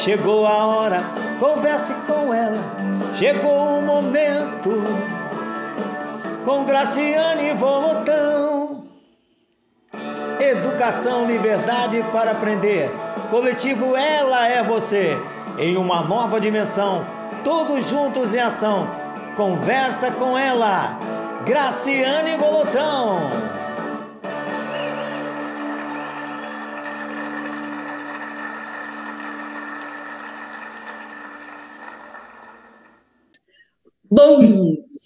chegou a hora, converse com ela. Chegou o momento com Graciane Volotão. Educação, liberdade para aprender. Coletivo Ela é Você. Em uma nova dimensão, todos juntos em ação. Conversa com ela, Graciane Volotão.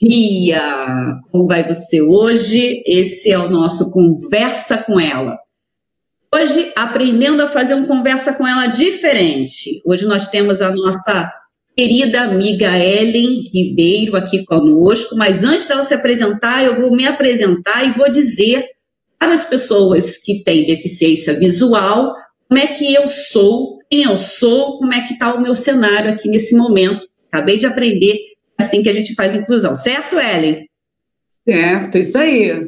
Dia! Como vai você hoje? Esse é o nosso Conversa com Ela. Hoje, aprendendo a fazer um conversa com ela diferente. Hoje nós temos a nossa querida amiga Ellen Ribeiro aqui conosco, mas antes dela se apresentar, eu vou me apresentar e vou dizer para as pessoas que têm deficiência visual como é que eu sou, quem eu sou, como é que está o meu cenário aqui nesse momento. Acabei de aprender assim que a gente faz inclusão, certo, Ellen? Certo, isso aí.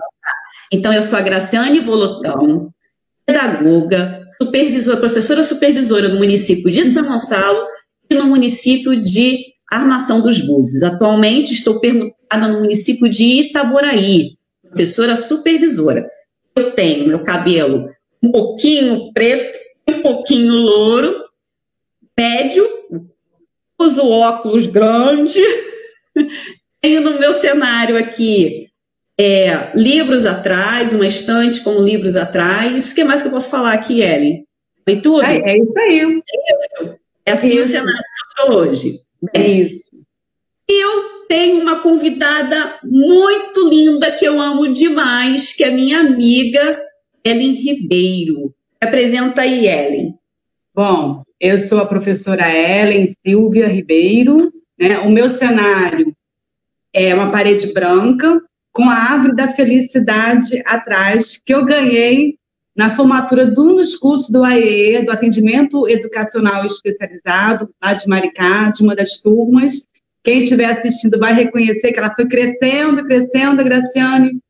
Então, eu sou a Graciane Volotão, pedagoga, supervisora, professora supervisora no município de São Gonçalo e no município de Armação dos Búzios. Atualmente estou permutada no município de Itaboraí, professora supervisora. Eu tenho meu cabelo um pouquinho preto, um pouquinho louro, médio, uso óculos grande, tenho no meu cenário aqui é, livros atrás, uma estante com livros atrás. O que mais que eu posso falar aqui, Ellen? Foi tudo? É, é isso aí. É isso. É assim isso. o cenário que eu estou hoje. É isso. Eu tenho uma convidada muito linda que eu amo demais, que é minha amiga Ellen Ribeiro. Apresenta aí, Ellen. Bom, eu sou a professora Ellen Silvia Ribeiro. Né? O meu cenário é uma parede branca com a árvore da felicidade atrás, que eu ganhei na formatura de um dos cursos do AEE, do Atendimento Educacional Especializado, lá de Maricá, de uma das turmas. Quem estiver assistindo vai reconhecer que ela foi crescendo, crescendo, Graciane.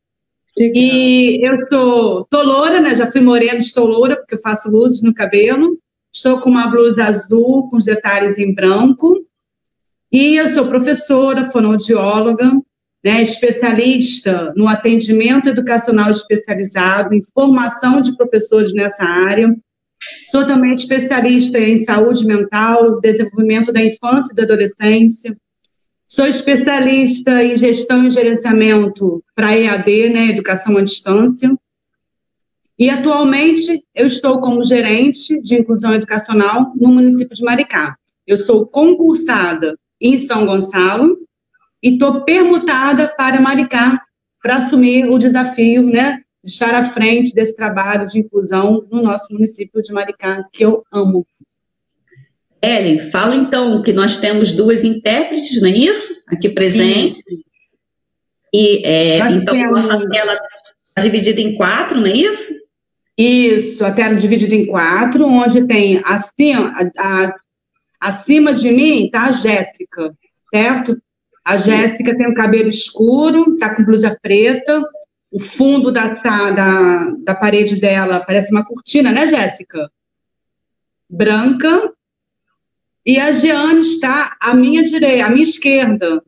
Legal. E eu tô, tô loura, né? Já fui morena, estou loura, porque eu faço luzes no cabelo. Estou com uma blusa azul, com os detalhes em branco. E eu sou professora, fonoaudióloga, né, especialista no atendimento educacional especializado, em formação de professores nessa área. Sou também especialista em saúde mental, desenvolvimento da infância e da adolescência. Sou especialista em gestão e gerenciamento para EAD, né, educação à distância. E atualmente eu estou como gerente de inclusão educacional no município de Maricá. Eu sou concursada em São Gonçalo e estou permutada para Maricá para assumir o desafio, né, de estar à frente desse trabalho de inclusão no nosso município de Maricá, que eu amo. Ellen, fala então que nós temos duas intérpretes, não é isso? Aqui presentes. E é, então temos... nossa tela está dividida em quatro, não é isso? Isso, a tela dividida em quatro, onde tem acima, a, a, acima de mim está a Jéssica, certo? A Jéssica tem o cabelo escuro, tá com blusa preta, o fundo da, da, da parede dela parece uma cortina, né, Jéssica? Branca. E a Jeane está à minha direita, à minha esquerda.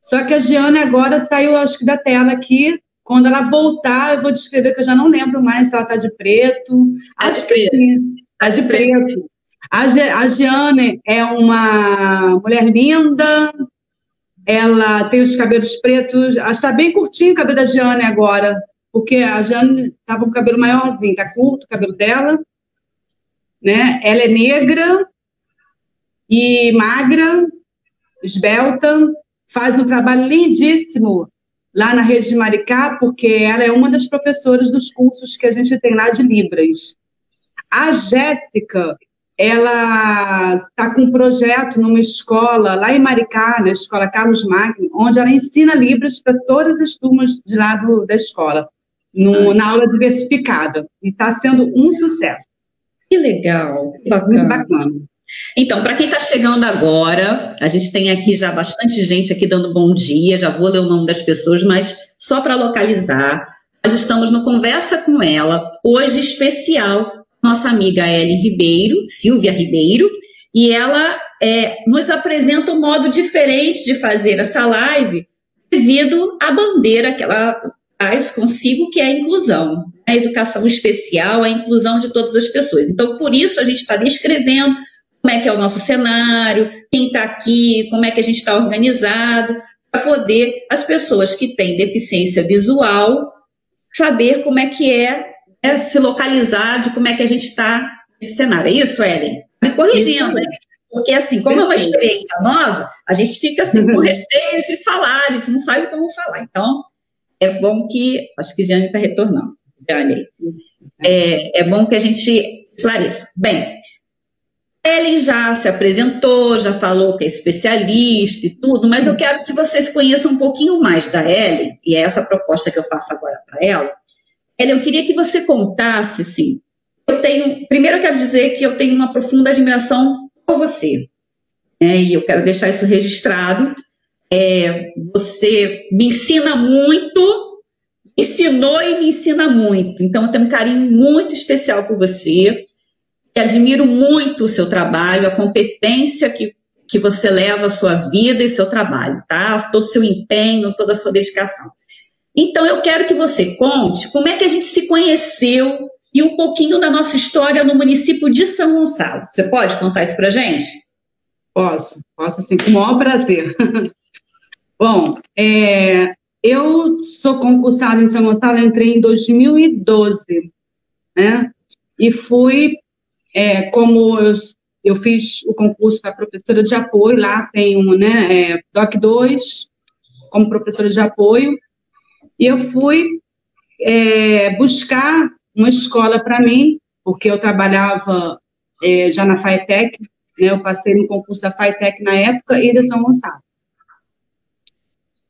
Só que a Jeane agora saiu, acho que, da tela aqui. Quando ela voltar, eu vou descrever, que eu já não lembro mais se ela está de preto. Tá acho que sim. Está de preto. A, Ge a Jeane é uma mulher linda, ela tem os cabelos pretos, está bem curtinho o cabelo da Giane agora, porque a Giane estava com o cabelo maiorzinho, está curto o cabelo dela, né? Ela é negra e magra, esbelta, faz um trabalho lindíssimo lá na rede de Maricá, porque ela é uma das professoras dos cursos que a gente tem lá de Libras. A Jéssica, ela está com um projeto numa escola lá em Maricá, na escola Carlos Magno, onde ela ensina Libras para todas as turmas de lá do, da escola, no, na aula diversificada. E está sendo um sucesso. Que legal, que bacana. Muito bacana. Então, para quem está chegando agora, a gente tem aqui já bastante gente aqui dando bom dia, já vou ler o nome das pessoas, mas só para localizar, nós estamos no Conversa com Ela, hoje especial nossa amiga Ellen Ribeiro, Silvia Ribeiro, e ela é, nos apresenta um modo diferente de fazer essa live devido à bandeira que ela traz consigo, que é a inclusão, a educação especial, a inclusão de todas as pessoas. Então, por isso, a gente está descrevendo como é que é o nosso cenário, quem está aqui, como é que a gente está organizado, para poder as pessoas que têm deficiência visual saber como é que é, é se localizar de como é que a gente está nesse cenário. É isso, Ellen? Me corrigindo, né? Porque, assim, como é uma experiência nova, a gente fica assim com receio de falar, a gente não sabe como falar. Então, é bom que. Acho que Jane está retornando. Jane. É, é bom que a gente esclareça. Bem, Ellen já se apresentou, já falou que é especialista e tudo, mas eu quero que vocês conheçam um pouquinho mais da Ellen, e é essa proposta que eu faço agora para ela. Eu queria que você contasse, assim, eu tenho, primeiro eu quero dizer que eu tenho uma profunda admiração por você, né, e eu quero deixar isso registrado. É, você me ensina muito, ensinou e me ensina muito, então eu tenho um carinho muito especial por você admiro muito o seu trabalho, a competência que, que você leva a sua vida e seu trabalho, tá? Todo o seu empenho, toda a sua dedicação. Então, eu quero que você conte como é que a gente se conheceu e um pouquinho da nossa história no município de São Gonçalo. Você pode contar isso para gente? Posso, posso sim, com o maior prazer. Bom, é, eu sou concursada em São Gonçalo, entrei em 2012, né? E fui é, como eu, eu fiz o concurso para professora de apoio, lá tenho, né, é, DOC 2, como professora de apoio, e eu fui é, buscar uma escola para mim, porque eu trabalhava é, já na FAETEC, né, eu passei no concurso da FAETEC na época e da São Gonçalo.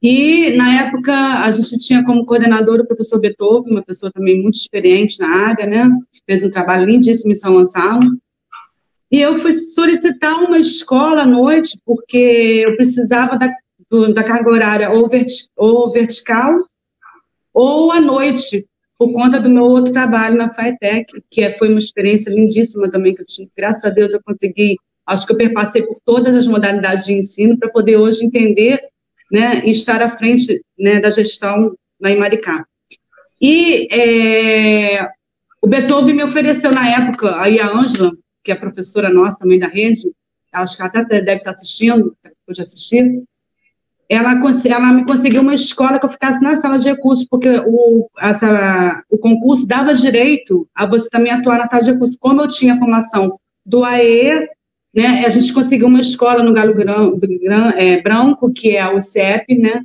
E, na época, a gente tinha como coordenador o professor Beethoven, uma pessoa também muito experiente na área, né? Fez um trabalho lindíssimo em São Gonçalo. E eu fui solicitar uma escola à noite, porque eu precisava da, do, da carga horária ou, verti, ou vertical ou à noite, por conta do meu outro trabalho na FAETEC, que é, foi uma experiência lindíssima também, que eu tive. Graças a Deus eu consegui, acho que eu perpassei por todas as modalidades de ensino para poder hoje entender né, e estar à frente né, da gestão na Imaricá. E é, o Beethoven me ofereceu na época, aí a Ângela, que é professora nossa também da rede, acho que até deve estar assistindo, pode assistir, ela, ela me conseguiu uma escola que eu ficasse na sala de recursos, porque o, essa, o concurso dava direito a você também atuar na sala de recursos. Como eu tinha formação do AE, né? A gente conseguiu uma escola no Galo Gran, Gran, é, Branco, que é a UCEP, né?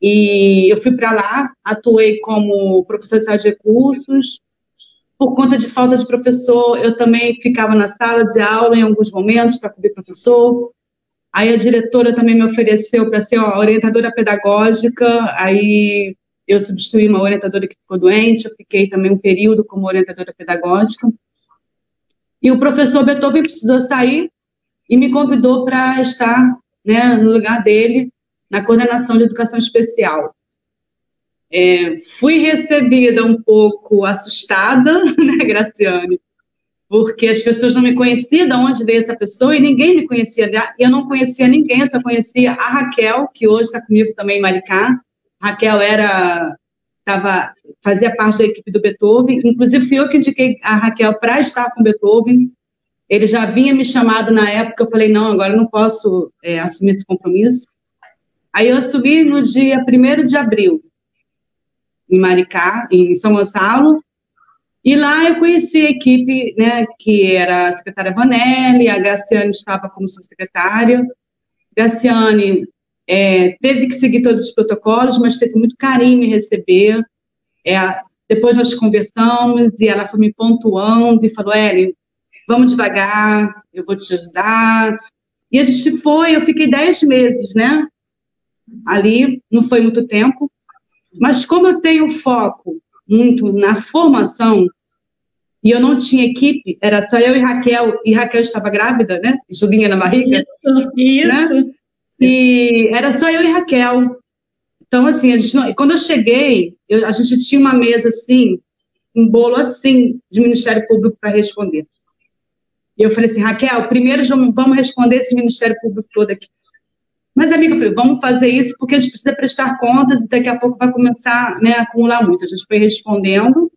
E eu fui para lá, atuei como professor de recursos. Por conta de falta de professor, eu também ficava na sala de aula em alguns momentos para cobrir professor. Aí a diretora também me ofereceu para ser a orientadora pedagógica, aí eu substituí uma orientadora que ficou doente, eu fiquei também um período como orientadora pedagógica. E o professor Beethoven precisou sair e me convidou para estar né, no lugar dele na coordenação de educação especial. É, fui recebida um pouco assustada, né, Graciane? Porque as pessoas não me conheciam, de onde veio essa pessoa, e ninguém me conhecia. Eu não conhecia ninguém, só conhecia a Raquel, que hoje está comigo também em Maricá. Raquel era tava, fazia parte da equipe do Beethoven, inclusive fui eu que indiquei a Raquel para estar com Beethoven. Ele já vinha me chamado na época, eu falei, não, agora não posso é, assumir esse compromisso. Aí eu assumi no dia 1 de abril, em Maricá, em São Gonçalo, e lá eu conheci a equipe, né, que era a secretária Vanelli, a Graciane estava como secretária. Graciane é, teve que seguir todos os protocolos, mas teve muito carinho em me receber. É, depois nós conversamos e ela foi me pontuando e falou: Ellen, vamos devagar, eu vou te ajudar. E a gente foi, eu fiquei dez meses, né? Ali, não foi muito tempo. Mas como eu tenho foco muito na formação, e eu não tinha equipe, era só eu e Raquel, e Raquel estava grávida, né? Julinha na barriga. Isso, isso. Né? E era só eu e Raquel. Então, assim, a gente não, quando eu cheguei, eu, a gente tinha uma mesa assim, um bolo assim, de Ministério Público para responder. E eu falei assim, Raquel, primeiro vamos responder esse Ministério Público todo aqui. Mas, falei, vamos fazer isso porque a gente precisa prestar contas e daqui a pouco vai começar né, a acumular muito. A gente foi respondendo.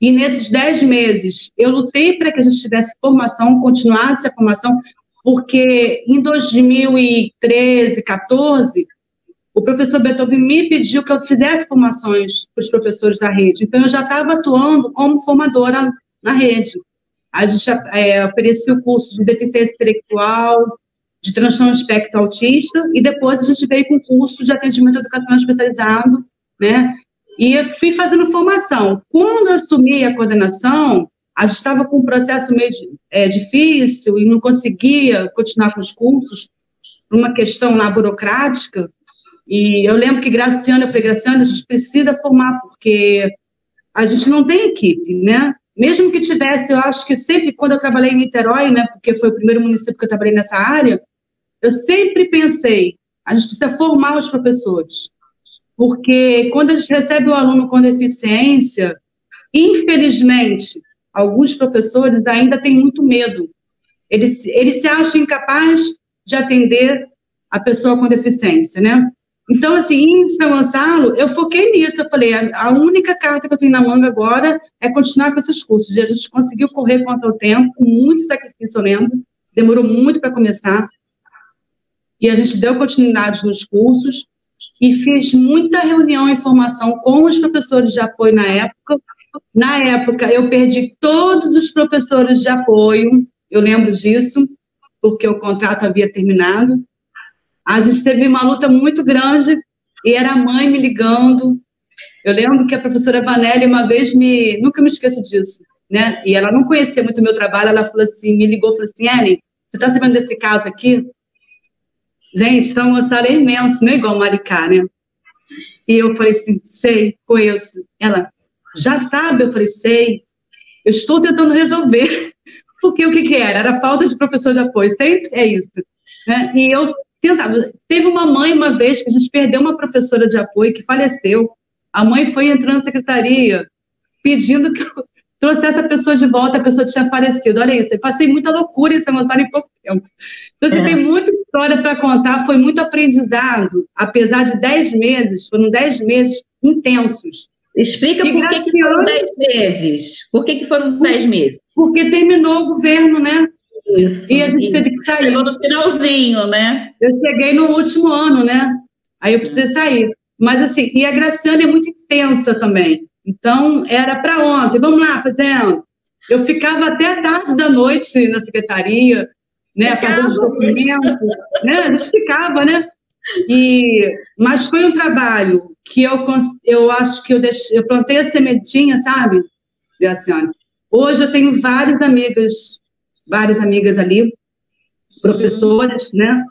E nesses dez meses, eu lutei para que a gente tivesse formação, continuasse a formação, porque em 2013, 14, o professor Beethoven me pediu que eu fizesse formações para os professores da rede. Então, eu já estava atuando como formadora na rede. A gente é, oferecia o curso de deficiência intelectual, de transtorno de espectro autista, e depois a gente veio com curso de atendimento educacional especializado, né? E fui fazendo formação. Quando assumi a coordenação, a gente estava com um processo meio é, difícil e não conseguia continuar com os cursos, por uma questão lá burocrática. E eu lembro que Graciana, eu falei, Graciana, a gente precisa formar, porque a gente não tem equipe, né? Mesmo que tivesse, eu acho que sempre, quando eu trabalhei em Niterói, né, porque foi o primeiro município que eu trabalhei nessa área, eu sempre pensei, a gente precisa formar os professores. Porque quando a gente recebe o aluno com deficiência, infelizmente, alguns professores ainda têm muito medo. Eles, eles se acham incapazes de atender a pessoa com deficiência, né? Então, assim, em São Gonçalo, eu foquei nisso. Eu falei, a, única carta que eu tenho na manga agora é continuar com esses cursos. E a gente conseguiu correr contra o tempo, com muito sacrifício, eu lembro. Demorou muito para começar. E a gente deu continuidade nos cursos e fiz muita reunião e formação com os professores de apoio na época. Na época, eu perdi todos os professores de apoio, eu lembro disso, porque o contrato havia terminado. A gente teve uma luta muito grande e era a mãe me ligando. Eu lembro que a professora Vanelli uma vez me, nunca me esqueço disso, né? E ela não conhecia muito o meu trabalho, ela falou assim, me ligou, falou assim, Ellen, você está sabendo desse caso aqui? Gente, São Gonçalo é imenso, não é igual Maricá, né? E eu falei assim, sei, conheço. Ela, já sabe? Eu falei, sei. Eu estou tentando resolver. Porque o que, que era? Era falta de professor de apoio, sempre é isso. Né? E eu tentava. Teve uma mãe uma vez que a gente perdeu uma professora de apoio que faleceu. A mãe foi entrando na secretaria pedindo que eu trouxesse a pessoa de volta, a pessoa tinha falecido. Olha isso, eu passei muita loucura em São Gonçalo em pouco tempo. Então, assim, é. tem muita história para contar, foi muito aprendizado, apesar de dez meses, foram dez meses intensos. Explica e por que, que foram dez meses. Por que, que foram dez meses? Porque terminou o governo, né? Isso, e a gente isso. teve que sair. Chegou no finalzinho, né? Eu cheguei no último ano, né? Aí eu precisei sair. Mas assim, e a Graciana é muito intensa também. Então, era para ontem, vamos lá, fazendo. Eu ficava até a tarde da noite na secretaria, né, fazendo os documentos, né, a gente ficava, né? E, mas foi um trabalho que eu, eu acho que eu, deixei, eu plantei a sementinha, sabe, Graciane? Hoje eu tenho várias amigas várias amigas ali, professoras, né?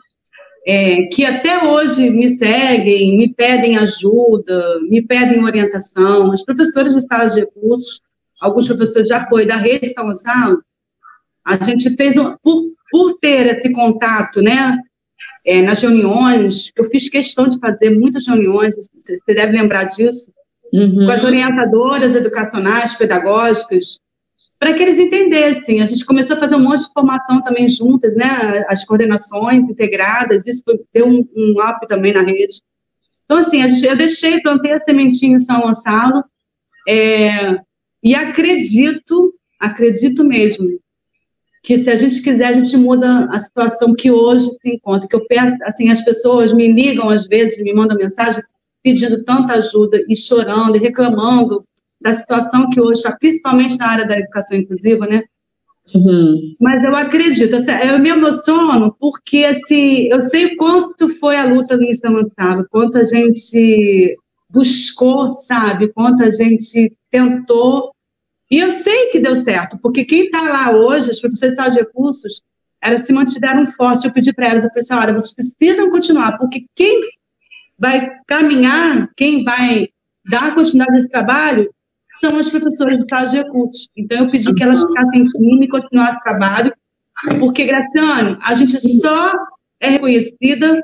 É, que até hoje me seguem, me pedem ajuda, me pedem orientação. Os professores de sala de recursos, alguns professores de apoio da rede São Gonçalo, a gente fez, um, por, por ter esse contato, né, é, nas reuniões, eu fiz questão de fazer muitas reuniões, você, você deve lembrar disso, uhum. com as orientadoras educacionais, pedagógicas, para que eles entendessem. A gente começou a fazer um monte de formação também juntas, né? As coordenações integradas, isso deu um, um up também na rede. Então, assim, gente, eu deixei, plantei a sementinha em São Gonçalo, é, e acredito, acredito mesmo, que se a gente quiser, a gente muda a situação que hoje se encontra. Que eu peço, assim, as pessoas me ligam às vezes, me mandam mensagem pedindo tanta ajuda e chorando e reclamando da situação que hoje está, principalmente na área da educação inclusiva, né? Uhum. Mas eu acredito, assim, eu me emociono porque, assim, eu sei quanto foi a luta no São Gonçalo, quanto a gente buscou, sabe, quanto a gente tentou, e eu sei que deu certo, porque quem está lá hoje, as professores de recursos, elas se mantiveram fortes, eu pedi para elas, eu falei assim, olha, vocês precisam continuar, porque quem vai caminhar, quem vai dar continuidade nesse trabalho, são as professoras de sala de recursos. Então, eu pedi que elas ficassem firmes e continuassem o trabalho, porque, Graciano, a gente só é reconhecida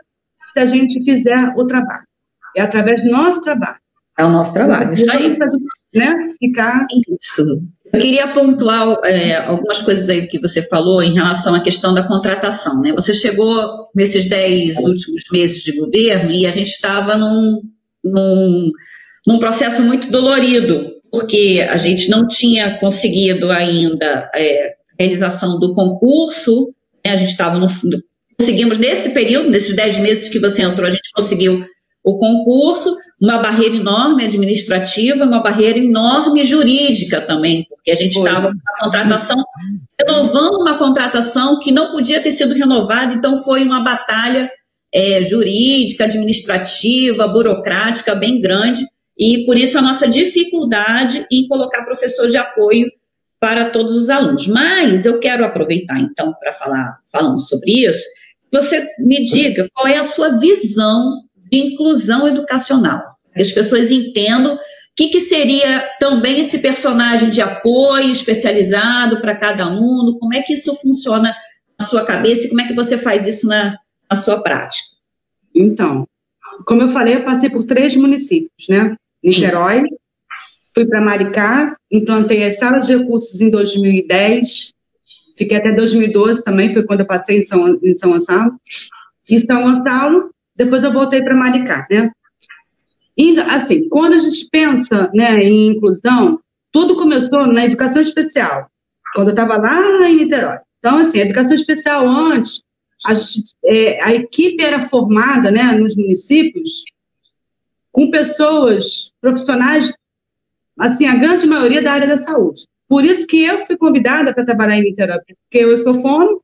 se a gente fizer o trabalho. É através do nosso trabalho. É o nosso trabalho, isso aí. Né? Ficar... Isso, Eu queria pontuar é, algumas coisas aí que você falou em relação à questão da contratação. Né? Você chegou nesses dez últimos meses de governo e a gente estava num, num, num processo muito dolorido, porque a gente não tinha conseguido ainda é, a realização do concurso, né? a gente estava no conseguimos nesse período, nesses dez meses que você entrou, a gente conseguiu o concurso, uma barreira enorme administrativa, uma barreira enorme jurídica também, porque a gente estava com a contratação, renovando uma contratação que não podia ter sido renovada, então foi uma batalha é, jurídica, administrativa, burocrática bem grande, e por isso a nossa dificuldade em colocar professor de apoio para todos os alunos. Mas eu quero aproveitar então para falar falando sobre isso, você me diga qual é a sua visão de inclusão educacional. Que as pessoas entendam o que, que seria também esse personagem de apoio especializado para cada aluno, como é que isso funciona na sua cabeça e como é que você faz isso na, na sua prática. Então, como eu falei, eu passei por três municípios, né? Niterói, fui para Maricá, implantei as salas de recursos em 2010, fiquei até 2012 também, foi quando eu passei em São, em São Gonçalo. Em São Gonçalo, depois eu voltei para Maricá, né? E, assim, quando a gente pensa né, em inclusão, tudo começou na educação especial, quando eu estava lá em Niterói. Então, assim, a educação especial antes, a, é, a equipe era formada né, nos municípios com pessoas, profissionais, assim, a grande maioria da área da saúde. Por isso que eu fui convidada para trabalhar em Niterói, porque eu sou fono,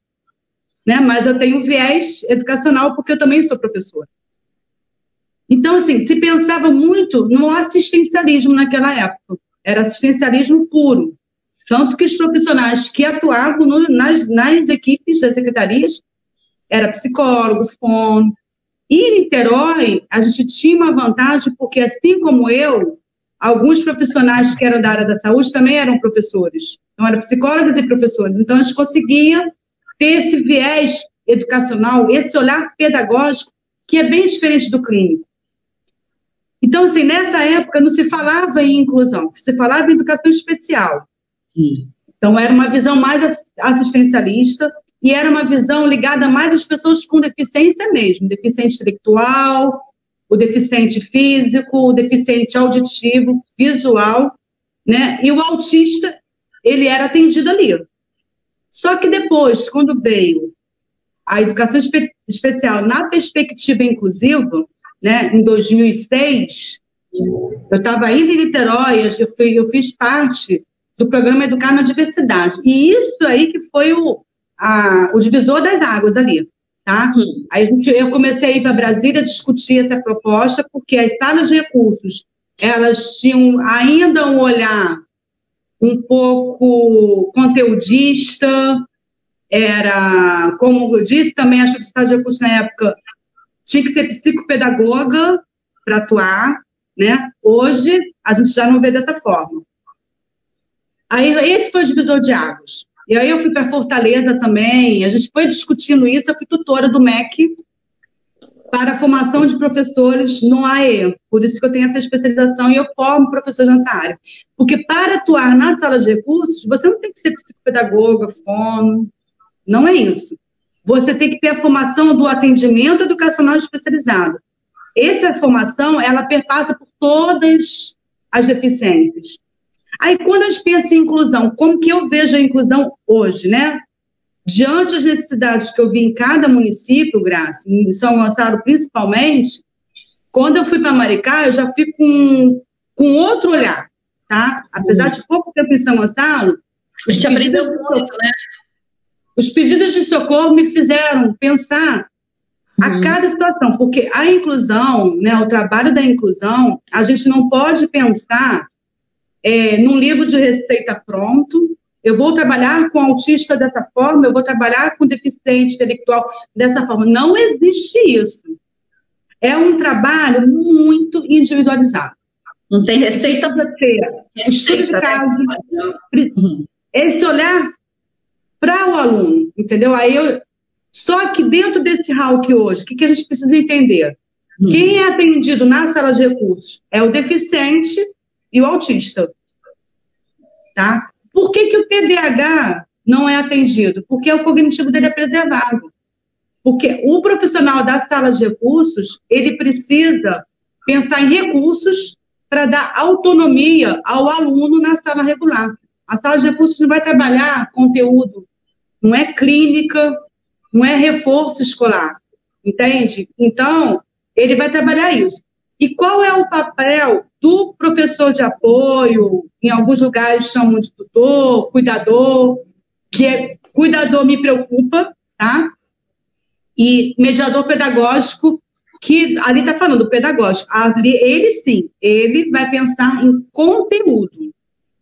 né? Mas eu tenho viés educacional porque eu também sou professora. Então, assim, se pensava muito no assistencialismo naquela época. Era assistencialismo puro. Tanto que os profissionais que atuavam no, nas, nas equipes das secretarias era psicólogo, fono. E em Niterói, a gente tinha uma vantagem, porque assim como eu, alguns profissionais que eram da área da saúde também eram professores. Então, eram psicólogos e professores. Então, a gente conseguia ter esse viés educacional, esse olhar pedagógico, que é bem diferente do clínico. Então, assim, nessa época não se falava em inclusão, se falava em educação especial. Sim. Então, era uma visão mais assistencialista e era uma visão ligada mais às pessoas com deficiência mesmo, deficiente intelectual, o deficiente físico, o deficiente auditivo, visual, né? E o autista, ele era atendido ali. Só que depois, quando veio a educação espe especial na perspectiva inclusiva, né, em 2006, eu estava ainda em Niterói, eu, fui, eu fiz parte do programa Educar na Diversidade. E isso aí que foi o, a, o divisor das águas ali, tá? Hum. Aí gente, eu comecei a ir para Brasília discutir essa proposta, porque as salas de recursos, elas tinham ainda um olhar um pouco conteudista, era, como eu disse, também acho que o estado de recursos na época tinha que ser psicopedagoga para atuar, né? Hoje a gente já não vê dessa forma. Aí esse foi o divisor de águas. E aí eu fui para Fortaleza também, a gente foi discutindo isso, eu fui tutora do MEC para a formação de professores no AE. Por isso que eu tenho essa especialização e eu formo professores nessa área. Porque para atuar na sala de recursos, você não tem que ser psicopedagoga, fono, não é isso. Você tem que ter a formação do atendimento educacional especializado. Essa formação, ela perpassa por todas as deficiências. Aí, quando a gente pensa em inclusão, como que eu vejo a inclusão hoje, né? diante das necessidades que eu vi em cada município, Graça, em São Gonçalo principalmente, quando eu fui para Maricá, eu já fui com, com outro olhar, tá? Apesar de pouco tempo em São Gonçalo... A gente aprendeu muito, né? Os pedidos de socorro me fizeram pensar a uhum. cada situação, porque a inclusão, né, o trabalho da inclusão, a gente não pode pensar é, num livro de receita pronto, eu vou trabalhar com autista dessa forma, eu vou trabalhar com deficiente intelectual dessa forma. Não existe isso. É um trabalho muito individualizado. Não tem receita para ter. Estudo de né? caso. Uhum. Esse olhar para o aluno, entendeu? Aí eu, só que dentro desse RAUC hoje, o que, que a gente precisa entender? Hum. Quem é atendido na sala de recursos é o deficiente e o autista. Tá? Por que, que o TDAH não é atendido? Porque o cognitivo dele é preservado. Porque o profissional da sala de recursos, ele precisa pensar em recursos para dar autonomia ao aluno na sala regular. A sala de recursos não vai trabalhar conteúdo, não é clínica, não é reforço escolar, entende? Então, ele vai trabalhar isso. E qual é o papel do professor de apoio? Em alguns lugares chamam de tutor, cuidador, que é cuidador me preocupa, tá? E mediador pedagógico, que ali está falando pedagógico. Ali, ele sim, ele vai pensar em conteúdo.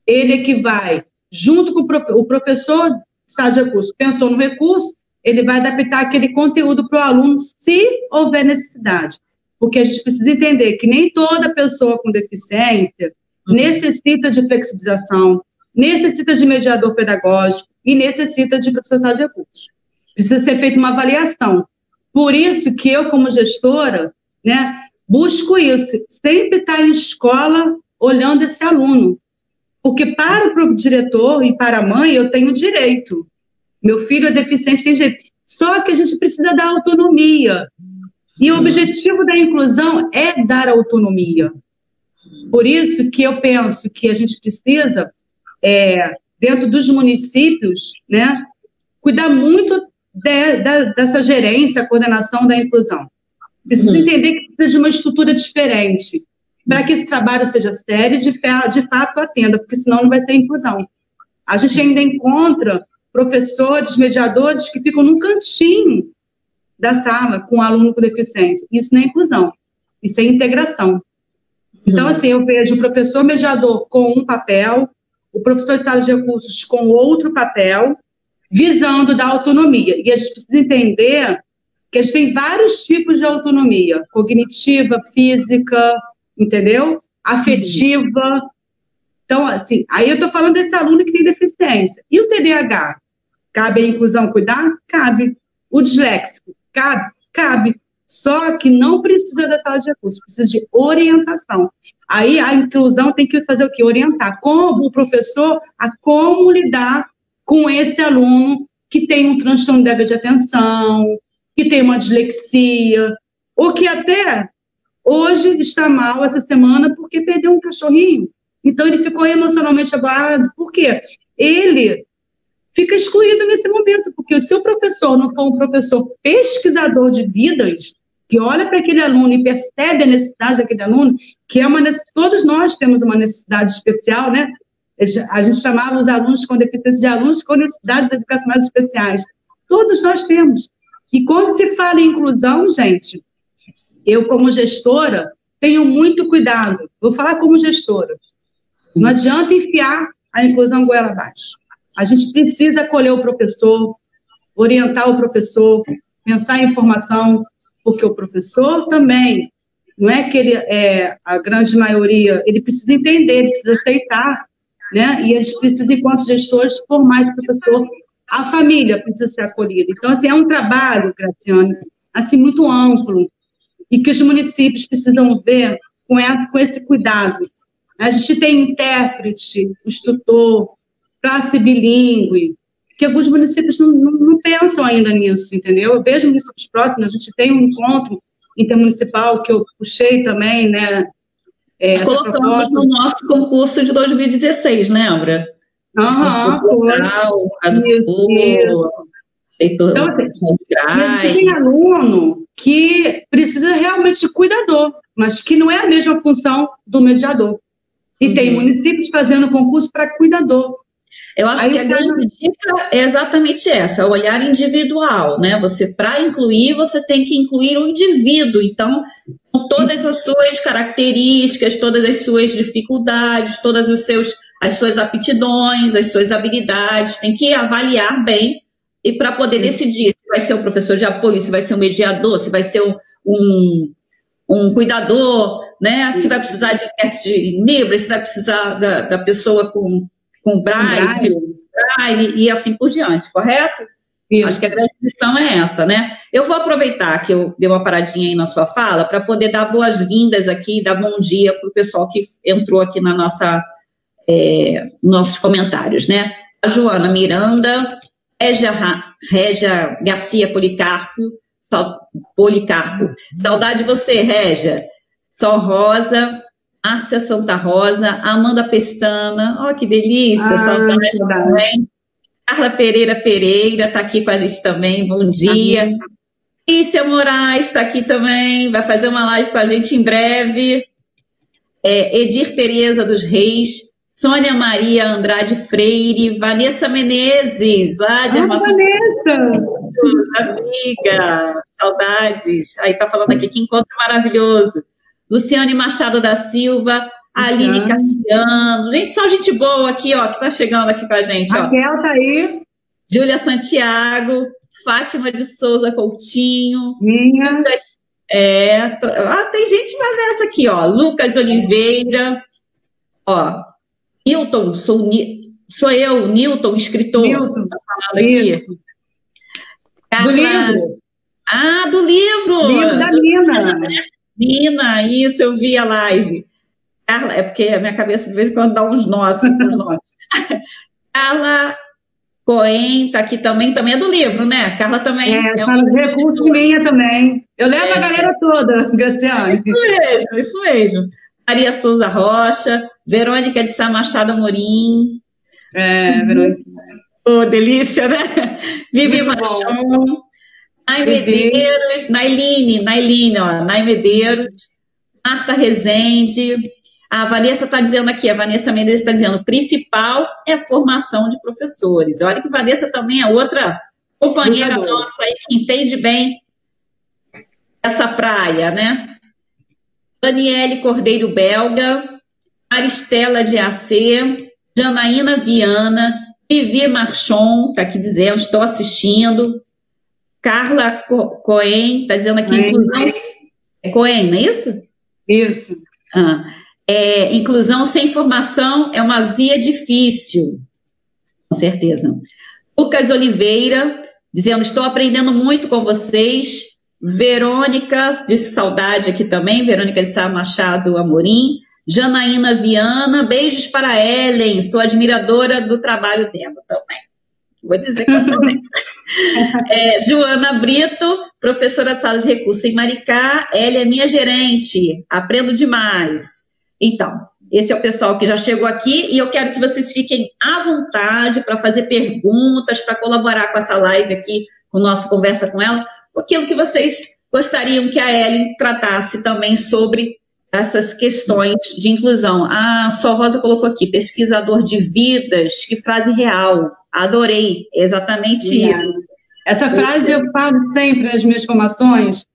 Ele é que vai, junto com o, professor de estado de recurso, pensou no recurso, ele vai adaptar aquele conteúdo para o aluno se houver necessidade. Porque a gente precisa entender que nem toda pessoa com deficiência uhum. necessita de flexibilização, necessita de mediador pedagógico e necessita de professor de recursos. Precisa ser feita uma avaliação. Por isso que eu, como gestora, né, busco isso, sempre estar tá em escola olhando esse aluno. Porque para o diretor e para a mãe, eu tenho direito. Meu filho é deficiente, tem direito. Só que a gente precisa dar autonomia. E o objetivo da inclusão é dar autonomia. Por isso que eu penso que a gente precisa, é, dentro dos municípios, né, cuidar muito de, de, dessa gerência, coordenação da inclusão. Precisa uhum. entender que precisa de uma estrutura diferente para que esse trabalho seja sério e de, de fato atenda, porque senão não vai ser inclusão. A gente ainda encontra professores, mediadores que ficam num cantinho da sala com um aluno com deficiência. Isso não é inclusão, isso é integração. Então, uhum. assim, eu vejo o professor mediador com um papel, o professor de estado de recursos com outro papel, visando da autonomia. E a gente precisa entender que a gente tem vários tipos de autonomia: cognitiva, física, entendeu? Afetiva. Então, assim, aí eu estou falando desse aluno que tem deficiência. E o TDAH? Cabe a inclusão cuidar? Cabe. O disléxico? Cabe? Cabe. Só que não precisa da sala de recursos, precisa de orientação. Aí a inclusão tem que fazer o quê? Orientar como o professor a como lidar com esse aluno que tem um transtorno débil de atenção, que tem uma dislexia, ou que até hoje está mal essa semana porque perdeu um cachorrinho. Então ele ficou emocionalmente abalado. Por quê? Ele fica excluído nesse momento, porque se o professor não for um professor pesquisador de vidas, que olha para aquele aluno e percebe a necessidade daquele aluno, que é uma todos nós temos uma necessidade especial, né? A gente chamava os alunos com deficiência de alunos com necessidades educacionais especiais. Todos nós temos. E quando se fala em inclusão, gente, eu, como gestora, tenho muito cuidado. Vou falar como gestora. Não adianta enfiar a inclusão goela abaixo. A gente precisa acolher o professor, orientar o professor, pensar em informação, porque o professor também, não é que ele é a grande maioria, ele precisa entender, ele precisa aceitar né? E a gente precisa, enquanto gestores, formar esse professor. A família precisa ser acolhida. Então, assim, é um trabalho, Graciane, assim, muito amplo, e que os municípios precisam ver com esse cuidado. A gente tem intérprete, instrutor, classe bilíngue, que alguns municípios não, não, não, pensam ainda nisso, entendeu? Eu vejo municípios próximos, a gente tem um encontro intermunicipal que eu puxei também, né, é, Colocamos no nosso concurso de 2016, lembra? Aham, legal, então, assim, tem aluno que precisa realmente de cuidador, mas que não é a mesma função do mediador. E uhum. tem municípios fazendo concurso para cuidador. Eu acho Aí que a grande dica é exatamente essa, o olhar individual, né? Você, para incluir, você tem que incluir o indivíduo. Então, com todas as suas características, todas as suas dificuldades, todas os seus, as suas aptidões, as suas habilidades, tem que avaliar bem e para poder decidir se vai ser um professor de apoio, se vai ser um mediador, se vai ser um, um, um cuidador, né? Se vai precisar de intérprete livre, se vai precisar da, da pessoa com com braille, braille e assim por diante, correto? Sim. Acho que a grande lição é essa, né? Eu vou aproveitar que eu dei uma paradinha aí na sua fala para poder dar boas-vindas aqui, dar bom dia para o pessoal que entrou aqui na nossa é, nossos comentários, né? A Joana Miranda, Régia, Régia Garcia Policarpo, Policarpo. Saudade de você, Régia. Sol Rosa, Márcia Santa Rosa, Amanda Pestana, ó, oh, que delícia, ah, saudade também. Carla Pereira Pereira está aqui com a gente também, bom dia. Lícia Moraes está aqui também, vai fazer uma live com a gente em breve. É, Edir Tereza dos Reis, Sônia Maria Andrade Freire, Vanessa Menezes, lá de ah, Armação. Vanessa! Amiga, saudades. Aí tá falando aqui que encontro maravilhoso. Luciane Machado da Silva, Aline uhum. Cassiano. Gente, só gente boa aqui, ó, que tá chegando aqui com a gente, Raquel ó. tá aí. Júlia Santiago, Fátima de Souza Coutinho. Minha. Lucas, é, ah, tem gente mais essa aqui, ó. Lucas Oliveira, ó. Newton, sou, sou eu, Newton, escritor. Newton. Tá falando aqui. Carla, do livro. Ah, do livro. Livro da Nina. Nina, isso, eu vi a live. Carla, é porque a minha cabeça de vez em quando dá uns nós, assim, uns nós. Carla Coen está aqui também, também é do livro, né? Carla também. É, é um... recurso minha também. Eu levo é. a galera toda, Graciane. Isso mesmo, isso mesmo. Maria Souza Rocha, Verônica de Sá Machado Amorim. É, Verônica. Oh, delícia, né? Vivi Machon. Nai Medeiros, Nailine, Nailine, ó, Nai Medeiros, Marta Rezende, a Vanessa está dizendo aqui, a Vanessa Mendes está dizendo, principal é a formação de professores. Olha que Vanessa também é outra companheira nossa aí que entende bem essa praia, né? Daniele Cordeiro Belga, Maristela de AC, Janaína Viana, Vivi Marchon, está aqui dizendo, estou assistindo. Carla Coen, está dizendo aqui, inclusão. É Coen, não é isso? Isso. Ah, é, inclusão sem formação é uma via difícil. Com certeza. Lucas Oliveira, dizendo: estou aprendendo muito com vocês. Verônica, disse saudade aqui também, Verônica de Sá Machado Amorim. Janaína Viana, beijos para Ellen, sou admiradora do trabalho dela também. Vou dizer que eu também. é, Joana Brito, professora de sala de recursos em Maricá, ela é minha gerente, aprendo demais. Então, esse é o pessoal que já chegou aqui e eu quero que vocês fiquem à vontade para fazer perguntas, para colaborar com essa live aqui, com nossa conversa com ela, aquilo que vocês gostariam que a Ellen tratasse também sobre essas questões de inclusão. A Sol Rosa colocou aqui, pesquisador de vidas, que frase real. Adorei, exatamente isso. Essa frase eu falo sempre nas minhas formações,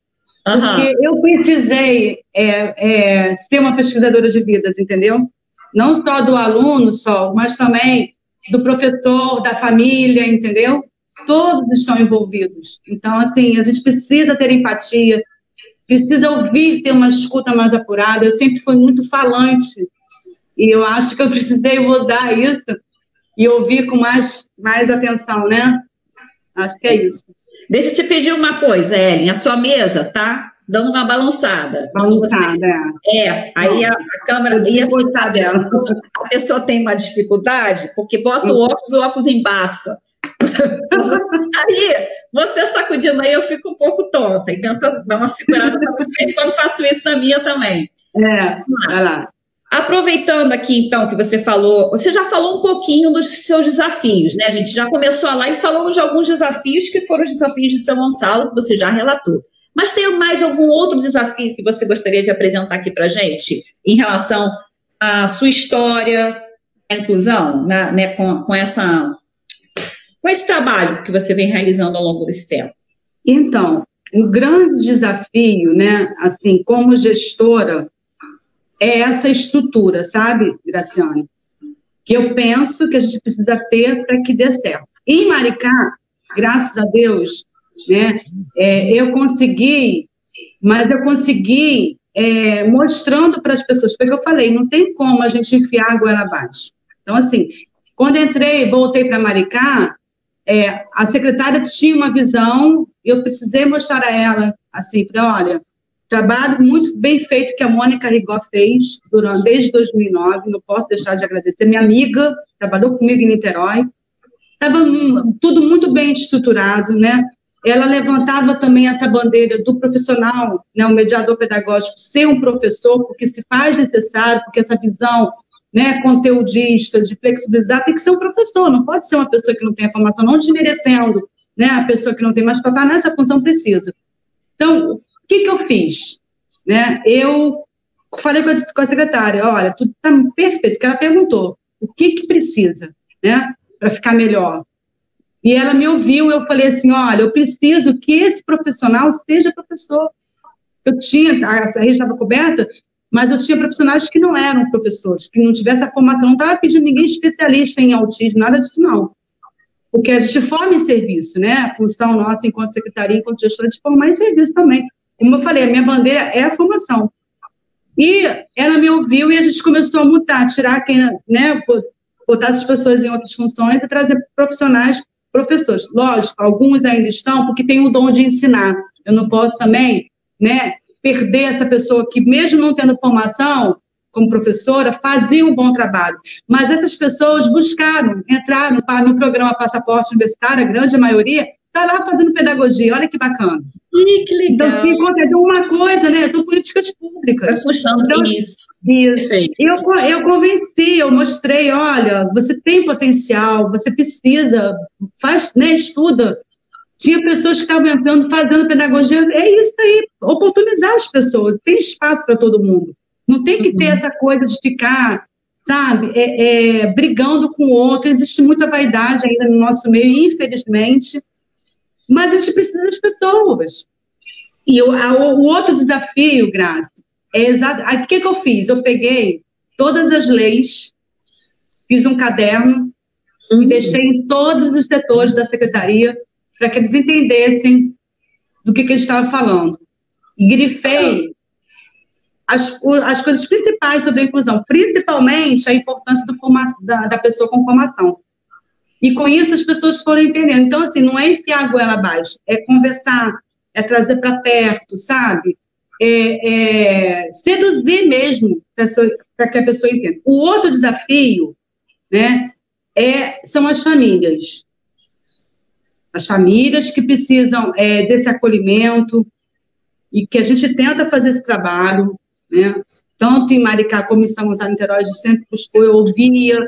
uhum. porque eu precisei é, é, ser uma pesquisadora de vidas, entendeu? Não só do aluno, só, mas também do professor, da família, entendeu? Todos estão envolvidos. Então, assim, a gente precisa ter empatia, precisa ouvir, ter uma escuta mais apurada. Eu sempre fui muito falante e eu acho que eu precisei mudar isso e ouvir com mais, mais atenção, né? Acho que é isso. Deixa eu te pedir uma coisa, Ellen. A sua mesa tá dando uma balançada. Balançada, é. É, aí a, a câmera... E assim, a, pessoa, a pessoa tem uma dificuldade, porque bota o óculos, o óculos embaça. Aí, você sacudindo aí, eu fico um pouco tonta e tenta dar uma segurada. quando faço isso na minha também. É, vai lá. Aproveitando aqui, então, que você falou, você já falou um pouquinho dos seus desafios, né? A gente já começou a live falando de alguns desafios que foram os desafios de São Gonçalo, que você já relatou. Mas tem mais algum outro desafio que você gostaria de apresentar aqui para gente, em relação à sua história, à inclusão, né, né, com, com, essa, com esse trabalho que você vem realizando ao longo desse tempo? Então, um grande desafio, né, assim, como gestora, é essa estrutura, sabe, Graciane? Que eu penso que a gente precisa ter para que dê certo. Em Maricá, graças a Deus, né, é, eu consegui, mas eu consegui é, mostrando para as pessoas, porque eu falei, não tem como a gente enfiar a goela abaixo. Então, assim, quando entrei, voltei para Maricá, é, a secretária tinha uma visão, eu precisei mostrar a ela, assim, falei, olha, trabalho muito bem feito que a Mônica Rigó fez durante, desde 2009, não posso deixar de agradecer. Minha amiga trabalhou comigo em Niterói, estava tudo muito bem estruturado, né? Ela levantava também essa bandeira do profissional, né, o mediador pedagógico, ser um professor, porque se faz necessário, porque essa visão né, conteudista, de flexibilizar, tem que ser um professor, não pode ser uma pessoa que não tem a formação, não desmerecendo né, a pessoa que não tem mais para estar nessa função precisa. Então, o que, que eu fiz? Né, eu falei com a, com a secretária, olha, tudo está perfeito, que ela perguntou, o que que precisa, né, para ficar melhor? E ela me ouviu, eu falei assim, olha, eu preciso que esse profissional seja professor. Eu tinha, a rede estava coberta, mas eu tinha profissionais que não eram professores, que não tivessem a formação, não estava pedindo ninguém especialista em autismo, nada disso não. Porque a gente forma em serviço, né? A função nossa enquanto secretaria, enquanto gestora, de formar em serviço também. Como eu falei, a minha bandeira é a formação. E ela me ouviu e a gente começou a mutar, tirar quem, né, botar essas pessoas em outras funções e trazer profissionais, professores. Lógico, alguns ainda estão porque têm o dom de ensinar. Eu não posso também, né, perder essa pessoa que, mesmo não tendo formação como professora, fazia um bom trabalho. Mas essas pessoas buscaram entrar no, no programa Passaporte Universitário, a grande maioria, está lá fazendo pedagogia, olha que bacana. Ih, que legal. Então, então uma coisa, né? São políticas públicas. Vai puxando então, isso. Isso. Eu, eu convenci, eu mostrei, olha, você tem potencial, você precisa, faz, né, estuda, tinha pessoas que estavam entrando, fazendo pedagogia. É isso aí, oportunizar as pessoas. Tem espaço para todo mundo. Não tem que ter uhum. essa coisa de ficar, sabe, é, é, brigando com o outro. Existe muita vaidade ainda no nosso meio, infelizmente. Mas a gente precisa das pessoas. E o, a, o outro desafio, Graça, é exato. O que, que eu fiz? Eu peguei todas as leis, fiz um caderno uhum. e deixei em todos os setores da secretaria para que eles entendessem do que, que gente estava falando. E grifei as, as coisas principais sobre a inclusão, principalmente a importância do forma, da, da pessoa com formação. E com isso as pessoas foram entendendo. Então, assim, não é enfiar a goela abaixo, é conversar, é trazer para perto, sabe? É, é seduzir mesmo para que a pessoa entenda. O outro desafio, né, é, são as famílias as famílias que precisam é, desse acolhimento e que a gente tenta fazer esse trabalho, né? Tanto em Maricá como em São Gonçalo Niterói, a gente sempre buscou, eu ouvia,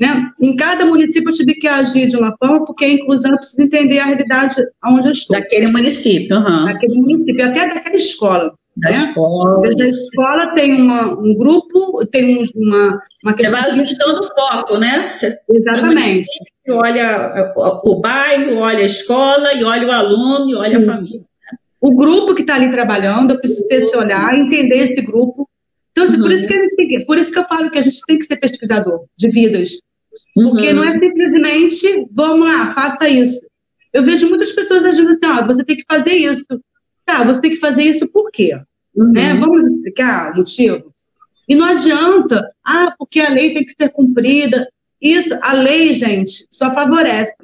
né? Em cada município eu tive que agir de uma forma, porque a inclusão precisa entender a realidade onde eu estou. Daquele município, uhum. Daquele município, até daquela escola. Da né? escola. Da escola tem uma, um grupo, tem uma, uma. Você vai ajustando o foco, né? Você, Exatamente. Olha o, o bairro, olha a escola, e olha o aluno, e olha a família. O grupo que está ali trabalhando, eu preciso ter esse olhar, entender esse grupo. Então, assim, uhum. por, isso que por isso que eu falo que a gente tem que ser pesquisador de vidas porque uhum. não é simplesmente, vamos lá, faça isso. Eu vejo muitas pessoas agindo assim, ó, você tem que fazer isso. Tá, você tem que fazer isso por quê? Uhum. Né? Vamos explicar o motivo? E não adianta, ah, porque a lei tem que ser cumprida. Isso, a lei, gente, só favorece.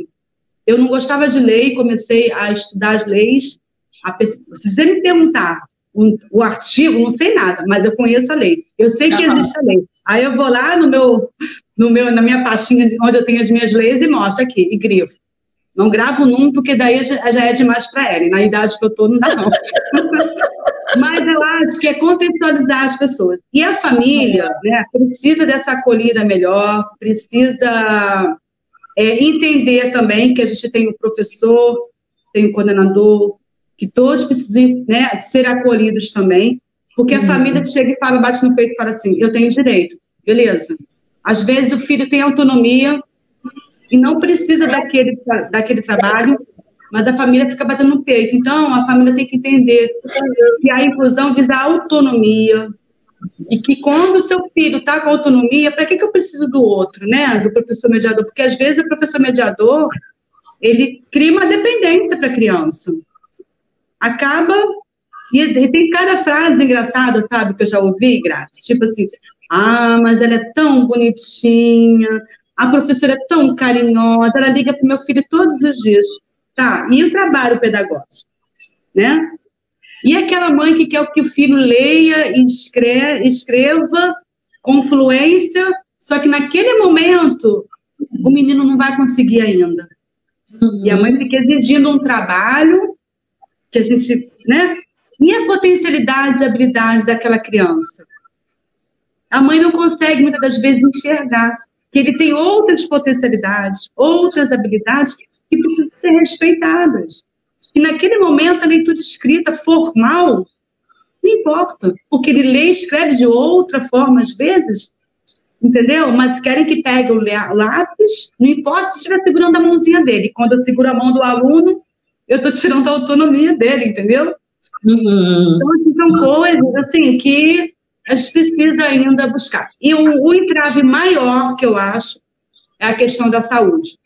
Eu não gostava de lei, comecei a estudar as leis. A, se você me perguntar o, o, artigo, não sei nada, mas eu conheço a lei. Eu sei que existe a lei. Aí eu vou lá no meu, no meu, na minha pastinha onde eu tenho as minhas leis e mostro aqui, e grifo. Não gravo num, porque daí já, é demais para ela. E na idade que eu estou, não dá, não. Mas eu acho que é contextualizar as pessoas. E a família né, precisa dessa acolhida melhor, precisa é, entender também que a gente tem o professor, tem o coordenador, que todos precisam né, ser acolhidos também, porque a uhum. família chega e fala, bate no peito e fala assim, eu tenho direito, beleza. Às vezes o filho tem autonomia e não precisa daquele, daquele trabalho, mas a família fica batendo no peito. Então, a família tem que entender que a inclusão visa a autonomia, e que quando o seu filho está com autonomia, para que, que eu preciso do outro, né? Do professor mediador? Porque às vezes o professor mediador ele cria uma dependência para a criança. Acaba. E tem cada frase engraçada, sabe, que eu já ouvi, Graça? Tipo assim, ah, mas ela é tão bonitinha, a professora é tão carinhosa, ela liga para meu filho todos os dias. Tá, e o trabalho pedagógico, né? E aquela mãe que quer que o filho leia e escreva com fluência, só que naquele momento o menino não vai conseguir ainda. E a mãe fica exigindo um trabalho que a gente, né? E a potencialidade e habilidade daquela criança? A mãe não consegue, muitas das vezes, enxergar que ele tem outras potencialidades, outras habilidades que precisam ser respeitadas. E naquele momento, a leitura escrita formal não importa, porque ele lê e escreve de outra forma, às vezes, entendeu? Mas querem que pegue o lápis, não importa se estiver segurando a mãozinha dele. Quando eu seguro a mão do aluno, eu estou tirando a autonomia dele, entendeu? Uhum. Então, assim, são coisas assim que a gente precisa ainda buscar. E o, o entrave maior que eu acho é a questão da saúde.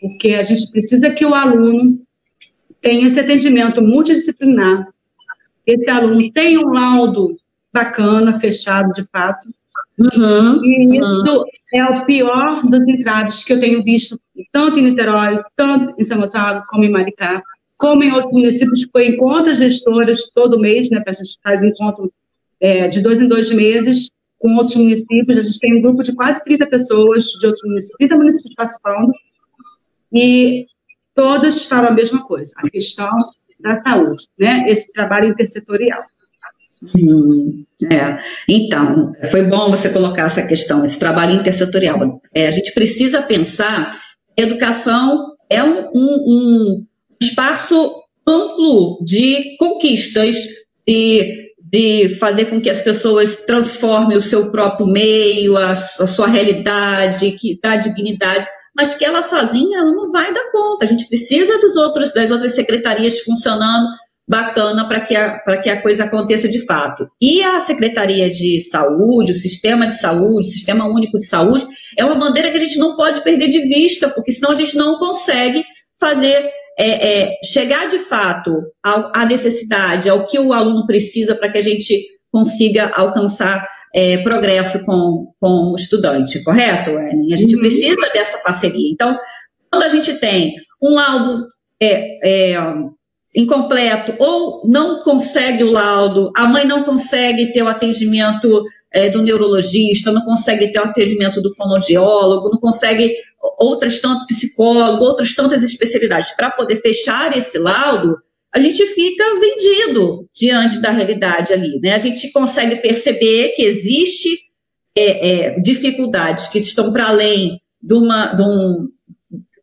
Porque a gente precisa que o aluno tenha esse atendimento multidisciplinar, esse aluno tenha um laudo bacana, fechado de fato. Uhum, e isso uhum. é o pior dos entraves que eu tenho visto, tanto em Niterói, tanto em São Gonçalo, como em Maricá, como em outros municípios, foi encontro gestoras todo mês, né, a gente faz encontro é, de dois em dois meses com outros municípios, a gente tem um grupo de quase 30 pessoas de outros municípios, 30 municípios participando, e todas falam a mesma coisa, a questão da saúde, né, esse trabalho intersetorial. Hum, é. Então, foi bom você colocar essa questão, esse trabalho intersetorial. É, a gente precisa pensar educação é um, um espaço amplo de conquistas, de, de fazer com que as pessoas transformem o seu próprio meio, a, a sua realidade, que dá dignidade, mas que ela sozinha ela não vai dar conta. A gente precisa dos outros, das outras secretarias funcionando bacana para que, a, que a coisa aconteça de fato. E a Secretaria de Saúde, o Sistema de Saúde, o Sistema Único de Saúde, é uma bandeira que a gente não pode perder de vista, porque senão a gente não consegue fazer é, é, chegar de fato à necessidade, ao que o aluno precisa para que a gente consiga alcançar é, progresso com, com o estudante, correto, A gente uhum. precisa dessa parceria. Então, quando a gente tem um laudo é, é, incompleto ou não consegue o laudo, a mãe não consegue ter o atendimento é, do neurologista, não consegue ter o atendimento do fonoaudiólogo, não consegue outras tanto psicólogo, outras tantas especialidades para poder fechar esse laudo, a gente fica vendido diante da realidade ali, né? A gente consegue perceber que existe é, é, dificuldades que estão para além de uma, de um,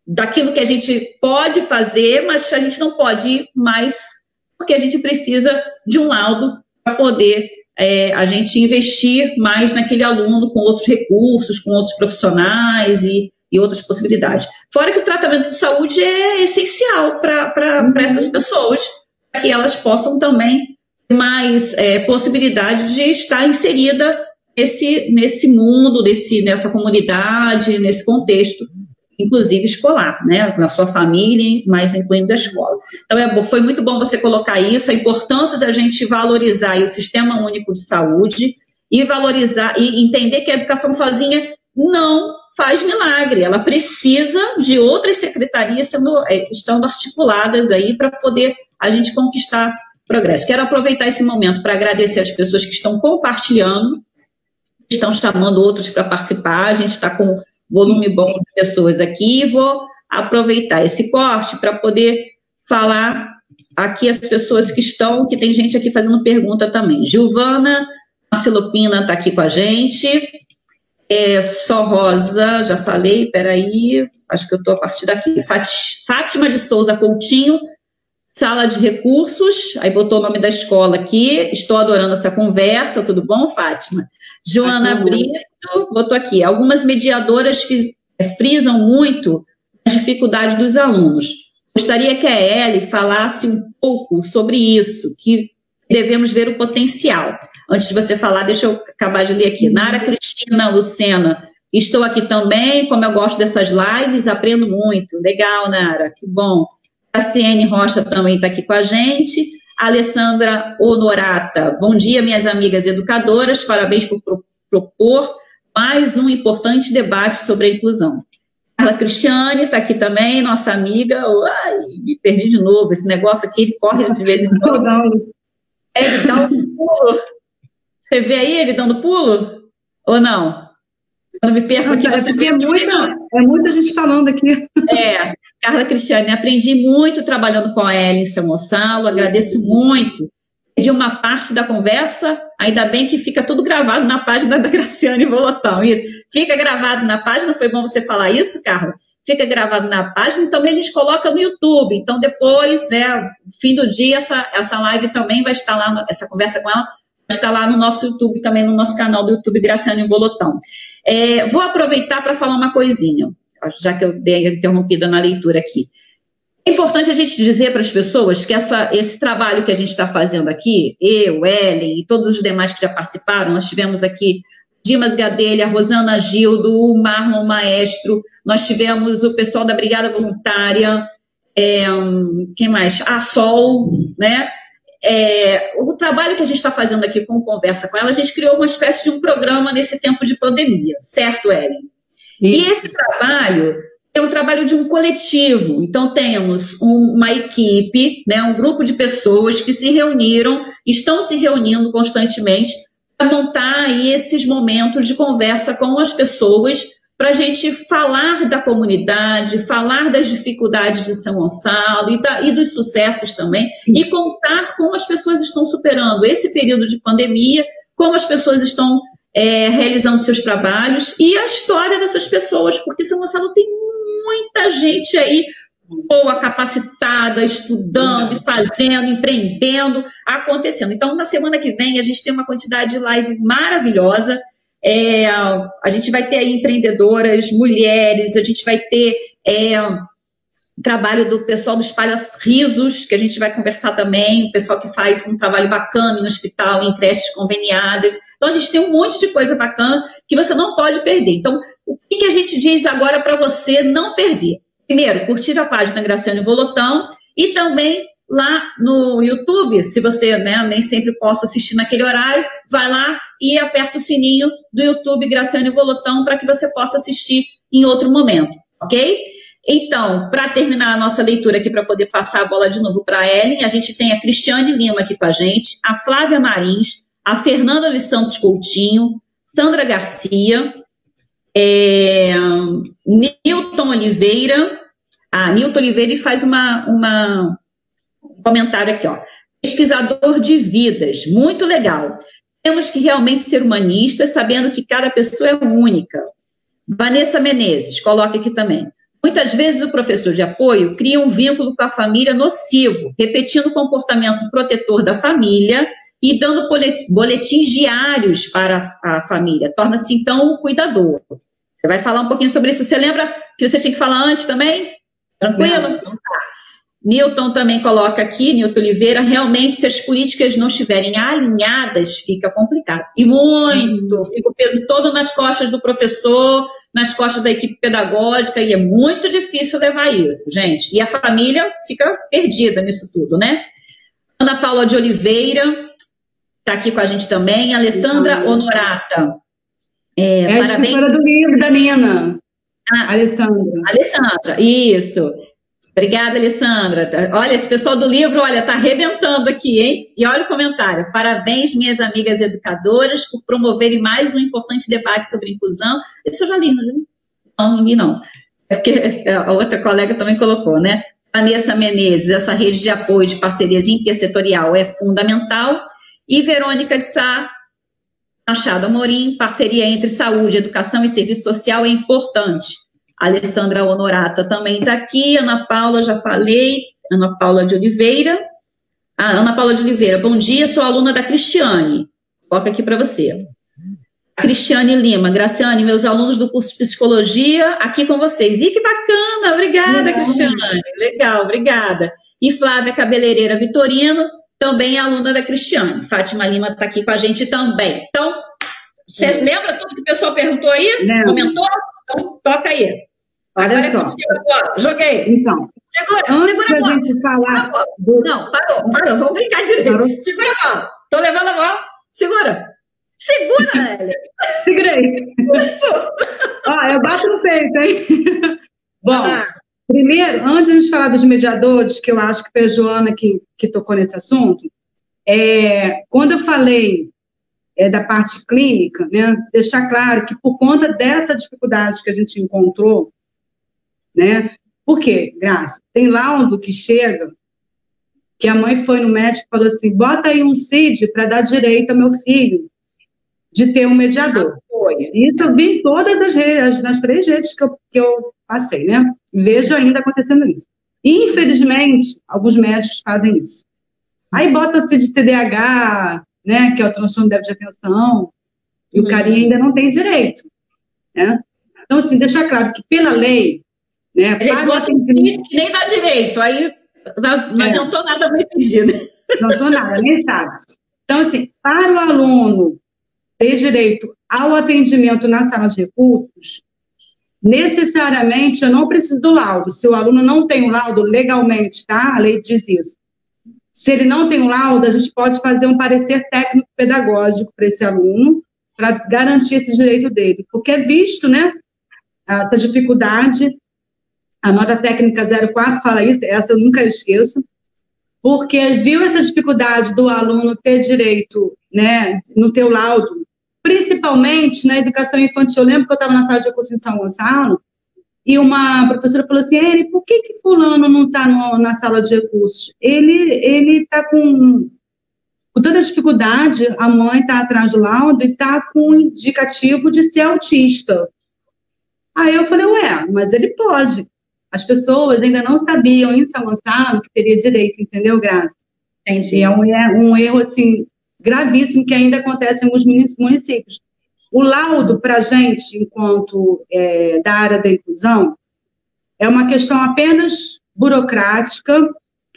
daquilo que a gente pode fazer, mas a gente não pode ir mais, porque a gente precisa de um laudo para poder é, a gente investir mais naquele aluno com outros recursos, com outros profissionais e, e outras possibilidades. Fora que o tratamento de saúde é essencial para uhum. essas pessoas, para que elas possam também ter mais é, possibilidade de estar inserida nesse, nesse mundo, nesse, nessa comunidade, nesse contexto inclusive escolar, né, na sua família, mas incluindo a escola. Então, é, foi muito bom você colocar isso, a importância da gente valorizar o Sistema Único de Saúde e valorizar e entender que a educação sozinha não faz milagre, ela precisa de outras secretarias sendo, é, estando articuladas aí para poder a gente conquistar progresso. Quero aproveitar esse momento para agradecer as pessoas que estão compartilhando, estão chamando outros para participar, a gente está com volume bom de pessoas aqui, vou aproveitar esse corte para poder falar aqui as pessoas que estão, que tem gente aqui fazendo pergunta também. Gilvana Marcelopina está aqui com a gente. É, só Rosa, já falei, peraí, acho que eu estou a partir daqui. Fátima de Souza Coutinho, sala de recursos, aí botou o nome da escola aqui, estou adorando essa conversa, tudo bom, Fátima? Joana Brito botou aqui, algumas mediadoras frisam muito as dificuldades dos alunos. Gostaria que a Ellie falasse um pouco sobre isso, que devemos ver o potencial. Antes de você falar, deixa eu acabar de ler aqui. Nara Cristina Lucena, estou aqui também, como eu gosto dessas lives, aprendo muito. Legal, Nara, que bom. A Ciene Rocha também está aqui com a gente. Alessandra Honorata, bom dia, minhas amigas educadoras, parabéns por propor mais um importante debate sobre a inclusão. Carla Cristiane está aqui também, nossa amiga. Ai, me perdi de novo. Esse negócio aqui, corre de vez em quando. É, dá um pulo. Você vê aí ele dando pulo? Ou não? Eu me perco aqui. Você é, muita, é muita gente falando aqui. É, Carla Cristiane, aprendi muito trabalhando com a Ellen Samossalo, agradeço muito de uma parte da conversa, ainda bem que fica tudo gravado na página da Graciane Volotão, isso. Fica gravado na página, foi bom você falar isso, Carla? Fica gravado na página e também a gente coloca no YouTube. Então, depois, né, fim do dia, essa, essa live também vai estar lá, essa conversa com ela, estar lá no nosso YouTube, também no nosso canal do YouTube Graciane Volotão. É, vou aproveitar para falar uma coisinha, já que eu dei interrompida na leitura aqui. É importante a gente dizer para as pessoas que essa, esse trabalho que a gente está fazendo aqui, eu, Ellen e todos os demais que já participaram, nós tivemos aqui Dimas Gadelha, Rosana Gildo, o Marlon Maestro, nós tivemos o pessoal da Brigada Voluntária, é, quem mais? A Sol, né? É, o trabalho que a gente está fazendo aqui com Conversa com ela, a gente criou uma espécie de um programa nesse tempo de pandemia, certo, Ellen? E esse trabalho é um trabalho de um coletivo. Então, temos uma equipe, né, um grupo de pessoas que se reuniram, estão se reunindo constantemente para montar aí esses momentos de conversa com as pessoas, para a gente falar da comunidade, falar das dificuldades de São Gonçalo e, da, e dos sucessos também, e contar como as pessoas estão superando esse período de pandemia, como as pessoas estão é, realizando seus trabalhos e a história dessas pessoas, porque São Gonçalo tem muita gente aí boa, capacitada, estudando, fazendo, empreendendo, acontecendo. Então, na semana que vem, a gente tem uma quantidade de live maravilhosa. É, a gente vai ter empreendedoras, mulheres, a gente vai ter é, trabalho do pessoal do Espalha Risos, que a gente vai conversar também, o pessoal que faz um trabalho bacana no hospital, em creches conveniadas. Então, a gente tem um monte de coisa bacana que você não pode perder. Então, o que, que a gente diz agora para você não perder? Primeiro, curtir a página Graciane Volotão e também lá no YouTube, se você né, nem sempre possa assistir naquele horário, vai lá e aperta o sininho do YouTube Graciane Volotão para que você possa assistir em outro momento, ok? Então, para terminar a nossa leitura aqui, para poder passar a bola de novo para a Ellen, a gente tem a Cristiane Lima aqui com a gente, a Flávia Marins, a Fernanda dos Santos Coutinho, Sandra Garcia, é, Nilton Oliveira, a Nilton Oliveira faz uma, uma, um comentário aqui, ó. Pesquisador de vidas, muito legal. Temos que realmente ser humanistas, sabendo que cada pessoa é única. Vanessa Menezes, coloca aqui também. Muitas vezes o professor de apoio cria um vínculo com a família nocivo, repetindo o comportamento protetor da família e dando boletins diários para a família. Torna-se, então, o cuidador. Você vai falar um pouquinho sobre isso. Você lembra que você tinha que falar antes também? Tranquilo? Então tá. Newton também coloca aqui, Newton Oliveira, realmente, se as políticas não estiverem alinhadas, fica complicado. E muito, fica o peso todo nas costas do professor, nas costas da equipe pedagógica, e é muito difícil levar isso, gente. E a família fica perdida nisso tudo, né? Ana Paula de Oliveira está aqui com a gente também, Alessandra Honorata. É, é parabéns. a do livro da Nina. Ah, Alessandra. Alessandra, isso. Obrigada, Alessandra. Olha, esse pessoal do livro, olha, tá arrebentando aqui, hein? E olha o comentário. Parabéns, minhas amigas educadoras, por promoverem mais um importante debate sobre inclusão. Isso eu já li, não li, não. É porque a outra colega também colocou, né? Vanessa Menezes, essa rede de apoio de parcerias intersetorial é fundamental. E Verônica de Sá, Machado Amorim, parceria entre saúde, educação e serviço social é importante Alessandra Honorata também está aqui, Ana Paula, já falei, Ana Paula de Oliveira. Ah, Ana Paula de Oliveira, bom dia, sou aluna da Cristiane. Coloca aqui para você. Cristiane Lima, Graciane, meus alunos do curso de psicologia, aqui com vocês. E que bacana, obrigada, Legal. Cristiane. Legal, obrigada. E Flávia Cabeleireira Vitorino, também aluna da Cristiane. Fátima Lima está aqui com a gente também. Então, você lembra tudo que o pessoal perguntou aí? Não. Comentou? Então, toca aí. Olha agora só. agora. Joguei. Então, segura, antes segura a bola. gente falar do... Não, parou, parou. Vamos brincar direito. Parou. Segura a bola. Tô levando a bola. Segura. Segura, Hélio. Segurei. Ó, eu bato no peito, hein? Bom, ah. primeiro, antes de a gente falar dos mediadores, que eu acho que foi a Joana que, que tocou nesse assunto, é, quando eu falei é, da parte clínica, né, deixar claro que por conta dessa dificuldade que a gente encontrou, né, por quê, Graça? Tem laudo que chega que a mãe foi no médico e falou assim, bota aí um CID para dar direito ao meu filho de ter um mediador. Isso eu vi em todas as redes, nas três redes que eu, que eu passei, né? Vejo ainda acontecendo isso. Infelizmente, alguns médicos fazem isso. Aí bota-se de TDAH, né, que é o transtorno de déficit de atenção, e o uhum. carinha ainda não tem direito, né? Então, assim, deixar claro que pela lei, né, para bota um que nem dá direito, aí não, não é. adiantou nada me pedir, né? Não adiantou nada, nem sabe. Então, assim, para o aluno ter direito ao atendimento na sala de recursos, necessariamente eu não preciso do laudo. Se o aluno não tem o laudo legalmente, tá? A lei diz isso. Se ele não tem o laudo, a gente pode fazer um parecer técnico pedagógico para esse aluno, para garantir esse direito dele, porque é visto, né, essa dificuldade. A nota técnica 04 fala isso, essa eu nunca esqueço, porque viu essa dificuldade do aluno ter direito, né, no teu laudo, principalmente na educação infantil. Eu lembro que eu estava na sala de recurso em São Gonçalo, e uma professora falou assim, Eri, por que que fulano não está na sala de recursos? Ele ele está com, com toda dificuldade, a mãe está atrás do laudo e está com indicativo de ser autista. Aí eu falei, ué, mas ele pode. As pessoas ainda não sabiam em São Gonçalo que teria direito, entendeu, Graça? Entendi. É um, é um erro, assim, gravíssimo que ainda acontece em alguns municípios. O laudo, para a gente, enquanto é, da área da inclusão, é uma questão apenas burocrática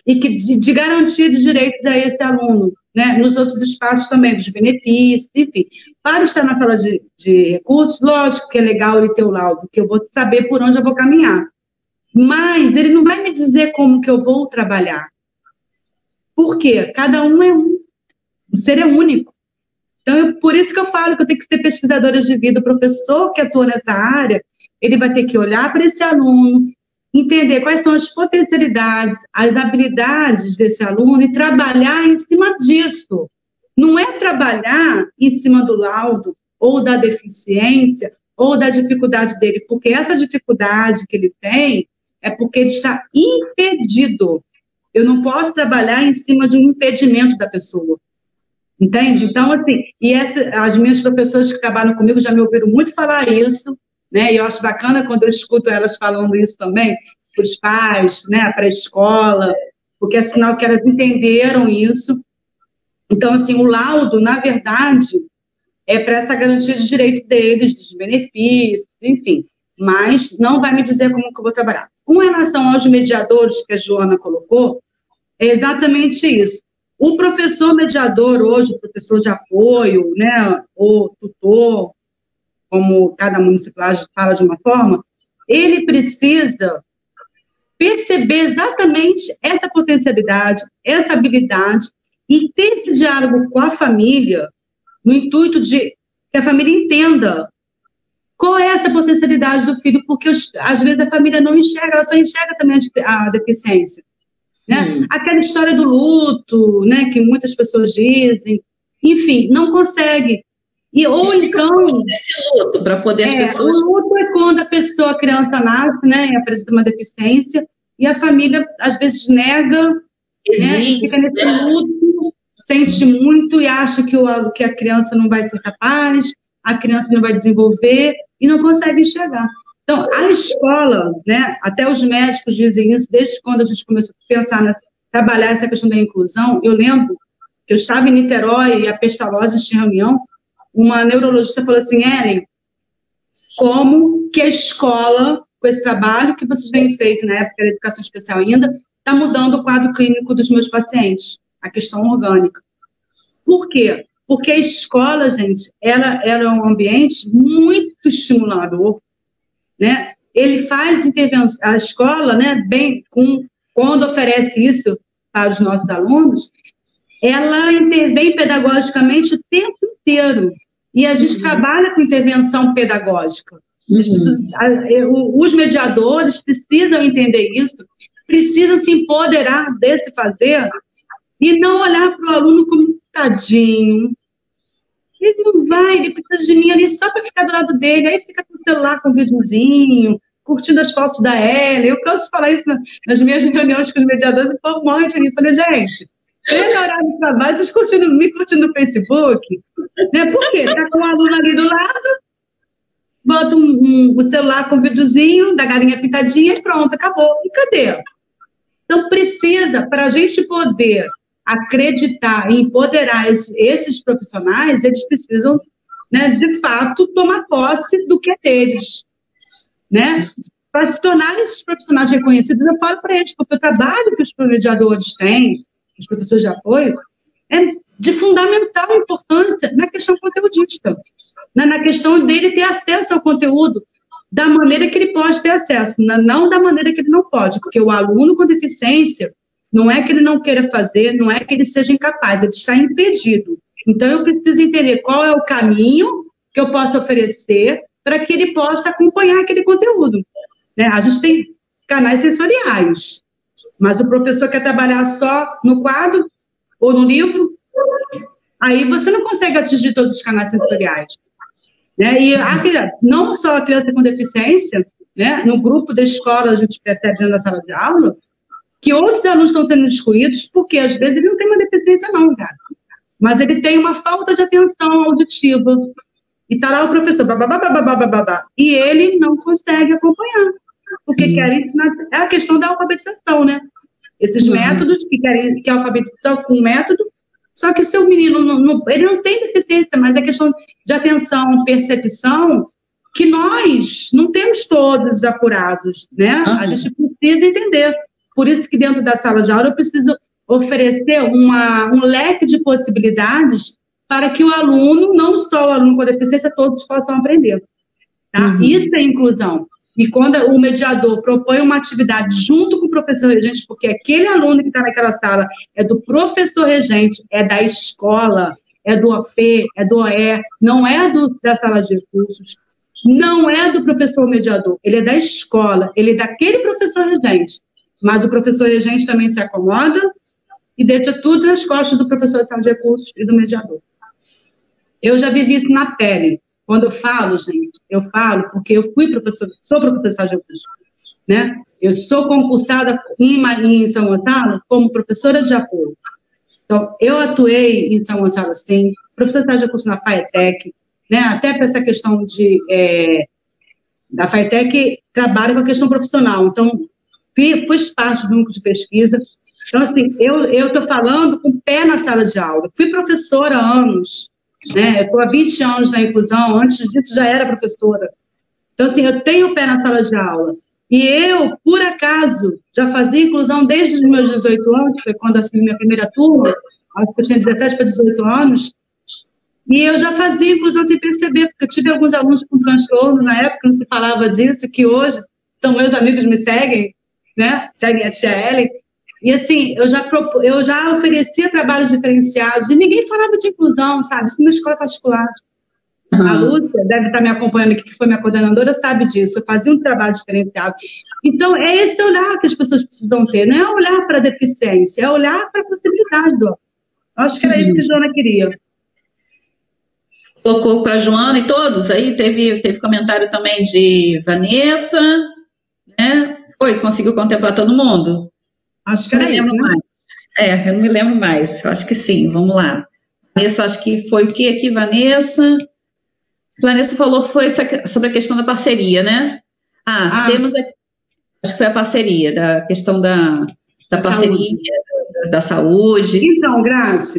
e que de, de garantia de direitos a esse aluno, né, nos outros espaços também, dos benefícios, enfim. Para estar na sala de, de recursos, lógico que é legal ele ter o laudo, que eu vou saber por onde eu vou caminhar. Mas ele não vai me dizer como que eu vou trabalhar. Por quê? Cada um é um. O ser é único. Então, por isso que eu falo que eu tenho que ser pesquisadora de vida. O professor que atua nessa área, ele vai ter que olhar para esse aluno, entender quais são as potencialidades, as habilidades desse aluno e trabalhar em cima disso. Não é trabalhar em cima do laudo ou da deficiência ou da dificuldade dele, porque essa dificuldade que ele tem é porque ele está impedido. Eu não posso trabalhar em cima de um impedimento da pessoa. Entende? Então, assim, e essa, as minhas professoras que trabalham comigo já me ouviram muito falar isso, né? E eu acho bacana quando eu escuto elas falando isso também, para os pais, né? Para a escola, porque é sinal que elas entenderam isso. Então, assim, o laudo, na verdade, é para essa garantia de direito deles, dos benefícios, enfim. Mas não vai me dizer como que eu vou trabalhar. Com relação aos mediadores que a Joana colocou, é exatamente isso. O professor mediador hoje, professor de apoio, né, ou tutor, como cada municipalidade fala de uma forma, ele precisa perceber exatamente essa potencialidade, essa habilidade e ter esse diálogo com a família no intuito de que a família entenda qual é essa potencialidade do filho, porque às vezes a família não enxerga, ela só enxerga também a deficiência. Né? Hum. Aquela história do luto, né, que muitas pessoas dizem, enfim, não consegue. E, ou Explica então. esse luto, para poder as é, pessoas. O luto é quando a pessoa, a criança nasce, né, e apresenta uma deficiência, e a família, às vezes, nega, Existe, né, fica nesse né? luto, sente muito e acha que, o, que a criança não vai ser capaz, a criança não vai desenvolver, e não consegue enxergar. Então, a escola, né, até os médicos dizem isso, desde quando a gente começou a pensar, na, trabalhar essa questão da inclusão, eu lembro que eu estava em Niterói e a Pestalozzi tinha reunião, uma neurologista falou assim, Eren, como que a escola, com esse trabalho que vocês vêm feito na época da educação especial ainda, está mudando o quadro clínico dos meus pacientes, a questão orgânica. Por quê? Porque a escola, gente, ela, ela é um ambiente muito estimulador, né? Ele faz intervenção, a escola, né, bem, com, quando oferece isso para os nossos alunos, ela intervém pedagogicamente o tempo inteiro. E a gente uhum. trabalha com intervenção pedagógica. Uhum. Os mediadores precisam entender isso, precisam se empoderar desse fazer e não olhar para o aluno como tadinho. Ele não vai, ele precisa de mim ali só para ficar do lado dele, aí fica com o celular com o videozinho, curtindo as fotos da Ellen. Eu canso falar isso nas minhas reuniões com os mediadores, o povo morre de mim. Eu falei, gente, Chega horário de trabalho, vocês curtindo, me curtindo no Facebook. Né? Por quê? Tá com um aluno ali do lado, bota um, um, o celular com o videozinho da galinha pintadinha e pronto, acabou. E cadê? Então, precisa, para a gente poder acreditar e empoderar esses, esses profissionais, eles precisam, né, de fato, tomar posse do que é deles. Né? Para se tornar esses profissionais reconhecidos, eu falo para eles, porque o trabalho que os mediadores têm, os professores de apoio, é de fundamental importância na questão conteudista, né? na questão dele ter acesso ao conteúdo da maneira que ele pode ter acesso, não da maneira que ele não pode, porque o aluno com deficiência não é que ele não queira fazer, não é que ele seja incapaz, ele está impedido. Então, eu preciso entender qual é o caminho que eu posso oferecer para que ele possa acompanhar aquele conteúdo. Né? A gente tem canais sensoriais, mas o professor quer trabalhar só no quadro ou no livro, aí você não consegue atingir todos os canais sensoriais. Né? E a, não só a criança com deficiência, né? no grupo da escola a gente percebe dentro da sala de aula, que outros alunos estão sendo excluídos, porque às vezes ele não tem uma deficiência não, cara. Mas ele tem uma falta de atenção auditiva. E está lá o professor, blá, e ele não consegue acompanhar porque uhum. querem. É a questão da alfabetização, né? Esses uhum. métodos que querem que a alfabetização com método, só que seu menino não, não, ele não tem deficiência, mas é questão de atenção, percepção, que nós não temos todos apurados, né? Uhum. A gente precisa entender. Por isso que dentro da sala de aula eu preciso oferecer uma, um leque de possibilidades para que o aluno, não só o aluno com deficiência, todos possam aprender. Tá? Uhum. Isso é inclusão. E quando o mediador propõe uma atividade junto com o professor regente, porque aquele aluno que está naquela sala é do professor regente, é da escola, é do OP, é do OE, não é do, da sala de recursos, não é do professor mediador, ele é da escola, ele é daquele professor regente. Mas o professor regente também se acomoda e deixa tudo nas costas do professor de recursos e do mediador. Eu já vivi isso na pele. Quando eu falo, gente, eu falo porque eu fui professora, sou professora de recursos, né? Eu sou concursada em, São Gonçalo como professora de apoio. Então, eu atuei em São Gonçalo, sim, professora de recursos na FAETEC, né? Até para essa questão de... É, a FAETEC trabalha com a questão profissional, então, fui, fui parte do núcleo de pesquisa. Então, assim, eu estou falando com o pé na sala de aula. Fui professora há anos, né? Estou há 20 anos na inclusão, antes disso já era professora. Então, assim, eu tenho o pé na sala de aula. E eu, por acaso, já fazia inclusão desde os meus 18 anos, foi quando assumi minha primeira turma, acho que eu tinha 17 para 18 anos, e eu já fazia inclusão sem perceber, porque eu tive alguns alunos com transtorno na época, não se falava disso, que hoje são meus amigos, me seguem, né? Seguem a tia Ellen, e assim, eu já, eu já oferecia trabalhos diferenciados e ninguém falava de inclusão, sabe? Isso numa escola particular. Uhum. A Lúcia deve estar me acompanhando aqui, que foi minha coordenadora, sabe disso. Eu fazia um trabalho diferenciado. Então, é esse olhar que as pessoas precisam ter. Não é olhar para a deficiência, é olhar para a possibilidade do. Acho que era uhum. isso que a Joana queria. Colocou para a Joana e todos. Aí teve, teve comentário também de Vanessa, né? Foi, conseguiu contemplar todo mundo? Acho que era isso, né? É, eu não me lembro mais. Eu acho que sim, vamos lá. Vanessa, acho que foi o que aqui, Vanessa? Vanessa falou foi sobre a questão da parceria, né? Ah, ah. temos aqui, acho que foi a parceria, da questão da, da parceria saúde. Da, da, saúde. Então, Graça,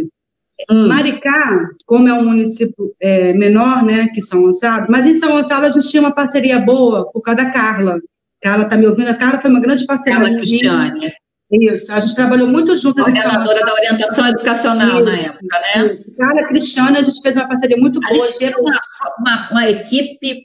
hum. Maricá, como é um município é, menor, né, que São Gonçalo, mas em São Gonçalo a gente tinha uma parceria boa por causa da Carla. Carla tá me ouvindo? A Carla foi uma grande parceria. Carla Cristiane. Isso, a gente trabalhou muito juntas. Coordenadora da orientação educacional isso, na época, né? Isso. Cara, Cristiana, a gente fez uma parceria muito boa. A gente tinha uma, uma, uma equipe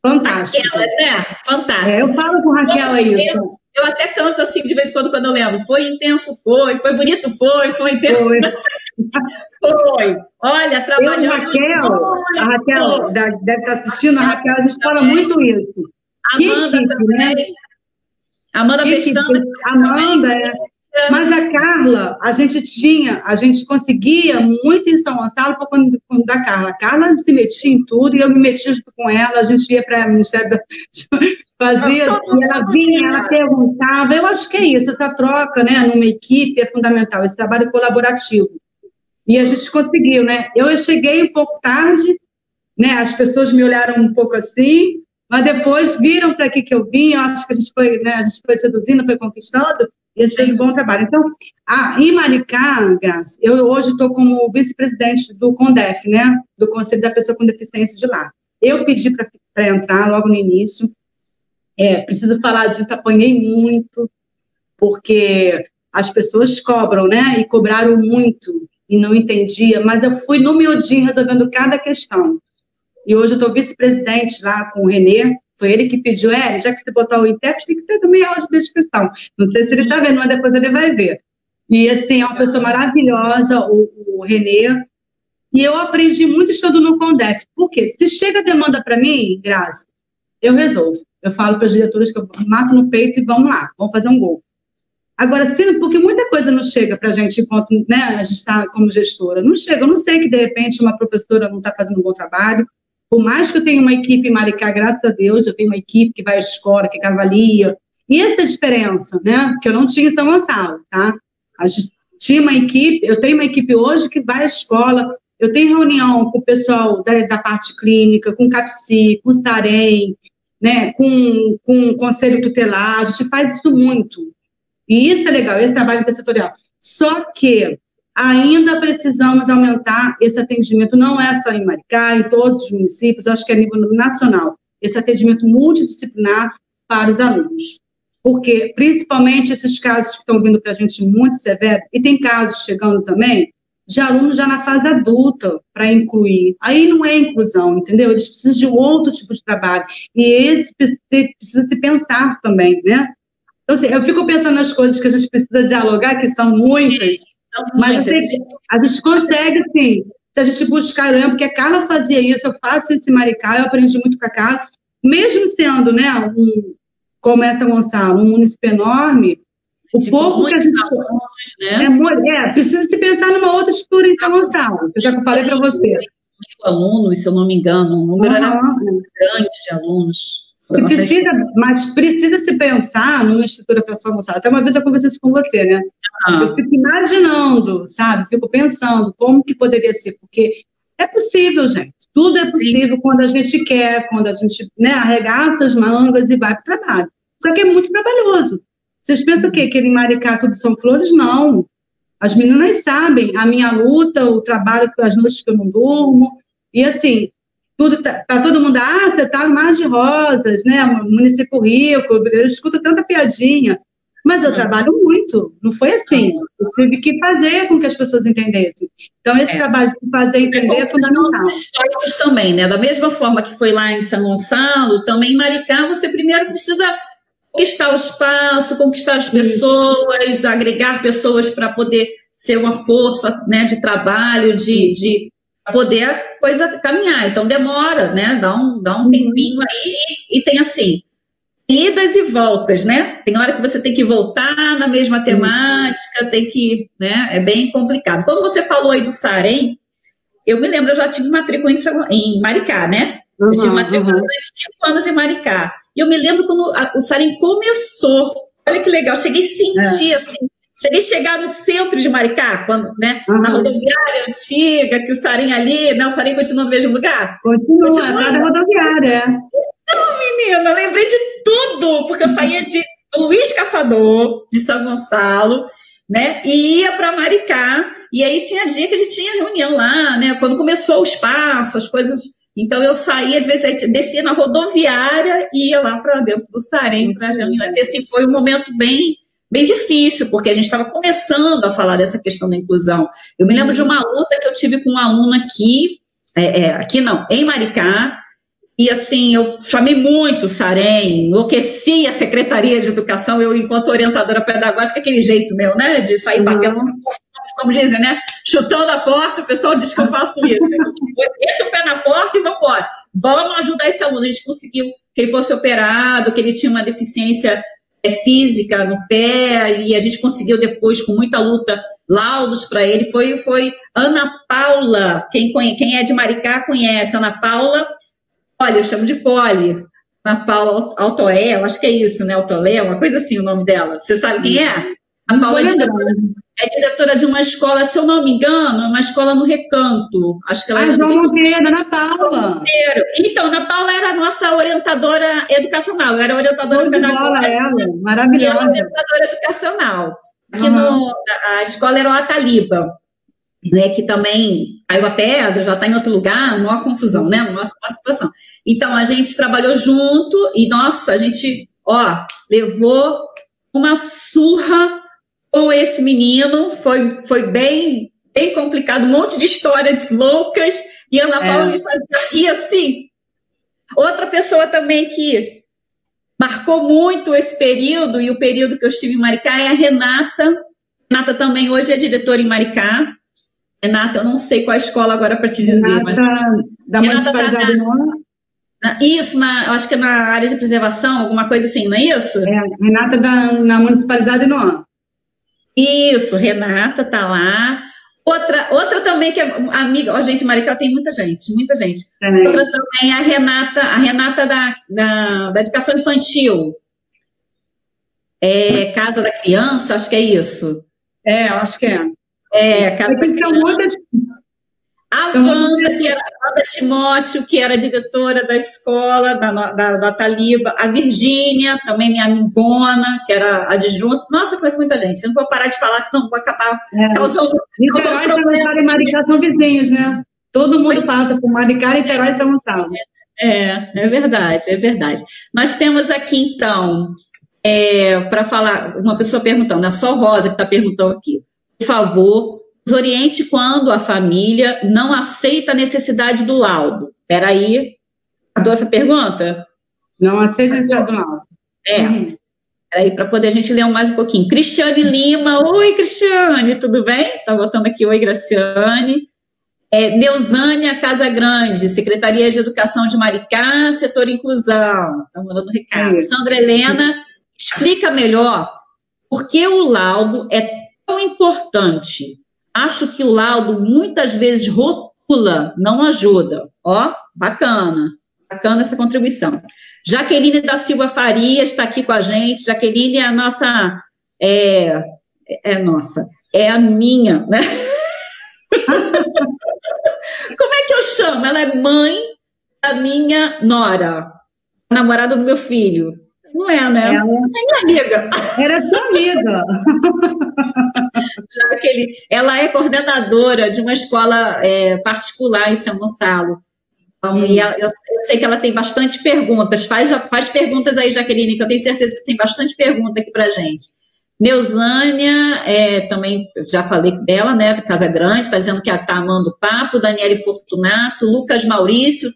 fantástica. Raquel, né? Fantástica. É, eu falo com Raquel aí. Eu, eu até canto assim de vez em quando quando eu lembro. Foi intenso, foi, foi bonito, foi, foi intenso. Foi. foi. Olha, trabalhando. Eu, Raquel, a Raquel deve estar assistindo, a Raquel, a gente fala muito isso. Amanda que, também. Né? Amanda Pestana. Amanda, é. Mas a Carla, a gente tinha, a gente conseguia muito em São Gonçalo por quando da Carla. A Carla se metia em tudo e eu me metia junto com ela, a gente ia para o Ministério da. fazia, e ela vinha, ela perguntava. Eu acho que é isso, essa troca, né, numa equipe é fundamental, esse trabalho colaborativo. E a gente conseguiu, né? Eu cheguei um pouco tarde, né? As pessoas me olharam um pouco assim, mas depois viram para que que eu vim, eu acho que a gente foi, né, a gente foi seduzindo, foi conquistando, e a gente fez um bom trabalho. Então, a, em Maricá, Graça, eu hoje estou como vice-presidente do CONDEF, né, do Conselho da Pessoa com Deficiência de lá. Eu pedi para entrar logo no início, é, preciso falar disso, apanhei muito, porque as pessoas cobram, né, e cobraram muito, e não entendia, mas eu fui no miudinho resolvendo cada questão. E hoje eu estou vice-presidente lá com o Renê, foi ele que pediu, é, já que você botar o intérprete, tem que ter também áudio descrição. Não sei se ele está vendo, mas depois ele vai ver. E, assim, é uma pessoa maravilhosa, o, o Renê. E eu aprendi muito estando no Condef. Por quê? Se chega demanda para mim, Graça, eu resolvo. Eu falo para as diretoras que eu mato no peito e vamos lá, vamos fazer um gol. Agora, se, porque muita coisa não chega para a gente enquanto né, a gente está como gestora. Não chega, eu não sei que de repente uma professora não está fazendo um bom trabalho, por mais que eu tenha uma equipe em Maricá, graças a Deus, eu tenho uma equipe que vai à escola, que avalia. E essa é diferença, né? Que eu não tinha em São Gonçalo, tá? A gente tinha uma equipe, eu tenho uma equipe hoje que vai à escola, eu tenho reunião com o pessoal da, da parte clínica, com o CAPSI, com o SAREM, né, com, com o Conselho Tutelar, a gente faz isso muito. E isso é legal, esse trabalho intersetorial. Só que ainda precisamos aumentar esse atendimento, não é só em Maricá, em todos os municípios, acho que é a nível nacional, esse atendimento multidisciplinar para os alunos. Porque, principalmente, esses casos que estão vindo para a gente muito severos, e tem casos chegando também, de alunos já na fase adulta para incluir. Aí não é inclusão, entendeu? Eles precisam de outro tipo de trabalho. E esse precisa se pensar também, né? Então, assim, eu fico pensando nas coisas que a gente precisa dialogar, que são muitas, mas assim, a gente consegue, sim, se a gente buscar, eu lembro que a Carla fazia isso, eu faço esse Maricá, eu aprendi muito com a Carla, mesmo sendo, né, um, como essa Gonçalo, um município enorme, o tipo, pouco que a gente. Alunos, né? é, é, precisa se pensar numa outra estrutura em São Gonçalo, que eu já falei para você. Mil alunos, se eu não me engano, um número uhum. grande de alunos precisa, mas precisa se pensar numa estrutura para São Gonçalo. Até uma vez eu conversei isso com você, né? Ah. Eu fico imaginando, sabe? Fico pensando como que poderia ser, porque é possível, gente. Tudo é possível Sim. quando a gente quer, quando a gente né, arregaça as mangas e vai para o trabalho. Só que é muito trabalhoso. Vocês pensam o quê? Que em Maricá tudo são flores? Não. As meninas sabem a minha luta, o trabalho, as noites que eu não durmo. E assim, tudo para tá, todo mundo, ah, você está mais de rosas, né? Município rico, eu escuto tanta piadinha. Mas eu trabalho muito, não foi assim. Eu tive que fazer com que as pessoas entendessem. Então, esse é. trabalho de fazer entender é, é fundamental. Históricos também, né? Da mesma forma que foi lá em São Gonçalo, também em Maricá, você primeiro precisa conquistar o espaço, conquistar as pessoas, agregar pessoas para poder ser uma força né, de trabalho, de, de poder a coisa caminhar. Então demora, né? Dá um, dá um uhum. tempinho aí e, e, tem assim, idas e voltas, né? Tem hora que você tem que voltar na mesma temática, tem que, né? É bem complicado. Quando você falou aí do Sarem, eu me lembro, eu já tive matrícula em, em Maricá, né? Uhum, eu tive matrícula uhum. durante cinco anos em Maricá. E eu me lembro quando a, o Sarem começou. Olha que legal, cheguei a sentir é. assim, Cheguei a chegar no centro de Maricá, quando, né, uhum. na rodoviária antiga, que o Sarim ali, né, o Sarim continua no mesmo lugar? Continua, continua na rodoviária. Não, menina, lembrei de tudo, porque eu saía de Luiz Caçador, de São Gonçalo, né, e ia para Maricá, e aí tinha dia que a gente tinha reunião lá, né, quando começou o espaço, as coisas... Então eu saía, às vezes, descia na rodoviária e ia lá para dentro do Sarém para reuniões. E assim, foi um momento bem bem difícil, porque a gente estava começando a falar dessa questão da inclusão. Eu me lembro de uma luta que eu tive com um aluno aqui, é, é, aqui não, em Maricá, E assim, eu chamei muito o Sarem, enlouqueci a Secretaria de Educação, eu, enquanto orientadora pedagógica, aquele jeito meu, né? De sair batendo, uhum. como dizem, né? Chutando a porta, o pessoal diz que eu faço isso. Meto o pé na porta e vou embora. Vamos ajudar esse aluno. A gente conseguiu que ele fosse operado, que ele tinha uma deficiência é, física no pé, e a gente conseguiu depois, com muita luta, laudos para ele. Foi, foi Ana Paula, quem, quem é de Maricá conhece, Ana Paula Olha, eu chamo de Poli. Ana Paula Autoé, acho que é isso, né? Autolé, uma coisa assim o nome dela. Você sabe quem é? A Paula é diretora, é diretora, de uma escola, se eu não me engano, é uma escola no Recanto. Acho que ela ah, João Monteiro, Ana Paula. Então, Ana Paula era a nossa orientadora educacional, eu era orientadora pedagógica. Ela, maravilhosa. Ela orientadora educacional. Aqui uhum. no, a escola era o Ataliba né, que também caiu a pedra, já está em outro lugar, uma confusão, né? Nossa, uma situação. Então, a gente trabalhou junto e, nossa, a gente, ó, levou uma surra com esse menino, foi, foi bem, bem complicado, um monte de histórias loucas, e Ana Paula é. me fazia rir assim. Outra pessoa também que marcou muito esse período, e o período que eu estive em Maricá, é a Renata. Renata também hoje é diretora em Maricá, Renata, eu não sei qual a escola agora para te dizer. Renata, mas... da Renata Municipalidade tá na, Isso, na, eu acho que é na área de preservação, alguma coisa assim, não é isso? É, Renata da, na Municipalidade Noa. Isso, Renata tá lá. Outra, outra também que é amiga, ó, gente, Maricá tem muita gente, muita gente. É. Outra também é a Renata, a Renata da, da, da Educação Infantil. É, Casa da Criança, acho que é isso. É, acho que é. É, Casa da Criança. A Wanda, que era a Wanda Timóteo, que era diretora da escola, da, da, da Taliba, a Virgínia, também minha amigona, que era adjunta. Nossa, conheço muita gente. Eu não vou parar de falar, senão vou acabar é. causando, causando problema. e Maricá são vizinhos, né? Todo mundo passa por Maricá e Terói São Gonçalo. É, é verdade, é verdade. Nós temos aqui, então, é, para falar, uma pessoa perguntando, é só Rosa que está perguntando aqui favor, nos oriente quando a família não aceita a necessidade do laudo. Espera aí, essa pergunta? Não aceita a necessidade do laudo. É. Uhum. Aí, para poder a gente ler mais um pouquinho. Cristiane Lima, oi, Cristiane, tudo bem? Está voltando aqui, oi, Graciane. É, Neusânia Casa Grande, Secretaria de Educação de Maricá, Setor Inclusão. Está mandando recado. É Sandra Helena, explica melhor por que o laudo é tão importante. Acho que o laudo muitas vezes rotula, não ajuda. Ó, bacana, bacana essa contribuição. Jaqueline da Silva Farias está aqui com a gente. Jaqueline é a nossa, é, é nossa, é a minha, né? Como é que eu chamo? Ela é mãe da minha nora, namorada do meu filho. Não é, né? Ela... É minha amiga. Era sua amiga. Já que ele, ela é coordenadora de uma escola é, particular em São Gonçalo. Então, hum. e ela, eu, eu, sei que ela tem bastante perguntas. Faz, faz perguntas aí, Jaqueline, que eu tenho certeza que tem bastante pergunta aqui para gente. Neusânia, é, também já falei dela, né, do Casa Grande, está dizendo que está amando o papo. Daniele Fortunato, Lucas Maurício,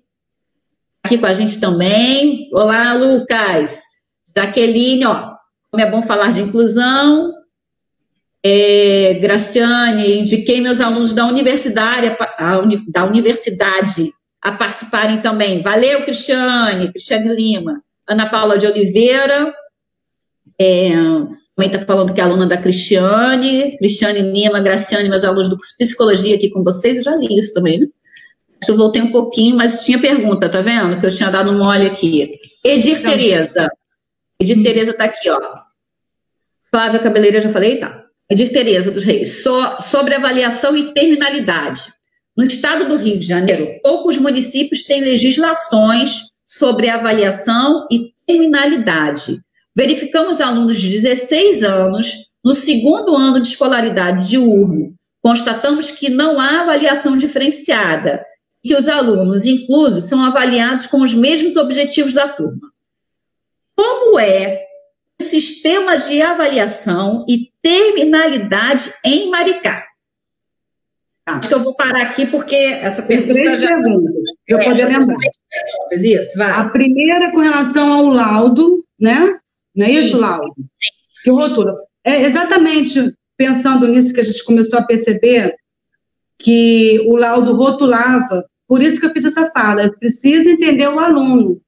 aqui com a gente também. Olá, Lucas. Jaqueline, ó, como é bom falar de inclusão. É, Graciane, indiquei meus alunos da universidade, da universidade a participarem também. Valeu, Cristiane, Cristiane Lima. Ana Paula de Oliveira, é, também está falando que é aluna da Cristiane, Cristiane Lima, Graciane, meus alunos do curso Psicologia aqui com vocês, eu já li isso também, né? Eu voltei um pouquinho, mas tinha pergunta, tá vendo? Que eu tinha dado um mole aqui. Edir então, Tereza, Edir hum. Tereza está aqui, ó. Flávia Cabeleira, já falei? Tá. Edir Tereza dos Reis. So, sobre avaliação e terminalidade. No estado do Rio de Janeiro, poucos municípios têm legislações sobre avaliação e terminalidade. Verificamos alunos de 16 anos no segundo ano de escolaridade diurno. Constatamos que não há avaliação diferenciada, que os alunos inclusos são avaliados com os mesmos objetivos da turma como é sistema de avaliação e terminalidade em Maricá? Tá. Acho que eu vou parar aqui porque essa pergunta. Três já... perguntas. eu é, poder lembrar. Isso, vai. A primeira com relação ao laudo, né? Não é isso, laudo? Sim. Que rotula. É exatamente pensando nisso que a gente começou a perceber que o laudo rotulava, por isso que eu fiz essa fala, precisa entender o aluno,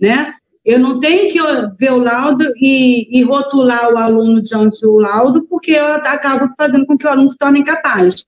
né? Eu não tenho que ver o laudo e, e, rotular o aluno diante do laudo, porque eu acabo fazendo com que o aluno se torne incapaz.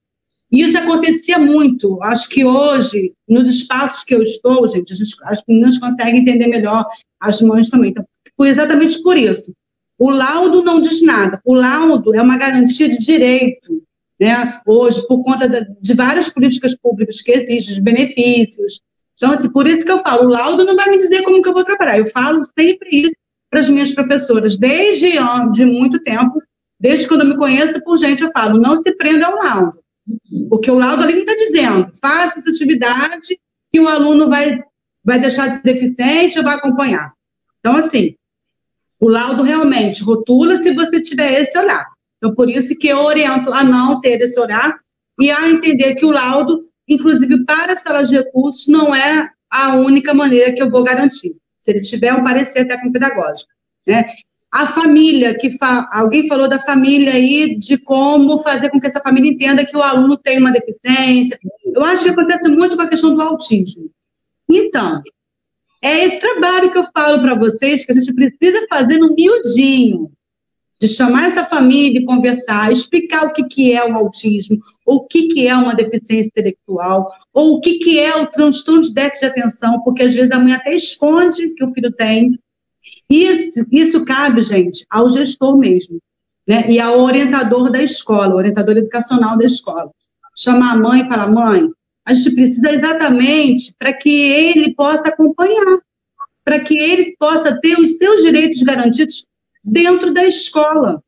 Isso acontecia muito. Acho que hoje, nos espaços que eu estou, gente, as meninas conseguem entender melhor, as mães também. Então, exatamente por isso. O laudo não diz nada. O laudo é uma garantia de direito. Né? Hoje, por conta de várias políticas públicas que existem, de benefícios. Então, assim, por isso que eu falo, o laudo não vai me dizer como que eu vou trabalhar. Eu falo sempre isso para as minhas professoras, desde de muito tempo, desde quando eu me conheço por gente, eu falo, não se prenda ao laudo. Porque o laudo ali não está dizendo, faça essa atividade que o aluno vai, vai deixar de ser deficiente ou vai acompanhar. Então, assim, o laudo realmente rotula se você tiver esse olhar. Então, por isso que eu oriento a não ter esse olhar e a entender que o laudo, inclusive para a sala de recursos, não é a única maneira que eu vou garantir. Se ele tiver um parecer técnico-pedagógico. Né? A família, que fa... alguém falou da família aí, de como fazer com que essa família entenda que o aluno tem uma deficiência. Eu acho que acontece muito com a questão do autismo. Então, é esse trabalho que eu falo para vocês que a gente precisa fazer no miudinho de chamar essa família e conversar, explicar o que, que é o autismo, ou o que, que é uma deficiência intelectual, ou o que, que é o transtorno de déficit de atenção, porque às vezes a mãe até esconde que o filho tem. Isso, isso cabe, gente, ao gestor mesmo, né? E ao orientador da escola, orientador educacional da escola. Chamar a mãe e falar, mãe, a gente precisa exatamente para que ele possa acompanhar, para que ele possa ter os seus direitos garantidos dentro da escola.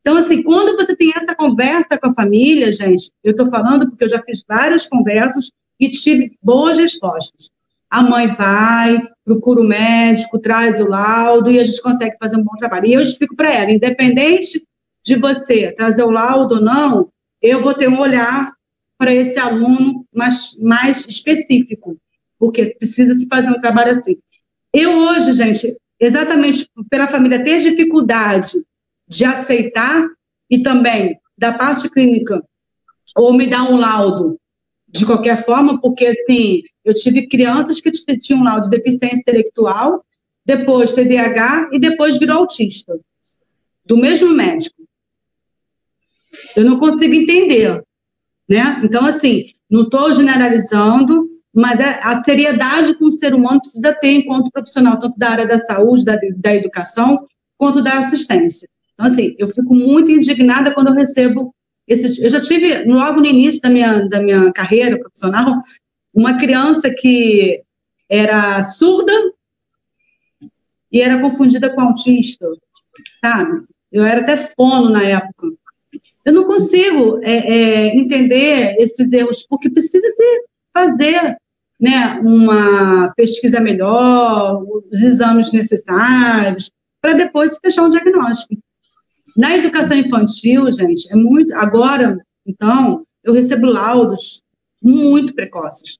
Então, assim, quando você tem essa conversa com a família, gente, eu estou falando porque eu já fiz várias conversas e tive boas respostas. A mãe vai, procura o médico, traz o laudo e a gente consegue fazer um bom trabalho. E eu explico para ela, independente de você trazer o laudo ou não, eu vou ter um olhar para esse aluno mais, mais específico, porque precisa se fazer um trabalho assim. Eu hoje, gente, exatamente pela família ter dificuldade de aceitar e também da parte clínica, ou me dar um laudo de qualquer forma, porque assim, eu tive crianças que tinham um laudo de deficiência intelectual, depois TDAH e depois virou autista, do mesmo médico. Eu não consigo entender, né? Então, assim, não estou generalizando, mas é, a seriedade com o ser humano precisa ter enquanto profissional, tanto da área da saúde, da, da educação, quanto da assistência. Então, assim, eu fico muito indignada quando eu recebo esse. Eu já tive, logo no início da minha, da minha carreira profissional, uma criança que era surda e era confundida com autista, sabe? Eu era até fono na época. Eu não consigo é, é, entender esses erros, porque precisa se fazer né, uma pesquisa melhor, os exames necessários, para depois fechar um diagnóstico. Na educação infantil, gente, é muito. Agora, então, eu recebo laudos muito precoces.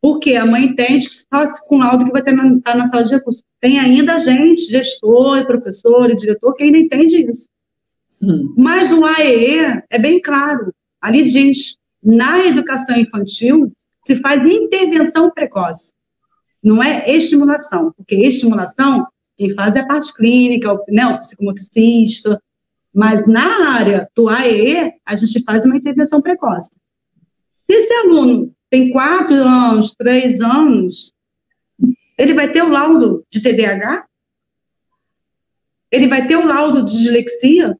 Porque a mãe entende que só com laudo que vai ter na, tá na sala de recursos. Tem ainda gente, gestor, professor diretor, que ainda entende isso. Hum. Mas o AEE é bem claro. Ali diz, na educação infantil, se faz intervenção precoce. Não é estimulação, porque estimulação, quem faz é a parte clínica, né, o psicomotricista, mas na área do AE, a gente faz uma intervenção precoce. Se esse aluno tem quatro anos, três anos, ele vai ter o laudo de TDAH? Ele vai ter o laudo de dislexia?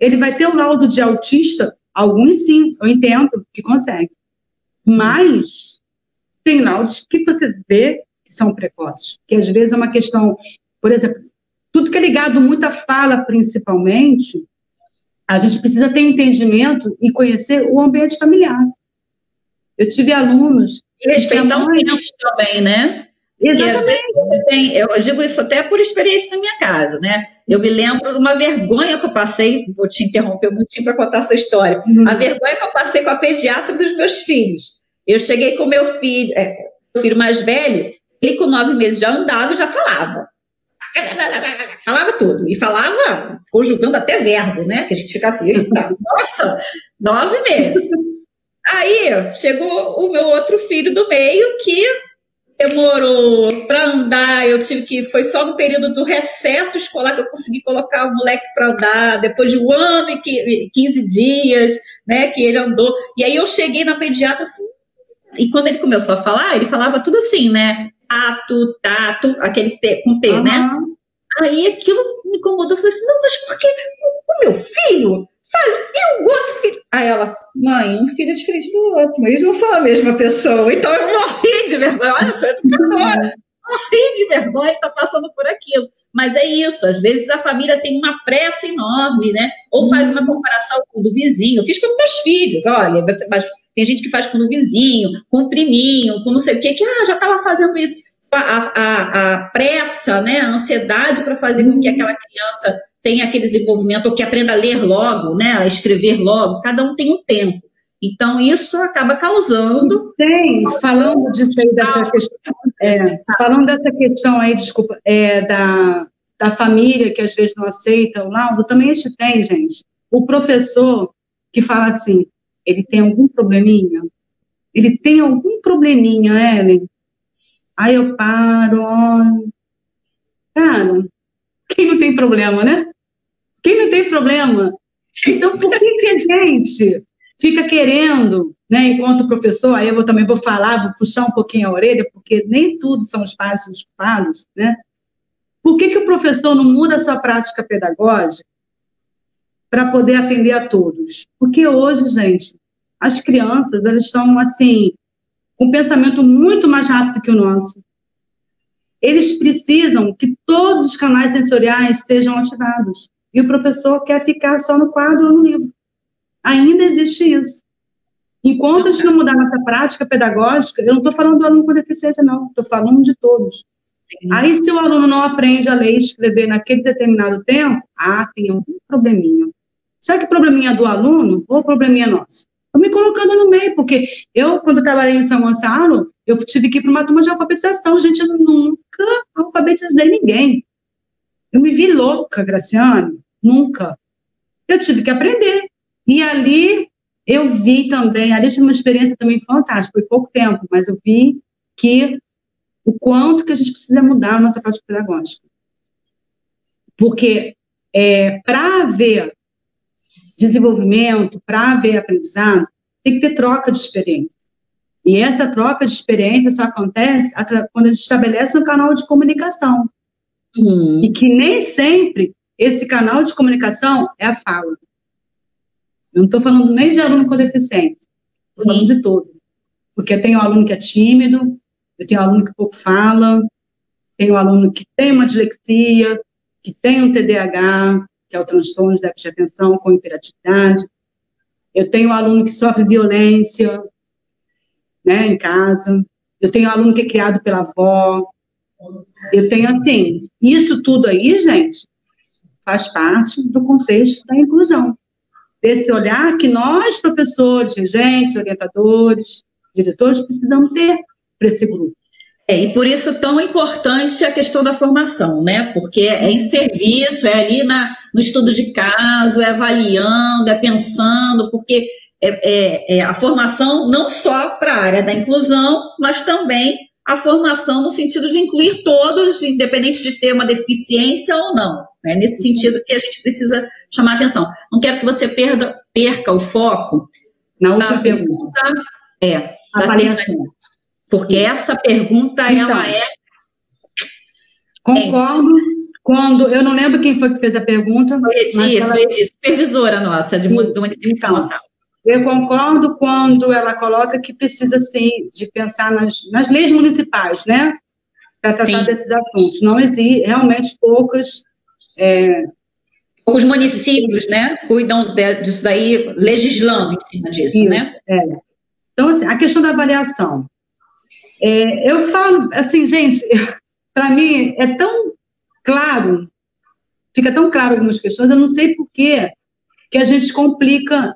Ele vai ter o laudo de autista? Alguns sim, eu entendo que consegue. Mas tem laudos que você vê que são precoces, que às vezes é uma questão, por exemplo, tudo que é ligado muito à fala, principalmente, a gente precisa ter entendimento e conhecer o ambiente familiar. Eu tive alunos. E respeitar o tempo também, né? Exatamente. Tem, eu digo isso até por experiência na minha casa, né? Eu me lembro de uma vergonha que eu passei, vou te interromper um minutinho para contar essa história. Uhum. A vergonha que eu passei com a pediatra dos meus filhos. Eu cheguei com meu filho, é, meu filho mais velho, ele com nove meses já andava e já falava. Falava tudo. E falava conjugando até verbo, né? Que a gente fica assim, nossa, nove meses. Aí chegou o meu outro filho do meio que demorou para andar, eu tive que foi só no período do recesso escolar que eu consegui colocar o moleque para andar, depois de um ano e 15 dias, né, que ele andou. E aí eu cheguei na pediatra assim, e quando ele começou a falar, ele falava tudo assim, né? Tato, tato, aquele T, com T, uhum. né? Aí aquilo me incomodou, eu falei assim, não, mas por que o meu filho faz, e o outro filho? Aí ela, mãe, um filho é diferente do outro, eles não são a mesma pessoa. Então eu morri de vergonha, olha só, eu tô morri de vergonha de estar passando por aquilo. Mas é isso, às vezes a família tem uma pressa enorme, né? Ou faz uma comparação com o do vizinho. Eu fiz com meus filhos, olha, você faz, tem gente que faz com o vizinho, com o priminho, com não sei o quê, que ah, já estava fazendo isso. A, a, a, pressa, né, a ansiedade para fazer com que aquela criança tenha aquele desenvolvimento, ou que aprenda a ler logo, né, a escrever logo, cada um tem um tempo. Então, isso acaba causando. Tem, falando disso aí, dessa questão, é, falando dessa questão aí, desculpa, é, da, da família que às vezes não aceita o laudo, também a gente tem, gente. O professor que fala assim, ele tem algum probleminha? Ele tem algum probleminha, Ellen? Aí eu paro, olho. Cara, quem não tem problema, né? Quem não tem problema? Então, por que, que a gente fica querendo, né, enquanto professor, aí eu vou, também vou falar, vou puxar um pouquinho a orelha, porque nem tudo são os pais os culpados, né? Por que, que o professor não muda a sua prática pedagógica para poder atender a todos? Porque hoje, gente, as crianças, elas estão, assim, com um pensamento muito mais rápido que o nosso. Eles precisam que todos os canais sensoriais sejam ativados. E o professor quer ficar só no quadro ou no livro. Ainda existe isso. Enquanto a gente não mudar nossa prática pedagógica, eu não estou falando do aluno com deficiência, não, estou falando de todos. Sim. Aí, se o aluno não aprende a ler e escrever naquele determinado tempo, ah, tem um probleminha. Será que o probleminha é do aluno ou o probleminha é nosso? Estou me colocando no meio, porque eu, quando trabalhei em São Gonçalo, eu tive que ir para uma turma de alfabetização. Gente, eu nunca alfabetizei ninguém. Eu me vi louca, Graciano, nunca. Eu tive que aprender. E ali eu vi também, ali tive uma experiência também fantástica, foi pouco tempo, mas eu vi que o quanto que a gente precisa mudar a nossa prática pedagógica. Porque é, para haver desenvolvimento, para haver aprendizado, tem que ter troca de experiência. E essa troca de experiência só acontece quando a gente estabelece um canal de comunicação. Uhum. E que nem sempre esse canal de comunicação é a fala. Eu não estou falando nem de aluno com deficiência, estou falando de todo. Porque eu tenho um aluno que é tímido, eu tenho um aluno que pouco fala, tenho um aluno que tem uma dislexia, que tem um TDAH, que é o transtorno de déficit de atenção com hiperatividade. Eu tenho um aluno que sofre violência, né, em casa. Eu tenho aluno que é criado pela avó. Eu tenho, assim, isso tudo aí, gente, faz parte do contexto da inclusão desse olhar que nós, professores, regentes, orientadores, diretores, precisamos ter para esse grupo. É, e por isso tão importante a questão da formação, né? Porque é em serviço, é ali na, no estudo de caso, é avaliando, é pensando, porque é, é, é a formação não só para a área da inclusão, mas também a formação no sentido de incluir todos, independente de ter uma deficiência ou não. É nesse sentido que a gente precisa chamar atenção. Não quero que você perda, perca o foco na última pergunta. É, porque essa pergunta, então, ela é... Concordo quando... Eu não lembro quem foi que fez a pergunta. Foi Edi, ela... foi Edi, supervisora nossa, de, do município de eu concordo quando ela coloca que precisa, sim, de pensar nas, nas leis municipais, né? Para tratar sim. desses assuntos. Não existem realmente poucas. É... Os municípios, né, cuidam disso daí, legislando em cima disso, Isso, né? É. Então, assim, a questão da avaliação. É, eu falo, assim, gente, para mim é tão claro, fica tão claro algumas questões, eu não sei por que que a gente complica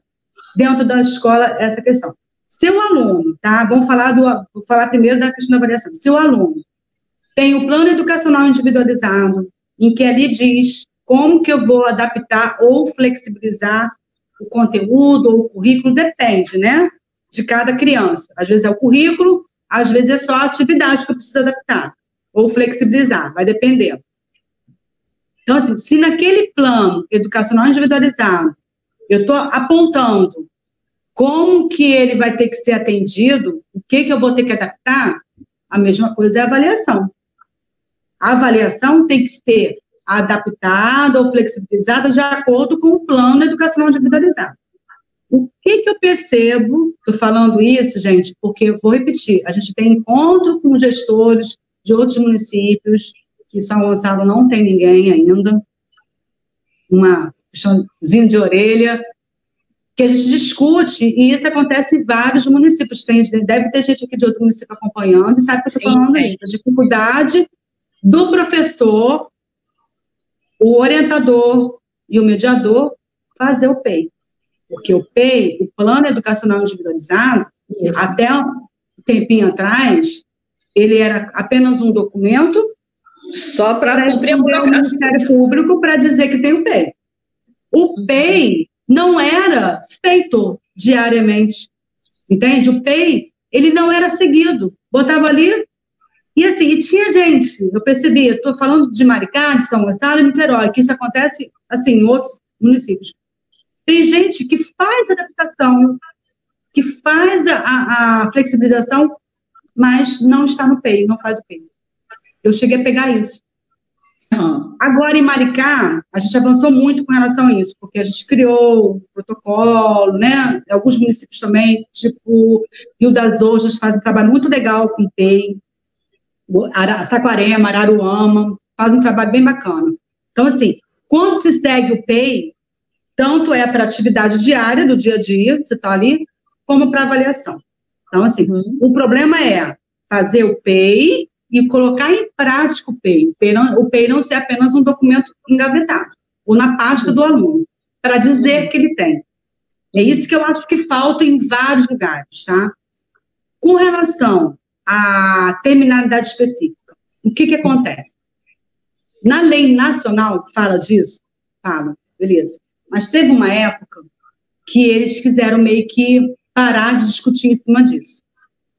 dentro da escola essa questão. Se o aluno, tá? Vamos falar, do, vou falar primeiro da questão da avaliação. Se o aluno tem o plano educacional individualizado, em que ali diz como que eu vou adaptar ou flexibilizar o conteúdo ou o currículo, depende, né? De cada criança. Às vezes é o currículo, às vezes é só a atividade que eu preciso adaptar ou flexibilizar, vai depender. Então, assim, se naquele plano educacional individualizado eu estou apontando como que ele vai ter que ser atendido, o que que eu vou ter que adaptar, a mesma coisa é a avaliação. A avaliação tem que ser adaptada ou flexibilizada de acordo com o plano educacional individualizado. O que, que eu percebo, estou falando isso, gente, porque vou repetir, a gente tem encontro com gestores de outros municípios, que São Gonçalo não tem ninguém ainda, uma puxãozinho de orelha, que a gente discute, e isso acontece em vários municípios. Tem, deve ter gente aqui de outro município acompanhando, e sabe o que eu estou falando aí, a dificuldade do professor, o orientador e o mediador fazer o PEI. Porque o PEI, o Plano Educacional Individualizado, Isso. até um tempinho atrás, ele era apenas um documento só para cumprir o Ministério Público para dizer que tem o PEI. O PEI não era feito diariamente, entende? O PEI, ele não era seguido. Botava ali, e assim, e tinha gente, eu percebi, estou falando de Maricá, de São Gonçalo e Niterói, que isso acontece, assim, em outros municípios. Tem gente que faz adaptação, que faz a, a flexibilização, mas não está no PEI, não faz o PEI. Eu cheguei a pegar isso. Agora, em Maricá, a gente avançou muito com relação a isso, porque a gente criou o protocolo, né? Alguns municípios também, tipo Rio das Ostras, fazem um trabalho muito legal com o PEI. Saquarema, Araruama, fazem um trabalho bem bacana. Então, assim, quando se segue o PEI, tanto é para atividade diária, do dia a dia, você está ali, como para avaliação. Então, assim, uhum. o problema é fazer o PEI e colocar em prática o PEI. O PEI não, o PEI não ser apenas um documento engavetado, ou na pasta do aluno, para dizer que ele tem. É isso que eu acho que falta em vários lugares, tá? Com relação à terminalidade específica, o que que acontece? Na lei nacional fala disso? Fala, beleza. Mas teve uma época que eles quiseram meio que parar de discutir em cima disso,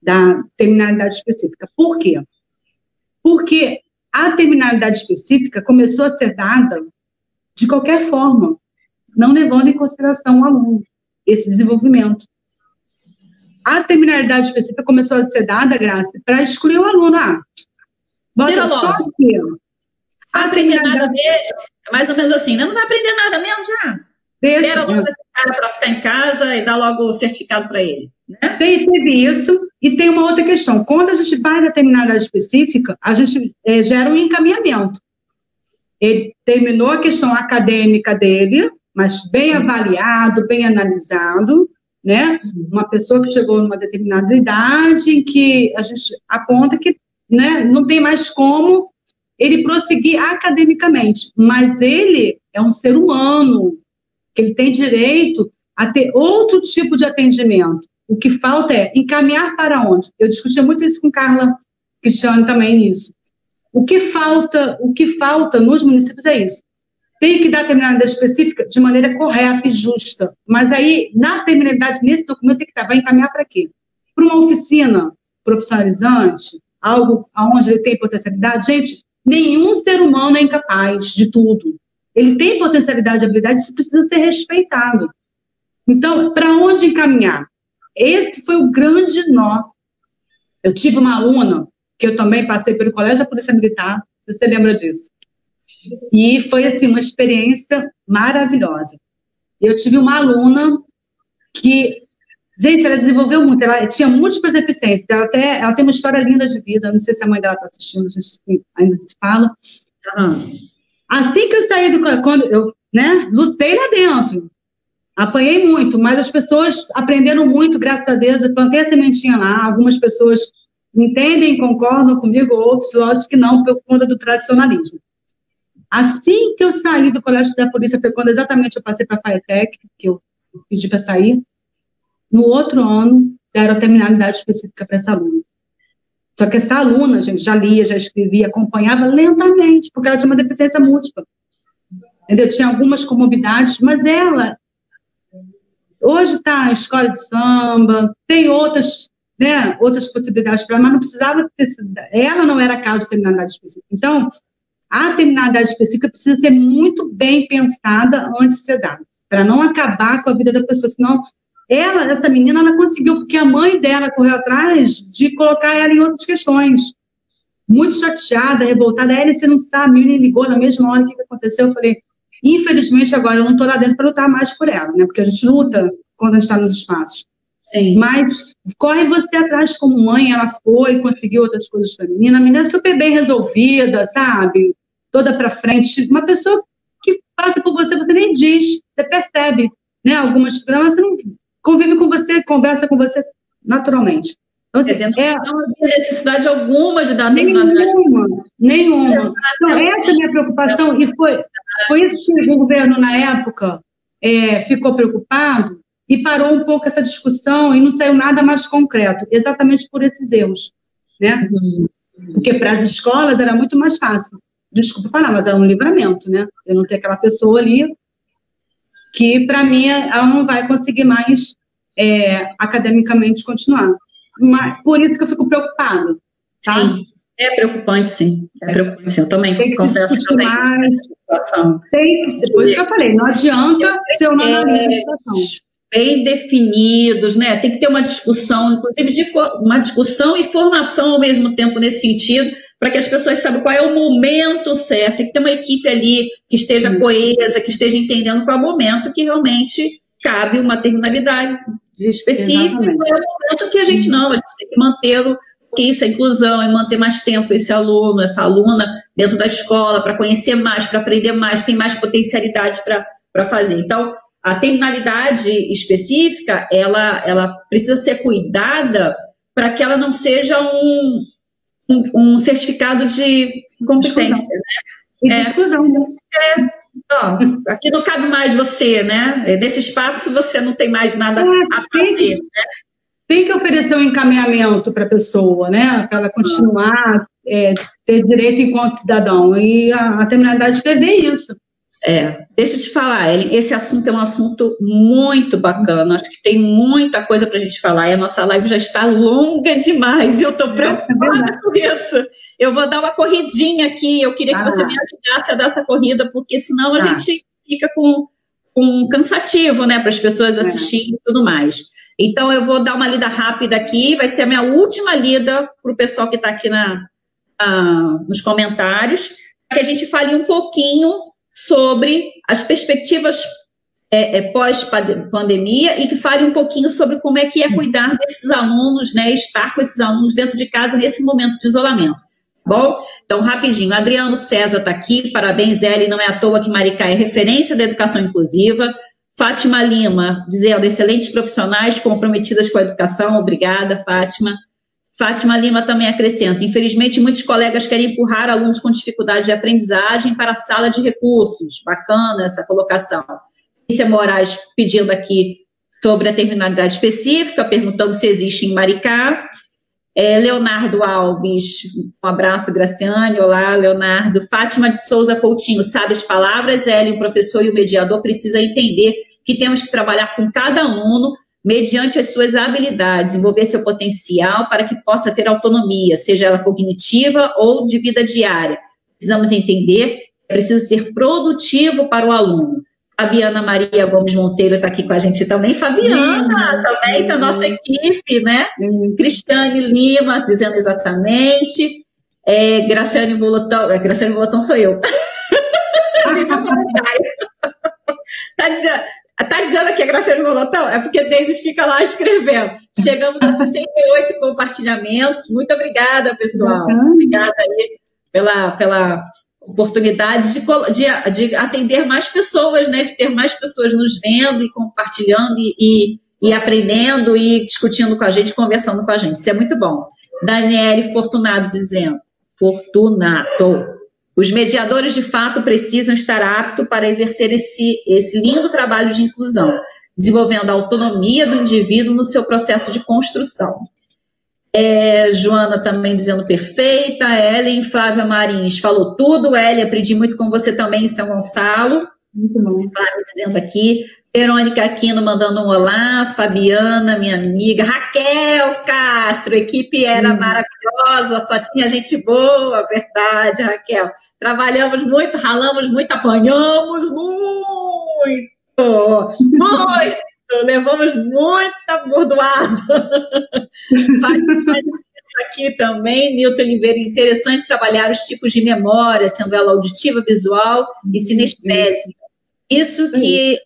da terminalidade específica. Por quê? Porque a terminalidade específica começou a ser dada de qualquer forma, não levando em consideração o aluno, esse desenvolvimento. A terminalidade específica começou a ser dada, Graça, para excluir o aluno. Ah, bota só que a aprender nada mesmo, é mais ou menos assim, né? não vai aprender nada mesmo já. Deixa. Logo cara para ficar em casa e dar logo o certificado para ele. Né? teve isso, e tem uma outra questão. Quando a gente vai determinar área específica, a gente é, gera um encaminhamento. Ele terminou a questão acadêmica dele, mas bem avaliado, bem analisado, né? Uma pessoa que chegou numa determinada idade em que a gente aponta que né, não tem mais como ele prosseguir academicamente, mas ele é um ser humano, que ele tem direito a ter outro tipo de atendimento. O que falta é encaminhar para onde? Eu discutia muito isso com Carla Cristiano também isso. O que falta, o que falta nos municípios é isso. Tem que dar terminalidade específica de maneira correta e justa. Mas aí, na terminalidade, nesse documento, tem que estar, vai encaminhar para quê? Para uma oficina profissionalizante, algo onde ele tem potencialidade. Gente, nenhum ser humano é incapaz de tudo. Ele tem potencialidade e habilidade, isso precisa ser respeitado. Então, para onde encaminhar? Esse foi o grande nó. Eu tive uma aluna, que eu também passei pelo Colégio da Polícia Militar, você lembra disso. E foi, assim, uma experiência maravilhosa. Eu tive uma aluna que, gente, ela desenvolveu muito, ela tinha múltiplas deficiências, ela, até, ela tem uma história linda de vida, não sei se a mãe dela está assistindo, a gente ainda se fala. Uhum. Assim que eu saí do. Quando eu né, lutei lá dentro, apanhei muito, mas as pessoas aprenderam muito, graças a Deus. Eu plantei a sementinha lá. Algumas pessoas entendem, concordam comigo, outros, lógico que não, por conta do tradicionalismo. Assim que eu saí do colégio da polícia, foi quando exatamente eu passei para a FAETEC, que eu pedi para sair. No outro ano, deram a terminalidade específica para essa aluna. Só que essa aluna, gente, já lia, já escrevia, acompanhava lentamente, porque ela tinha uma deficiência múltipla. Entendeu? Tinha algumas comorbidades, mas ela hoje está em escola de samba, tem outras, né, outras possibilidades para ela, mas não precisava ter, ela não era caso de terminalidade específica. Então, a terminalidade específica precisa ser muito bem pensada antes de ser dada, para não acabar com a vida da pessoa, senão ela, essa menina, ela conseguiu, porque a mãe dela correu atrás de colocar ela em outras questões. Muito chateada, revoltada. Ela, você não sabe, a menina ligou na mesma hora o que aconteceu. Eu falei, infelizmente, agora eu não estou lá dentro para lutar mais por ela, né? Porque a gente luta quando a gente está nos espaços. Sim. Mas corre você atrás como mãe, ela foi, conseguiu outras coisas para a menina. A menina é super bem resolvida, sabe? Toda para frente. Uma pessoa que passa por você, você nem diz, você percebe, né? Algumas coisas, você não convive com você, conversa com você naturalmente. Então, assim, dizer, é, não havia necessidade alguma de dar nenhuma, nenhuma. Então, essa é a minha preocupação, e foi, foi isso que o governo, na época, é, ficou preocupado e parou um pouco essa discussão e não saiu nada mais concreto, exatamente por esses erros, né? Uhum. Porque para as escolas era muito mais fácil. Desculpa falar, mas era um livramento, né? Eu não ter aquela pessoa ali que, para mim, ela não vai conseguir mais é, academicamente continuar. Mas, por isso que eu fico preocupada. Tá? Sim, é preocupante, sim. É preocupante, sim. Eu também tem que confesso que eu tenho mais. Tem que por isso que eu falei, não adianta ser uma é, situação bem definidos, né? Tem que ter uma discussão, inclusive de uma discussão e formação ao mesmo tempo nesse sentido, para que as pessoas saibam qual é o momento certo. Tem que ter uma equipe ali que esteja Sim. coesa, que esteja entendendo qual é o momento que realmente cabe uma terminalidade específica, qual é o momento que a gente não, a gente tem que manter o que isso é inclusão, é manter mais tempo esse aluno, essa aluna dentro da escola, para conhecer mais, para aprender mais, tem mais potencialidade para fazer. Então, a terminalidade específica, ela, ela precisa ser cuidada para que ela não seja um, um, um certificado de competência. Né? E de é, exclusão, né? É, aqui não cabe mais você, né? Nesse espaço você não tem mais nada é, a fazer, tem, né? Tem que oferecer um encaminhamento para a pessoa, né? Para ela continuar, é, ter direito enquanto cidadão. E a, a terminalidade prevê isso. É, deixa eu te falar, Ellen, esse assunto é um assunto muito bacana, acho que tem muita coisa para a gente falar, e a nossa live já está longa demais, eu estou preocupada é com isso. Eu vou dar uma corridinha aqui, eu queria ah. que você me ajudasse a dar essa corrida, porque senão a ah. gente fica com, com cansativo, né, para as pessoas é. assistirem é. e tudo mais. Então, eu vou dar uma lida rápida aqui, vai ser a minha última lida para o pessoal que está aqui na, na, nos comentários, para que a gente fale um pouquinho sobre as perspectivas é, é, pós-pandemia e que fale um pouquinho sobre como é que é cuidar desses alunos, né, estar com esses alunos dentro de casa nesse momento de isolamento. Bom, então rapidinho, Adriano César está aqui, parabéns, Ellen, não é à toa que Maricá é referência da educação inclusiva. Fátima Lima, dizendo, excelentes profissionais comprometidas com a educação, obrigada, Fátima. Fátima Lima também acrescenta: infelizmente, muitos colegas querem empurrar alunos com dificuldade de aprendizagem para a sala de recursos. Bacana essa colocação. Lícia Moraes pedindo aqui sobre a terminalidade específica, perguntando se existe em Maricá. É, Leonardo Alves, um abraço, Graciane. Olá, Leonardo. Fátima de Souza Coutinho, sabe as palavras? Ele, o professor e o mediador precisa entender que temos que trabalhar com cada aluno mediante as suas habilidades, envolver seu potencial para que possa ter autonomia, seja ela cognitiva ou de vida diária. Precisamos entender que é preciso ser produtivo para o aluno. Fabiana Maria Gomes Monteiro está aqui com a gente também. Fabiana, uhum. também da nossa equipe, né? Uhum. Cristiane Lima, dizendo exatamente. É, Graciane Volotão, é, Graciane Volotão sou eu. Molotão? É porque Davis fica lá escrevendo. Chegamos a 68 compartilhamentos. Muito obrigada, pessoal. Obrigada aí pela, pela oportunidade de, de, de, atender mais pessoas, né? De ter mais pessoas nos vendo e compartilhando e, e, e aprendendo e discutindo com a gente, conversando com a gente. Isso é muito bom. Daniele Fortunato dizendo, Fortunato, os mediadores, de fato, precisam estar aptos para exercer esse, esse lindo trabalho de inclusão. Desenvolvendo a autonomia do indivíduo no seu processo de construção. É, Joana também dizendo perfeita, Ellen, Flávia Marins falou tudo, Ellen, aprendi muito com você também em São Gonçalo. Muito bom. Flávia dizendo aqui, Verônica Aquino mandando um olá, Fabiana, minha amiga, Raquel Castro, equipe era hum. maravilhosa, só tinha gente boa, verdade, Raquel. Trabalhamos muito, ralamos muito, apanhamos muito, muito, levamos muita bordoada. aqui também, Nilton Oliveira, interessante trabalhar os tipos de memória, sendo ela auditiva, visual e sinestésica. Isso que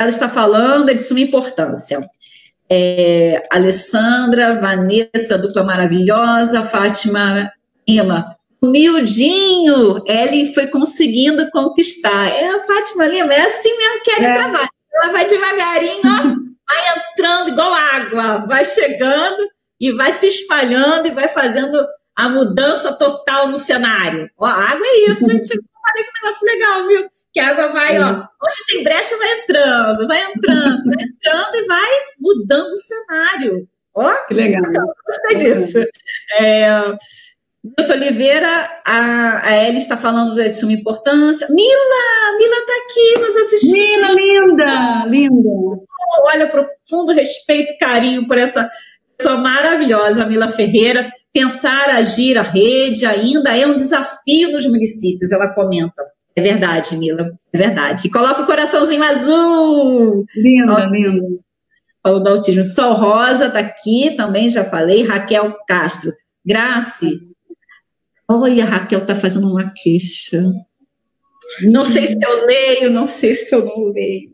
ela está falando é de suma importância. É, Alessandra, Vanessa, dupla maravilhosa, Fátima Lima, humildinho, Ellen foi conseguindo conquistar. É a Fátima Lima, é assim mesmo que ela é. trabalha. Ela vai devagarinho, ó, vai entrando igual água, vai chegando e vai se espalhando e vai fazendo a mudança total no cenário. Ó, a água é isso, gente falei que negócio legal, viu? Que a água vai, ó, onde tem brecha vai entrando, vai entrando, vai entrando e vai mudando o cenário. Ó, que legal. Gostei disso. É, Milton Oliveira, a, a Ellie está falando de suma importância. Mila, Mila está aqui nos assistindo. Mila, linda, linda. Olha, profundo respeito e carinho por essa pessoa maravilhosa, Mila Ferreira. Pensar, agir a rede ainda é um desafio nos municípios, ela comenta. É verdade, Mila, é verdade. E coloca o coraçãozinho azul. Linda, linda. Falou do autismo. Sol Rosa está aqui, também já falei. Raquel Castro. Grace. Olha, a Raquel está fazendo uma queixa. Não sei se eu leio, não sei se eu não leio.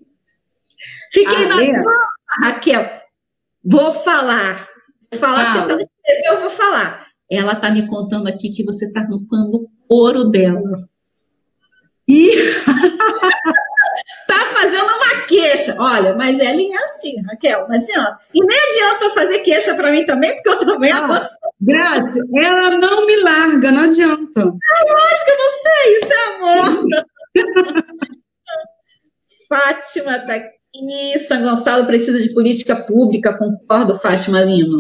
Fiquei ah, na é? Raquel. Vou falar falar, porque se ela escrever, eu vou falar. Ela está me contando aqui que você está arrancando o couro dela. Ih! tá fazendo uma queixa. Olha, mas ela é assim, Raquel, não adianta. E nem adianta fazer queixa para mim também, porque eu também ah, Graça, ela não me larga, não adianta. É lógico, eu não sei, isso é amor. Fátima tá aqui, São Gonçalo precisa de política pública, concordo, Fátima Lima.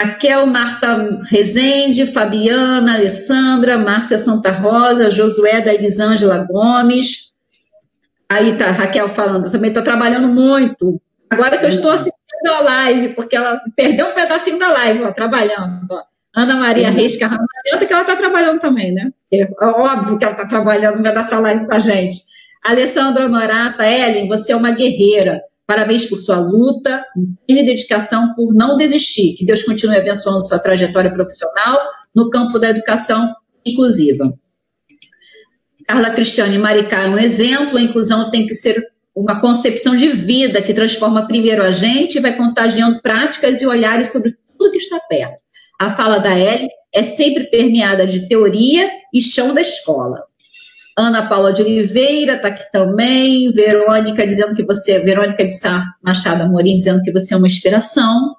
Raquel Marta Rezende, Fabiana, Alessandra, Márcia Santa Rosa, Josué da Elisângela Gomes. Aí tá Raquel falando, também estou trabalhando muito. Agora que eu estou assistindo a live, porque ela perdeu um pedacinho da live, ó, trabalhando. Ó. Ana Maria uhum. Reis Carrão, adianta que ela está trabalhando também, né? É óbvio que ela está trabalhando no meio dessa live com a gente. Alessandra Norata, Ellen, você é uma guerreira. Parabéns por sua luta e dedicação por não desistir. Que Deus continue abençoando sua trajetória profissional no campo da educação inclusiva. Carla Cristiane Maricá é um exemplo. A inclusão tem que ser uma concepção de vida que transforma primeiro a gente e vai contagiando práticas e olhares sobre tudo que está perto. A fala da Ellen é sempre permeada de teoria e chão da escola. Ana Paula de Oliveira está aqui também, Verônica dizendo que você, Verônica de Sá Machado Amorim dizendo que você é uma inspiração,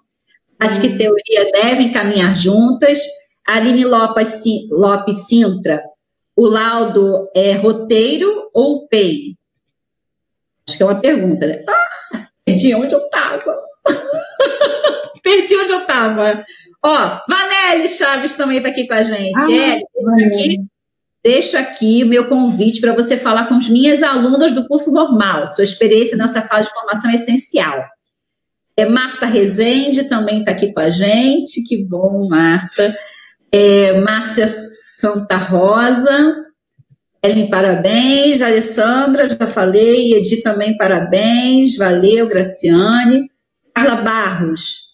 acho que teoria devem caminhar juntas, Aline Lopes, Lopes Sintra, o laudo é roteiro ou PEI? Acho que é uma pergunta, né? Ah, perdi onde eu estava. perdi onde eu estava. Ó, Vanelli Chaves também está aqui com a gente. Ah, é, aqui deixo aqui o meu convite para você falar com as minhas alunas do curso normal. Sua experiência nessa fase de formação é essencial. É, Marta Rezende também está aqui com a gente. Que bom, Marta. É, Márcia Santa Rosa. Ellen, parabéns. Alessandra, já falei. Edi também, parabéns. Valeu, Graciane. Carla Barros.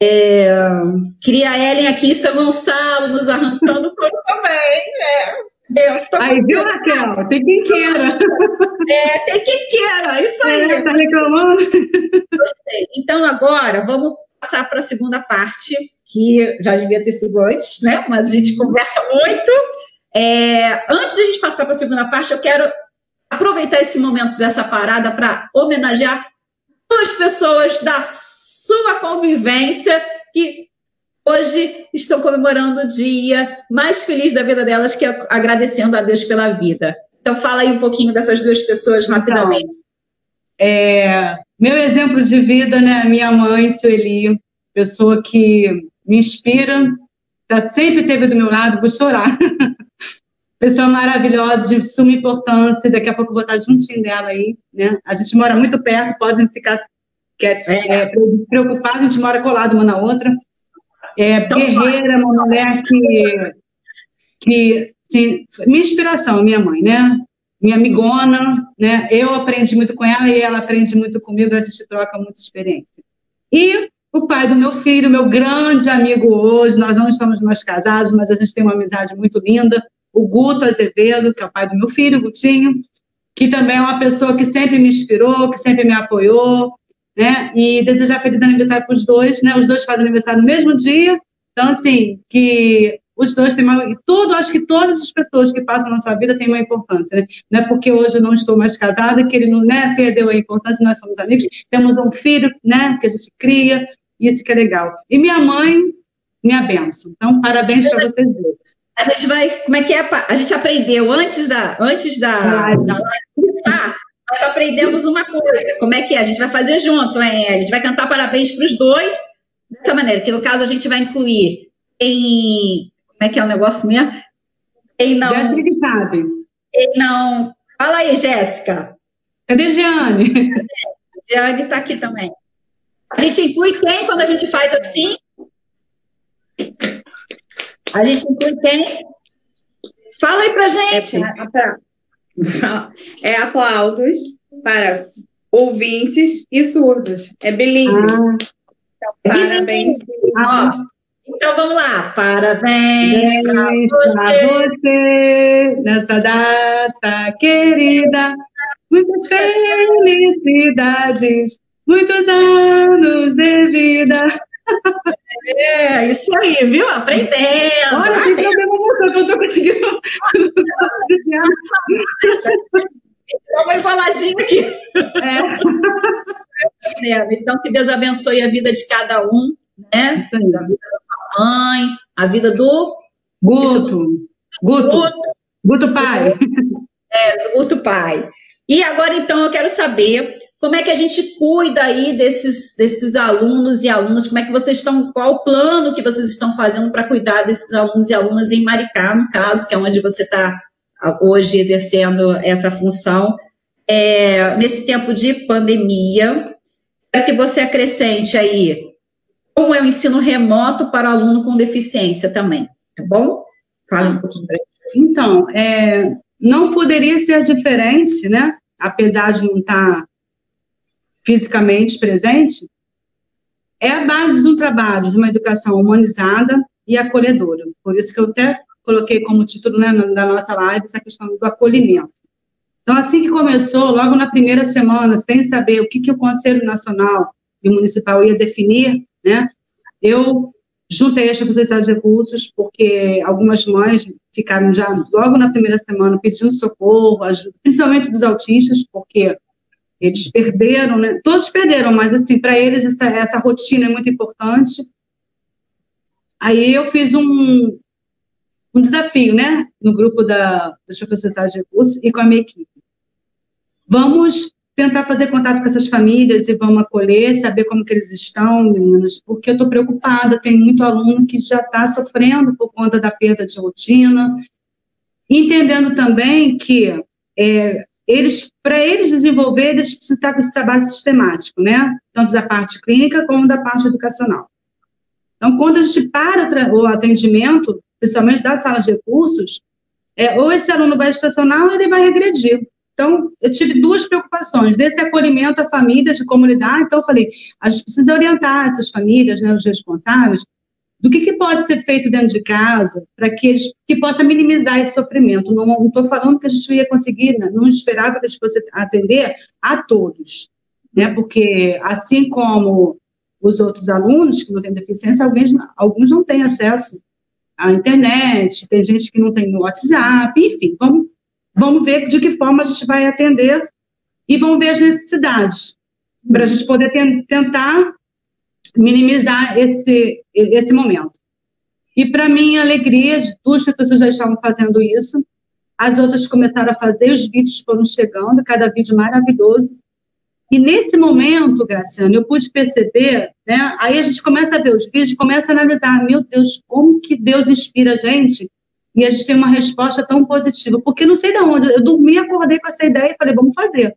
É, queria a Ellen aqui em São Gonçalo, nos arrancando o corpo também. É. Aí, viu, Raquel? Tem quem queira. É, tem quem queira, isso aí. É, tá reclamando? Gostei. Então, agora, vamos passar para a segunda parte, que já devia ter sido antes, né? Mas a gente conversa muito. É, antes de a gente passar para a segunda parte, eu quero aproveitar esse momento dessa parada para homenagear duas pessoas da sua convivência que hoje estão comemorando o dia mais feliz da vida delas, que é agradecendo a Deus pela vida. Então, fala aí um pouquinho dessas duas pessoas rapidamente. Então, é, meu exemplo de vida, né? Minha mãe, Sueli, pessoa que me inspira, tá, sempre esteve do meu lado, vou chorar. pessoa maravilhosa, de suma importância, daqui a pouco vou estar juntinho dela aí, né? A gente mora muito perto, pode ficar quieto, é. é, preocupado, a gente mora colado uma na outra. É, então, guerreira, uma mulher que, que minha inspiração, minha mãe, né? Minha amigona, né? Eu aprendi muito com ela e ela aprende muito comigo, a gente troca muita experiência. E o pai do meu filho, meu grande amigo hoje, nós não estamos mais casados, mas a gente tem uma amizade muito linda, o Guto Azevedo, que é o pai do meu filho, Gutinho, que também é uma pessoa que sempre me inspirou, que sempre me apoiou, né? E desejar feliz aniversário para os dois, né? Os dois fazem aniversário no mesmo dia, então, assim, que os dois têm uma. Tudo, acho que todas as pessoas que passam na sua vida têm uma importância, né? Não é porque hoje eu não estou mais casada que ele não né, perdeu a importância, nós somos amigos, temos um filho, né, que a gente cria, e isso que é legal. E minha mãe, minha benção. Então, parabéns para vocês dois. A gente vai, como é que é? A gente aprendeu antes da, antes da, da nós aprendemos uma coisa. Como é que é? A gente vai fazer junto, hein? A gente vai cantar parabéns para os dois dessa maneira, que no caso a gente vai incluir em. Como é que é o negócio mesmo? Quem não. Jéssica sabe. Quem não. Fala aí, Jéssica. Cadê Jeane? Jeane está aqui também. A gente inclui quem quando a gente faz assim? A gente inclui quem? Fala aí pra gente. É, pra, é aplausos para ouvintes e surdos. É bilíngue. Ah, então, parabéns. Ah. Então vamos lá. Parabéns para você. você nessa data querida. Muitas felicidades, muitos anos de vida. É, isso aí, viu? Aprendendo. Olha, tem problema motor que eu tô conseguindo. Dá uma embaladinha aqui. É. Então, que Deus abençoe a vida de cada um, né? A vida da sua mãe, a vida do Guto. Guto. Guto, Guto pai. É, do Guto pai. E agora, então, eu quero saber como é que a gente cuida aí desses, desses alunos e alunas? Como é que vocês estão, qual o plano que vocês estão fazendo para cuidar desses alunos e alunas em Maricá, no caso, que é onde você está ah, hoje exercendo essa função? É, nesse tempo de pandemia, quero que você acrescente aí como é o ensino remoto para aluno com deficiência também, tá bom? Fale um pouquinho para Então, é, não poderia ser diferente, né? Apesar de não estar tá fisicamente presente, é a base de um trabalho de uma educação humanizada e acolhedora. Por isso que eu até coloquei como título né, da nossa live essa questão do acolhimento. Então, assim que começou, logo na primeira semana, sem saber o que, que o Conselho Nacional e Municipal ia definir, né, eu juntei as responsabilidades de recursos, porque algumas mães ficaram já logo na primeira semana pedindo socorro, principalmente dos autistas, porque eles perderam, né? Todos perderam, mas assim, para eles essa, essa rotina é muito importante. Aí eu fiz um, um desafio, né? No grupo da, das professores de recursos e com a minha equipe. Vamos tentar fazer contato com essas famílias e vamos acolher, saber como que eles estão, meninas, porque eu estou preocupada, tem muito aluno que já está sofrendo por conta da perda de rotina, entendendo também que é, eles, para eles desenvolverem, eles precisam estar com esse trabalho sistemático, né? Tanto da parte clínica como da parte educacional. Então, quando a gente para o atendimento, principalmente das salas de recursos, é, ou esse aluno vai estacionar ou ele vai regredir. Então, eu tive duas preocupações, desse acolhimento a famílias de comunidade, então eu falei, a gente precisa orientar essas famílias, né, os responsáveis, do que, que, pode ser feito dentro de casa para que eles que possa minimizar esse sofrimento. Não estou falando que a gente ia conseguir, né? não esperava que a gente fosse atender a todos, né? Porque assim como os outros alunos que não têm deficiência, alguns, alguns não têm acesso à internet, tem gente que não tem WhatsApp, enfim, vamos, vamos ver de que forma a gente vai atender e vamos ver as necessidades para a gente poder tentar minimizar esse, esse momento. E, para minha alegria, duas pessoas já estavam fazendo isso, as outras começaram a fazer, os vídeos foram chegando, cada vídeo maravilhoso. E nesse momento, Graciano, eu pude perceber, né? Aí a gente começa a ver os vídeos, começa a analisar, meu Deus, como que Deus inspira a gente e a gente tem uma resposta tão positiva. Porque não sei de onde, eu dormi, acordei com essa ideia e falei, vamos fazer.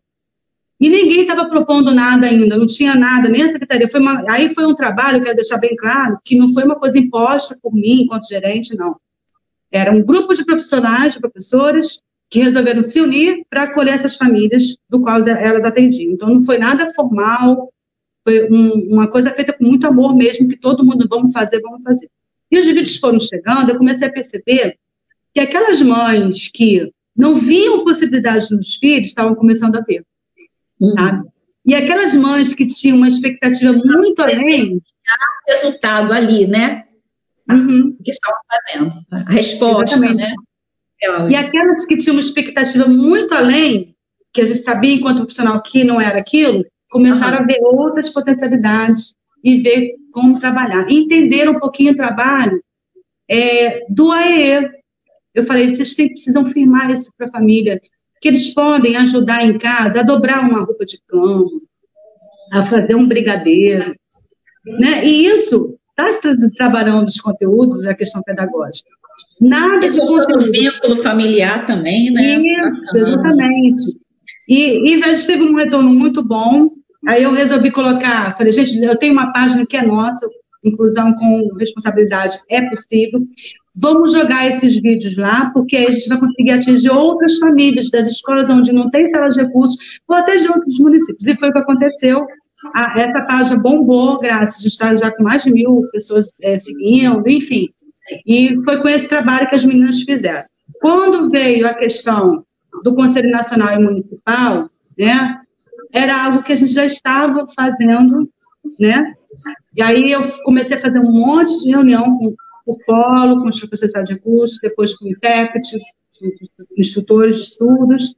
E ninguém estava propondo nada ainda, não tinha nada, nem a secretaria. Foi uma, aí foi um trabalho, quero deixar bem claro, que não foi uma coisa imposta por mim, enquanto gerente, não. Era um grupo de profissionais, de professores, que resolveram se unir para acolher essas famílias do qual elas atendiam. Então, não foi nada formal, foi um, uma coisa feita com muito amor mesmo, que todo mundo, vamos fazer, vamos fazer. E os vídeos foram chegando, eu comecei a perceber que aquelas mães que não viam possibilidades nos filhos estavam começando a ver, uhum. sabe? E aquelas mães que tinham uma expectativa muito além... resultado ali, né? Uhum. Que estavam fazendo. A resposta, Exatamente. né? E aquelas que tinham uma expectativa muito além, que a gente sabia enquanto profissional que não era aquilo, começaram uhum. a ver outras potencialidades e ver como trabalhar. Entender um pouquinho o trabalho é, do AEE. Eu falei, vocês têm, precisam firmar isso para a família, que eles podem ajudar em casa a dobrar uma roupa de cama, a fazer um brigadeiro, né? E isso está trabalhando os conteúdos da questão pedagógica. Nada de conteúdo. vínculo familiar também, né? Isso, exatamente. E, e gente teve um retorno muito bom. Aí eu resolvi colocar, falei, gente, eu tenho uma página que é nossa, inclusão com responsabilidade é possível. Vamos jogar esses vídeos lá, porque aí a gente vai conseguir atingir outras famílias das escolas onde não tem sala de recursos, ou até de outros municípios. E foi o que aconteceu. A, essa página bombou, graças, a gente está já com mais de mil pessoas é, seguindo, enfim. E foi com esse trabalho que as meninas fizeram. Quando veio a questão do Conselho Nacional e Municipal, né, era algo que a gente já estava fazendo, né? E aí eu comecei a fazer um monte de reunião com o polo, com os professores de curso, depois com o intérprete, com instrutores de estudos,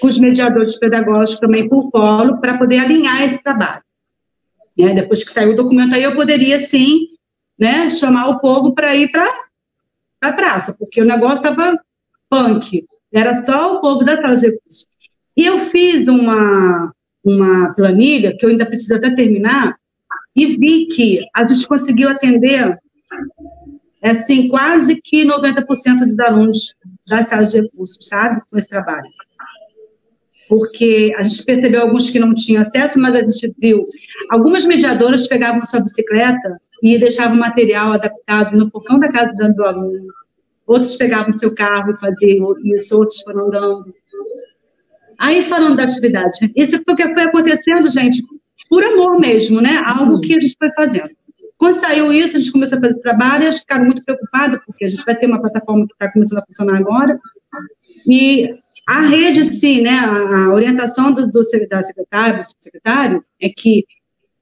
com os mediadores pedagógicos também por polo, para poder alinhar esse trabalho. Né? Depois que saiu o documento aí, eu poderia, sim, né, chamar o povo para ir para a praça, porque o negócio estava punk, era só o povo da sala de recursos. E eu fiz uma, uma planilha, que eu ainda preciso até terminar, e vi que a gente conseguiu atender, assim, quase que 90% dos alunos das salas de recursos, sabe, com esse trabalho porque a gente percebeu alguns que não tinham acesso, mas a gente viu algumas mediadoras pegavam sua bicicleta e deixavam material adaptado no portão da casa do aluno. Outros pegavam seu carro e faziam isso, outros foram andando. Aí, falando da atividade, isso foi o que foi acontecendo, gente, por amor mesmo, né? Algo que a gente foi fazendo. Quando saiu isso, a gente começou a fazer trabalho eles ficaram muito preocupados, porque a gente vai ter uma plataforma que está começando a funcionar agora, e a rede, sim, né, a, orientação do, do da secretário, do secretário, é que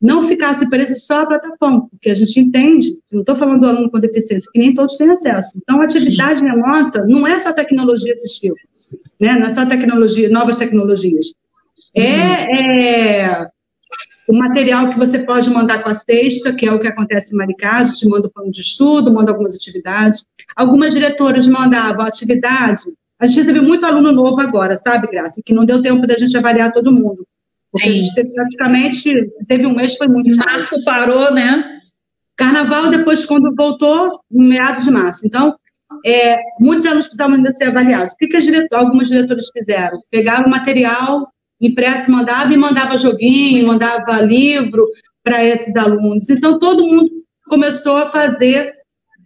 não ficasse preso só a plataforma, porque a gente entende, não estou falando do aluno com deficiência, que nem todos têm acesso. Então, a atividade Sim. remota não é só tecnologia assistiva, né? não é só tecnologia, novas tecnologias. É, é, o material que você pode mandar com a sexta, que é o que acontece em Maricá, a gente manda o plano de estudo, manda algumas atividades. Algumas diretoras mandavam atividade a gente recebeu muito aluno novo agora, sabe, Graça? Que não deu tempo da gente avaliar todo mundo. Sim. a gente praticamente teve um mês, foi muito. Março parou, né? Carnaval, depois, quando voltou, no meados de março. Então, é, muitos alunos precisavam ainda ser avaliados. O que, que diretor, algumas diretoras fizeram? Pegaram material impresso, mandava e mandava joguinho, mandava livro para esses alunos. Então, todo mundo começou a fazer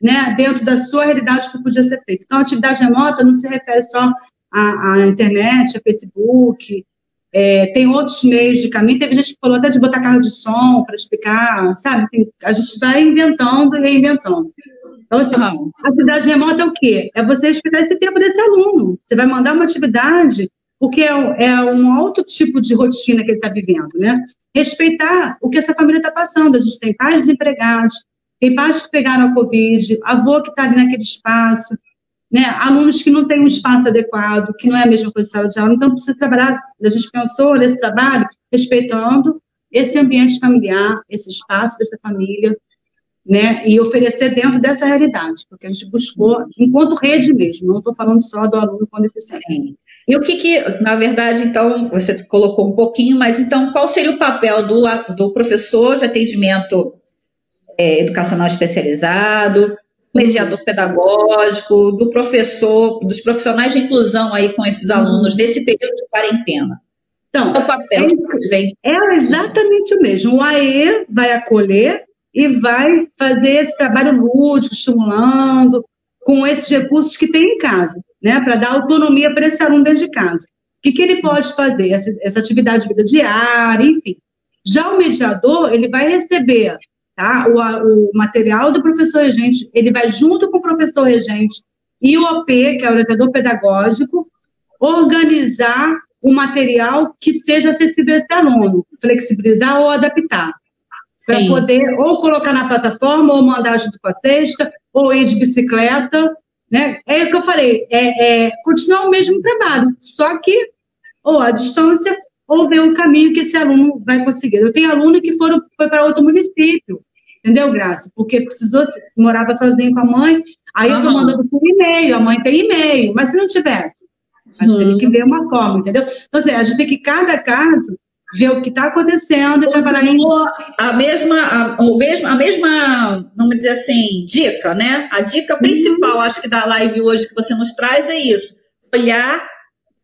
né, dentro da sua realidade que podia ser feito. Então, a atividade remota não se refere só à, à internet, a Facebook, é, tem outros meios de caminho. Teve gente que falou até de botar carro de som para explicar, sabe? Tem, a gente vai inventando e reinventando. Então, assim, a atividade remota é o quê? É você respeitar esse tempo desse aluno. Você vai mandar uma atividade, porque é, é um outro tipo de rotina que ele está vivendo, né? Respeitar o que essa família está passando. A gente tem pais desempregados, tem pais que pegaram a Covid, avô que está ali naquele espaço, né? alunos que não têm um espaço adequado, que não é a mesma coisa de sala de aula. Então, precisa trabalhar, a gente pensou nesse trabalho, respeitando esse ambiente familiar, esse espaço dessa família, né, e oferecer dentro dessa realidade, porque a gente buscou, enquanto rede mesmo, não estou falando só do aluno com deficiência. E o que, que, na verdade, então, você colocou um pouquinho, mas então, qual seria o papel do, do professor de atendimento é, educacional especializado, mediador pedagógico, do professor, dos profissionais de inclusão aí com esses alunos nesse período de quarentena? Então, o papel é, é exatamente o mesmo. O AE vai acolher e vai fazer esse trabalho lúdico, estimulando, com esses recursos que tem em casa, né, para dar autonomia para esse aluno dentro de casa. O que, que ele pode fazer? Essa, essa atividade de vida diária, enfim. Já o mediador, ele vai receber tá, o, o material do professor regente, ele vai junto com o professor regente e o OP, que é o orientador pedagógico, organizar o material que seja acessível a esse aluno, flexibilizar ou adaptar para poder ou colocar na plataforma, ou mandar junto com a cesta, ou ir de bicicleta, né? É o que eu falei, é, é continuar o mesmo trabalho, só que ou a distância, ou ver o caminho que esse aluno vai conseguir. Eu tenho aluno que foram, foi para outro município, entendeu, Graça? Porque precisou, morava sozinho com a mãe, aí uhum. eu tô mandando por e-mail, a mãe tem e-mail, mas se não tivesse, a gente uhum. tem que ver uma forma, entendeu? Então, assim, a gente tem que, cada caso, ver o que está acontecendo e trabalhar em... A mesma, a, o mesmo, a mesma, vamos dizer assim, dica, né? A dica principal, uhum. acho que da live hoje que você nos traz é isso. Olhar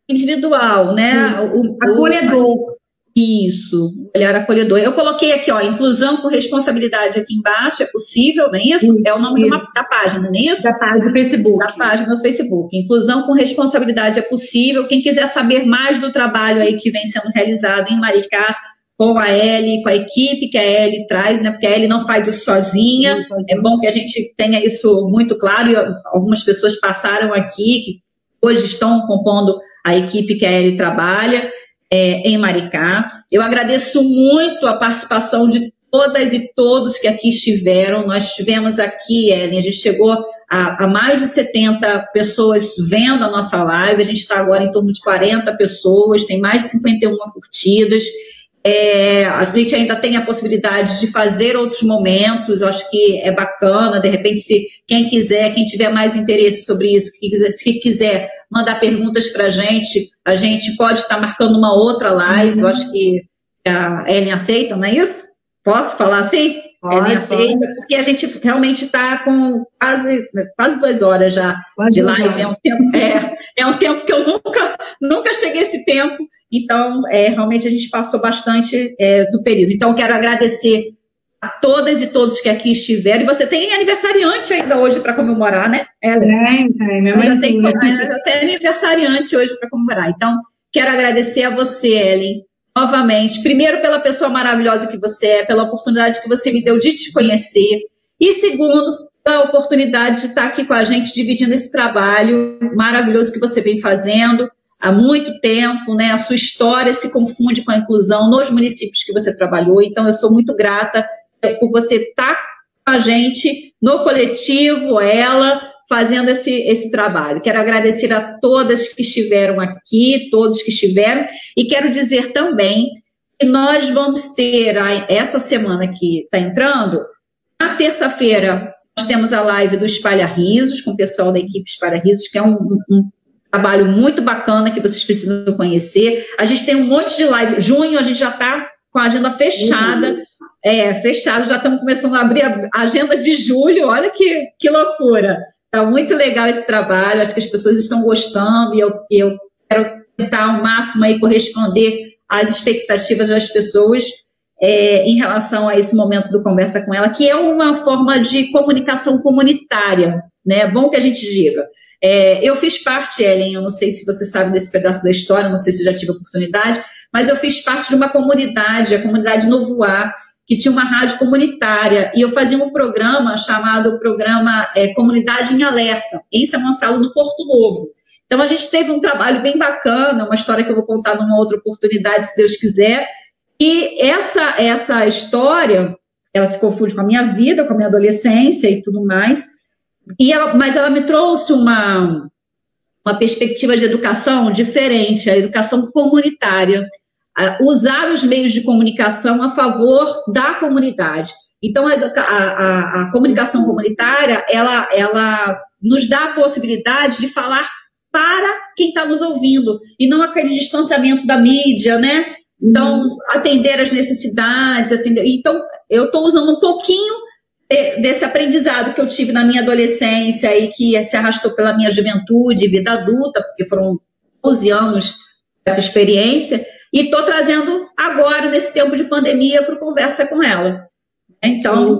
individual, né? O, Acolhedor. Isso, olhar acolhedor. Eu coloquei aqui, ó, inclusão com responsabilidade aqui embaixo, é possível, não é isso? é o nome uma, da página, não é isso? Da página do Facebook. Da página do Facebook. Inclusão com responsabilidade é possível. Quem quiser saber mais do trabalho aí que vem sendo realizado em Maricá, com a Ellie, com a equipe que a Ellie traz, né? Porque a Ellie não faz isso sozinha. É bom que a gente tenha isso muito claro, e algumas pessoas passaram aqui, que hoje estão compondo a equipe que a Ellie trabalha é, em Maricá. Eu agradeço muito a participação de todas e todos que aqui estiveram. Nós tivemos aqui, Ellen, a gente chegou a, a, mais de 70 pessoas vendo a nossa live, a gente está agora em torno de 40 pessoas, tem mais de 51 curtidas. É, a gente ainda tem a possibilidade de fazer outros momentos, eu acho que é bacana, de repente, se quem quiser, quem tiver mais interesse sobre isso, que quiser, se quiser mandar perguntas para a gente, a gente pode estar tá marcando uma outra live, uhum. eu acho que a Ellen aceita, não é isso? Posso falar assim? Pode, Ellen aceita, porque a gente realmente está com quase, quase duas horas já pode de live, é um, tempo, é, é um tempo que eu nunca, nunca cheguei a esse tempo, então, é, realmente a gente passou bastante é, do período. Então, quero agradecer a todas e todos que aqui estiveram. E você tem aniversariante ainda hoje para comemorar, né? Tem, tem. Minha mãe tem, ainda tem aniversariante hoje para comemorar. Então, quero agradecer a você, Ellen, novamente. Primeiro, pela pessoa maravilhosa que você é, pela oportunidade que você me deu de te conhecer. E segundo, a oportunidade de estar aqui com a gente, dividindo esse trabalho maravilhoso que você vem fazendo há muito tempo, né? A sua história se confunde com a inclusão nos municípios que você trabalhou, então eu sou muito grata por você estar com a gente no coletivo, ela, fazendo esse, esse trabalho. Quero agradecer a todas que estiveram aqui, todos que estiveram, e quero dizer também que nós vamos ter essa semana que está entrando, na terça-feira, nós temos a live do Espalha Risos, com o pessoal da equipe Espalha Risos, que é um, um, trabalho muito bacana que vocês precisam conhecer. A gente tem um monte de live. Junho a gente já está com a agenda fechada. Uhum. É, fechado, já estamos começando a abrir a agenda de julho. Olha que, que loucura. Está muito legal esse trabalho, acho que as pessoas estão gostando e eu, eu quero tentar ao máximo aí corresponder às expectativas das pessoas é, em relação a esse momento do Conversa com Ela, que é uma forma de comunicação comunitária, né? É bom que a gente diga. É, eu fiz parte, Ellen, eu não sei se você sabe desse pedaço da história, não sei se já tive oportunidade, mas eu fiz parte de uma comunidade, a comunidade Novoar, que tinha uma rádio comunitária, e eu fazia um programa chamado Programa é, Comunidade em Alerta, em São Gonçalo, no Porto Novo. Então, a gente teve um trabalho bem bacana, uma história que eu vou contar numa outra oportunidade, se Deus quiser, e essa, essa história, ela se confunde com a minha vida, com a minha adolescência e tudo mais, e ela, mas ela me trouxe uma, uma perspectiva de educação diferente, a educação comunitária, usar os meios de comunicação a favor da comunidade. Então, a, a, a comunicação comunitária, ela, ela nos dá a possibilidade de falar para quem está nos ouvindo, e não aquele distanciamento da mídia, né? Então, atender as necessidades, atender. Então, eu estou usando um pouquinho desse aprendizado que eu tive na minha adolescência e que se arrastou pela minha juventude, vida adulta, porque foram 12 anos essa experiência, e estou trazendo agora, nesse tempo de pandemia, para conversa com ela. Então,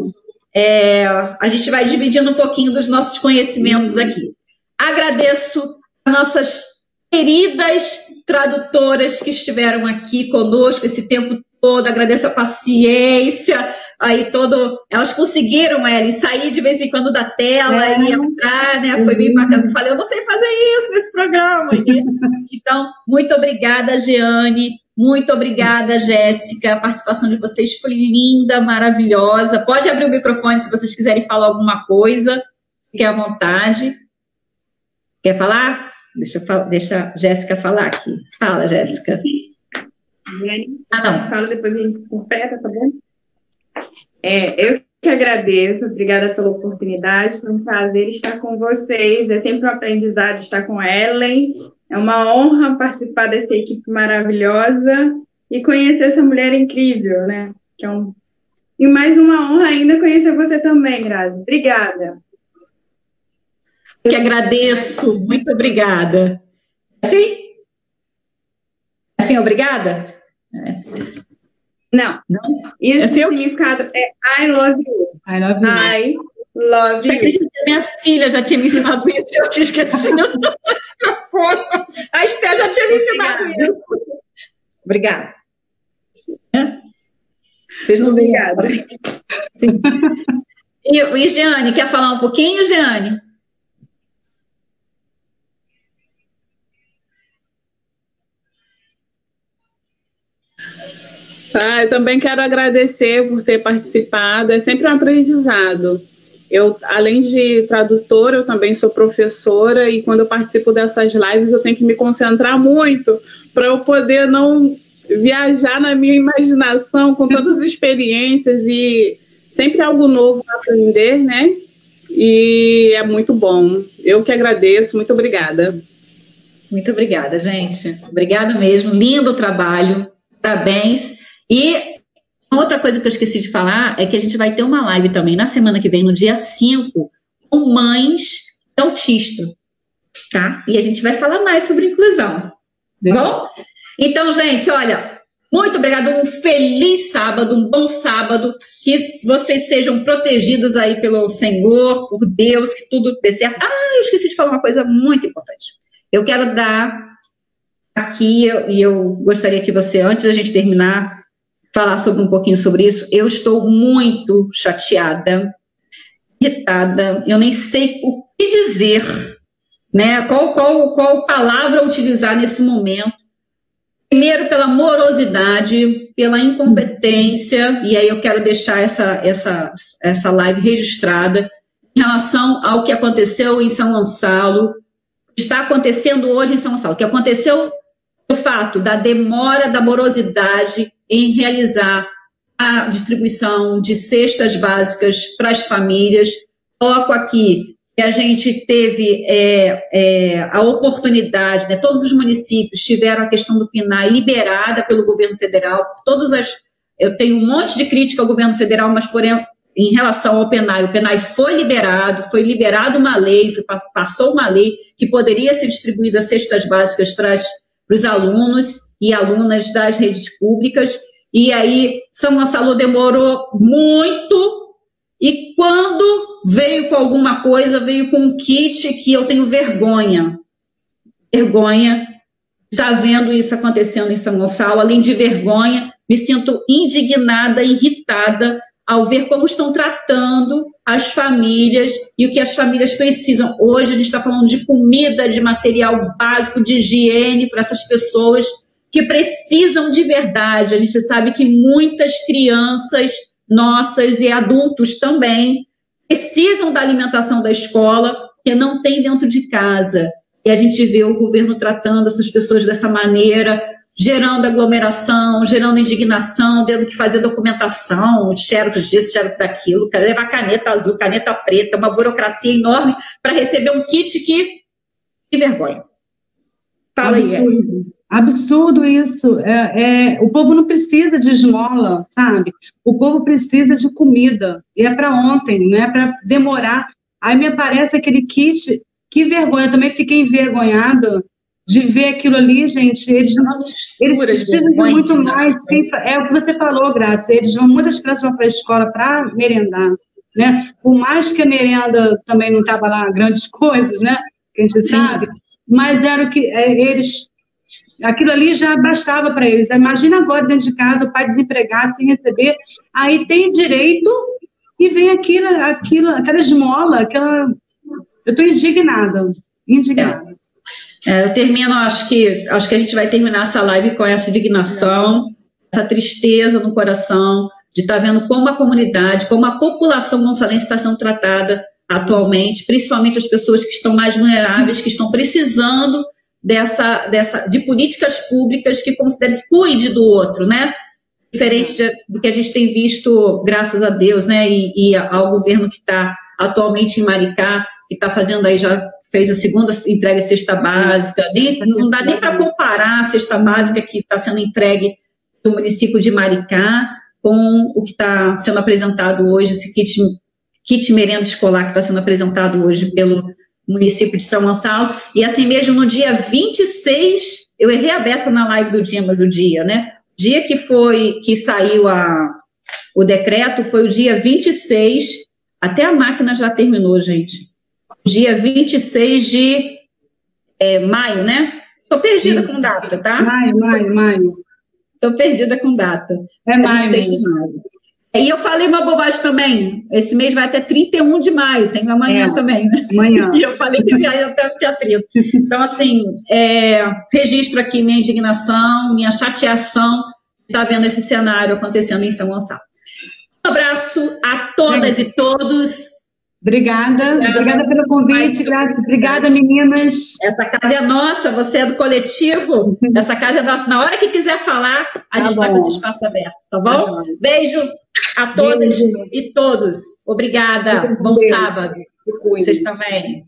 é, a gente vai dividindo um pouquinho dos nossos conhecimentos aqui. Agradeço nossas queridas tradutoras que estiveram aqui conosco esse tempo todo, agradeço a paciência, aí todo, elas conseguiram, Ellen, sair de vez em quando da tela é. e entrar, né, foi bem bacana, eu falei, eu não sei fazer isso nesse programa, então, muito obrigada, Jeane, muito obrigada, Jéssica, a participação de vocês foi linda, maravilhosa, pode abrir o microfone se vocês quiserem falar alguma coisa, fique à vontade, quer falar? Deixa, deixa a Jéssica falar aqui. Fala, Jéssica. Ah, não. Fala depois a gente completa, tá bom? É, eu que agradeço, obrigada pela oportunidade, foi um prazer estar com vocês, é sempre um aprendizado estar com Ellen, é uma honra participar dessa equipe maravilhosa e conhecer essa mulher incrível, né? Que é um... E mais uma honra ainda conhecer você também, Grazi. Obrigada que agradeço. Muito obrigada. Sim? Assim, obrigada? Não. Não? Isso assim, o significado é I love you. I love you. I love Você acredita que minha filha já tinha me ensinado isso eu tinha esquecido? a Esté já tinha me ensinado Obrigada. isso. Obrigada. Vocês não veem? Assim. Sim. E, e Jeane, quer falar um pouquinho, Jeane? Eu também quero agradecer por ter participado, é sempre um aprendizado. Eu, além de tradutora, eu também sou professora e quando eu participo dessas lives eu tenho que me concentrar muito para eu poder não viajar na minha imaginação com todas as experiências e sempre algo novo para aprender, né? E é muito bom. Eu que agradeço, muito obrigada. Muito obrigada, gente. Obrigada mesmo. Lindo trabalho. Parabéns. E outra coisa que eu esqueci de falar é que a gente vai ter uma live também na semana que vem, no dia 5, com mães de autista, tá? E a gente vai falar mais sobre inclusão, tá bom? Então, gente, olha, muito obrigado, um feliz sábado, um bom sábado, que vocês sejam protegidos aí pelo Senhor, por Deus, que tudo dê certo. Ah, eu esqueci de falar uma coisa muito importante. Eu quero dar aqui, e eu gostaria que você, antes da gente terminar, falar sobre um pouquinho sobre isso. Eu estou muito chateada, irritada, eu nem sei o que dizer, né? Qual, qual, qual palavra utilizar nesse momento. Primeiro, pela morosidade, pela incompetência, e aí eu quero deixar essa, essa, essa live registrada em relação ao que aconteceu em São Gonçalo, está acontecendo hoje em São Gonçalo, que aconteceu fato da demora da morosidade em realizar a distribuição de cestas básicas para as famílias. Coloco aqui que a gente teve é, é, a oportunidade, né, todos os municípios tiveram a questão do PNAE liberada pelo governo federal, todas as, eu tenho um monte de crítica ao governo federal, mas porém, em relação ao PNAE, o PNAE foi liberado, foi liberada uma lei, foi, passou uma lei que poderia ser distribuída cestas básicas para as para os alunos e alunas das redes públicas. E aí, São Gonçalo demorou muito, e quando veio com alguma coisa, veio com um kit que eu tenho vergonha. Vergonha de estar vendo isso acontecendo em São Gonçalo, além de vergonha, me sinto indignada, irritada ao ver como estão tratando as famílias e o que as famílias precisam. Hoje a gente está falando de comida, de material básico, de higiene para essas pessoas que precisam de verdade. A gente sabe que muitas crianças nossas e adultos também precisam da alimentação da escola que não tem dentro de casa. E a gente vê o governo tratando essas pessoas dessa maneira, gerando aglomeração, gerando indignação, tendo que fazer documentação, xerox disso, xerox daquilo, levar caneta azul, caneta preta, uma burocracia enorme para receber um kit que. Que vergonha. Fala absurdo, aí. Absurdo isso. É, é, o povo não precisa de esmola, sabe? O povo precisa de comida. E é para ontem, não é para demorar. Aí me aparece aquele kit. Que vergonha. Eu também fiquei envergonhada de ver aquilo ali, gente. Eles, eles precisam de muito mais. É o que você falou, Graça. Eles vão, muitas crianças vão para a escola para merendar. Né? Por mais que a merenda também não estava lá grandes coisas, né? Que a gente Sim. sabe mas era o que é, eles aquilo ali já bastava para eles. Imagina agora dentro de casa o pai desempregado sem receber, aí tem direito e vem aquilo, aquilo, aquela esmola, aquela. Eu estou indignada, indignada. É. É, eu termino, acho que acho que a gente vai terminar essa live com essa indignação, essa tristeza no coração de estar tá vendo como a comunidade, como a população gonçalense está sendo tratada atualmente, principalmente as pessoas que estão mais vulneráveis, que estão precisando dessa, dessa de políticas públicas que considerem que cuide do outro, né? Diferente de, do que a gente tem visto, graças a Deus, né? E, e ao governo que está atualmente em Maricá, que está fazendo aí, já fez a segunda entrega de cesta básica, nem, não dá nem para comparar a cesta básica que está sendo entregue no município de Maricá com o que está sendo apresentado hoje, esse kit kit merenda escolar que está sendo apresentado hoje pelo município de São Gonçalo. E assim mesmo, no dia 26, eu errei a beça na live do dia, mas o dia, né? Dia que foi, que saiu a, o decreto foi o dia 26, até a máquina já terminou, gente. Dia 26 de é, maio, né? Estou perdida Sim. com data, tá? Maio, maio, maio. Estou perdida com data. É maio. 26 de maio. E eu falei uma bobagem também. Esse mês vai até 31 de maio, tem amanhã é, também, né? Amanhã. E eu falei que já ia até o dia 30. Então, assim, é, registro aqui minha indignação, minha chateação de estar vendo esse cenário acontecendo em São Gonçalo. Um abraço a todas é. e todos. Obrigada, obrigada, obrigada pelo convite, graças, obrigada meninas. Essa casa é nossa, você é do coletivo, essa casa é nossa. Na hora que quiser falar, a tá gente está com esse espaço aberto, tá bom? Tá Beijo a todas Beijo. e todos. Obrigada, bom sábado. Vocês também.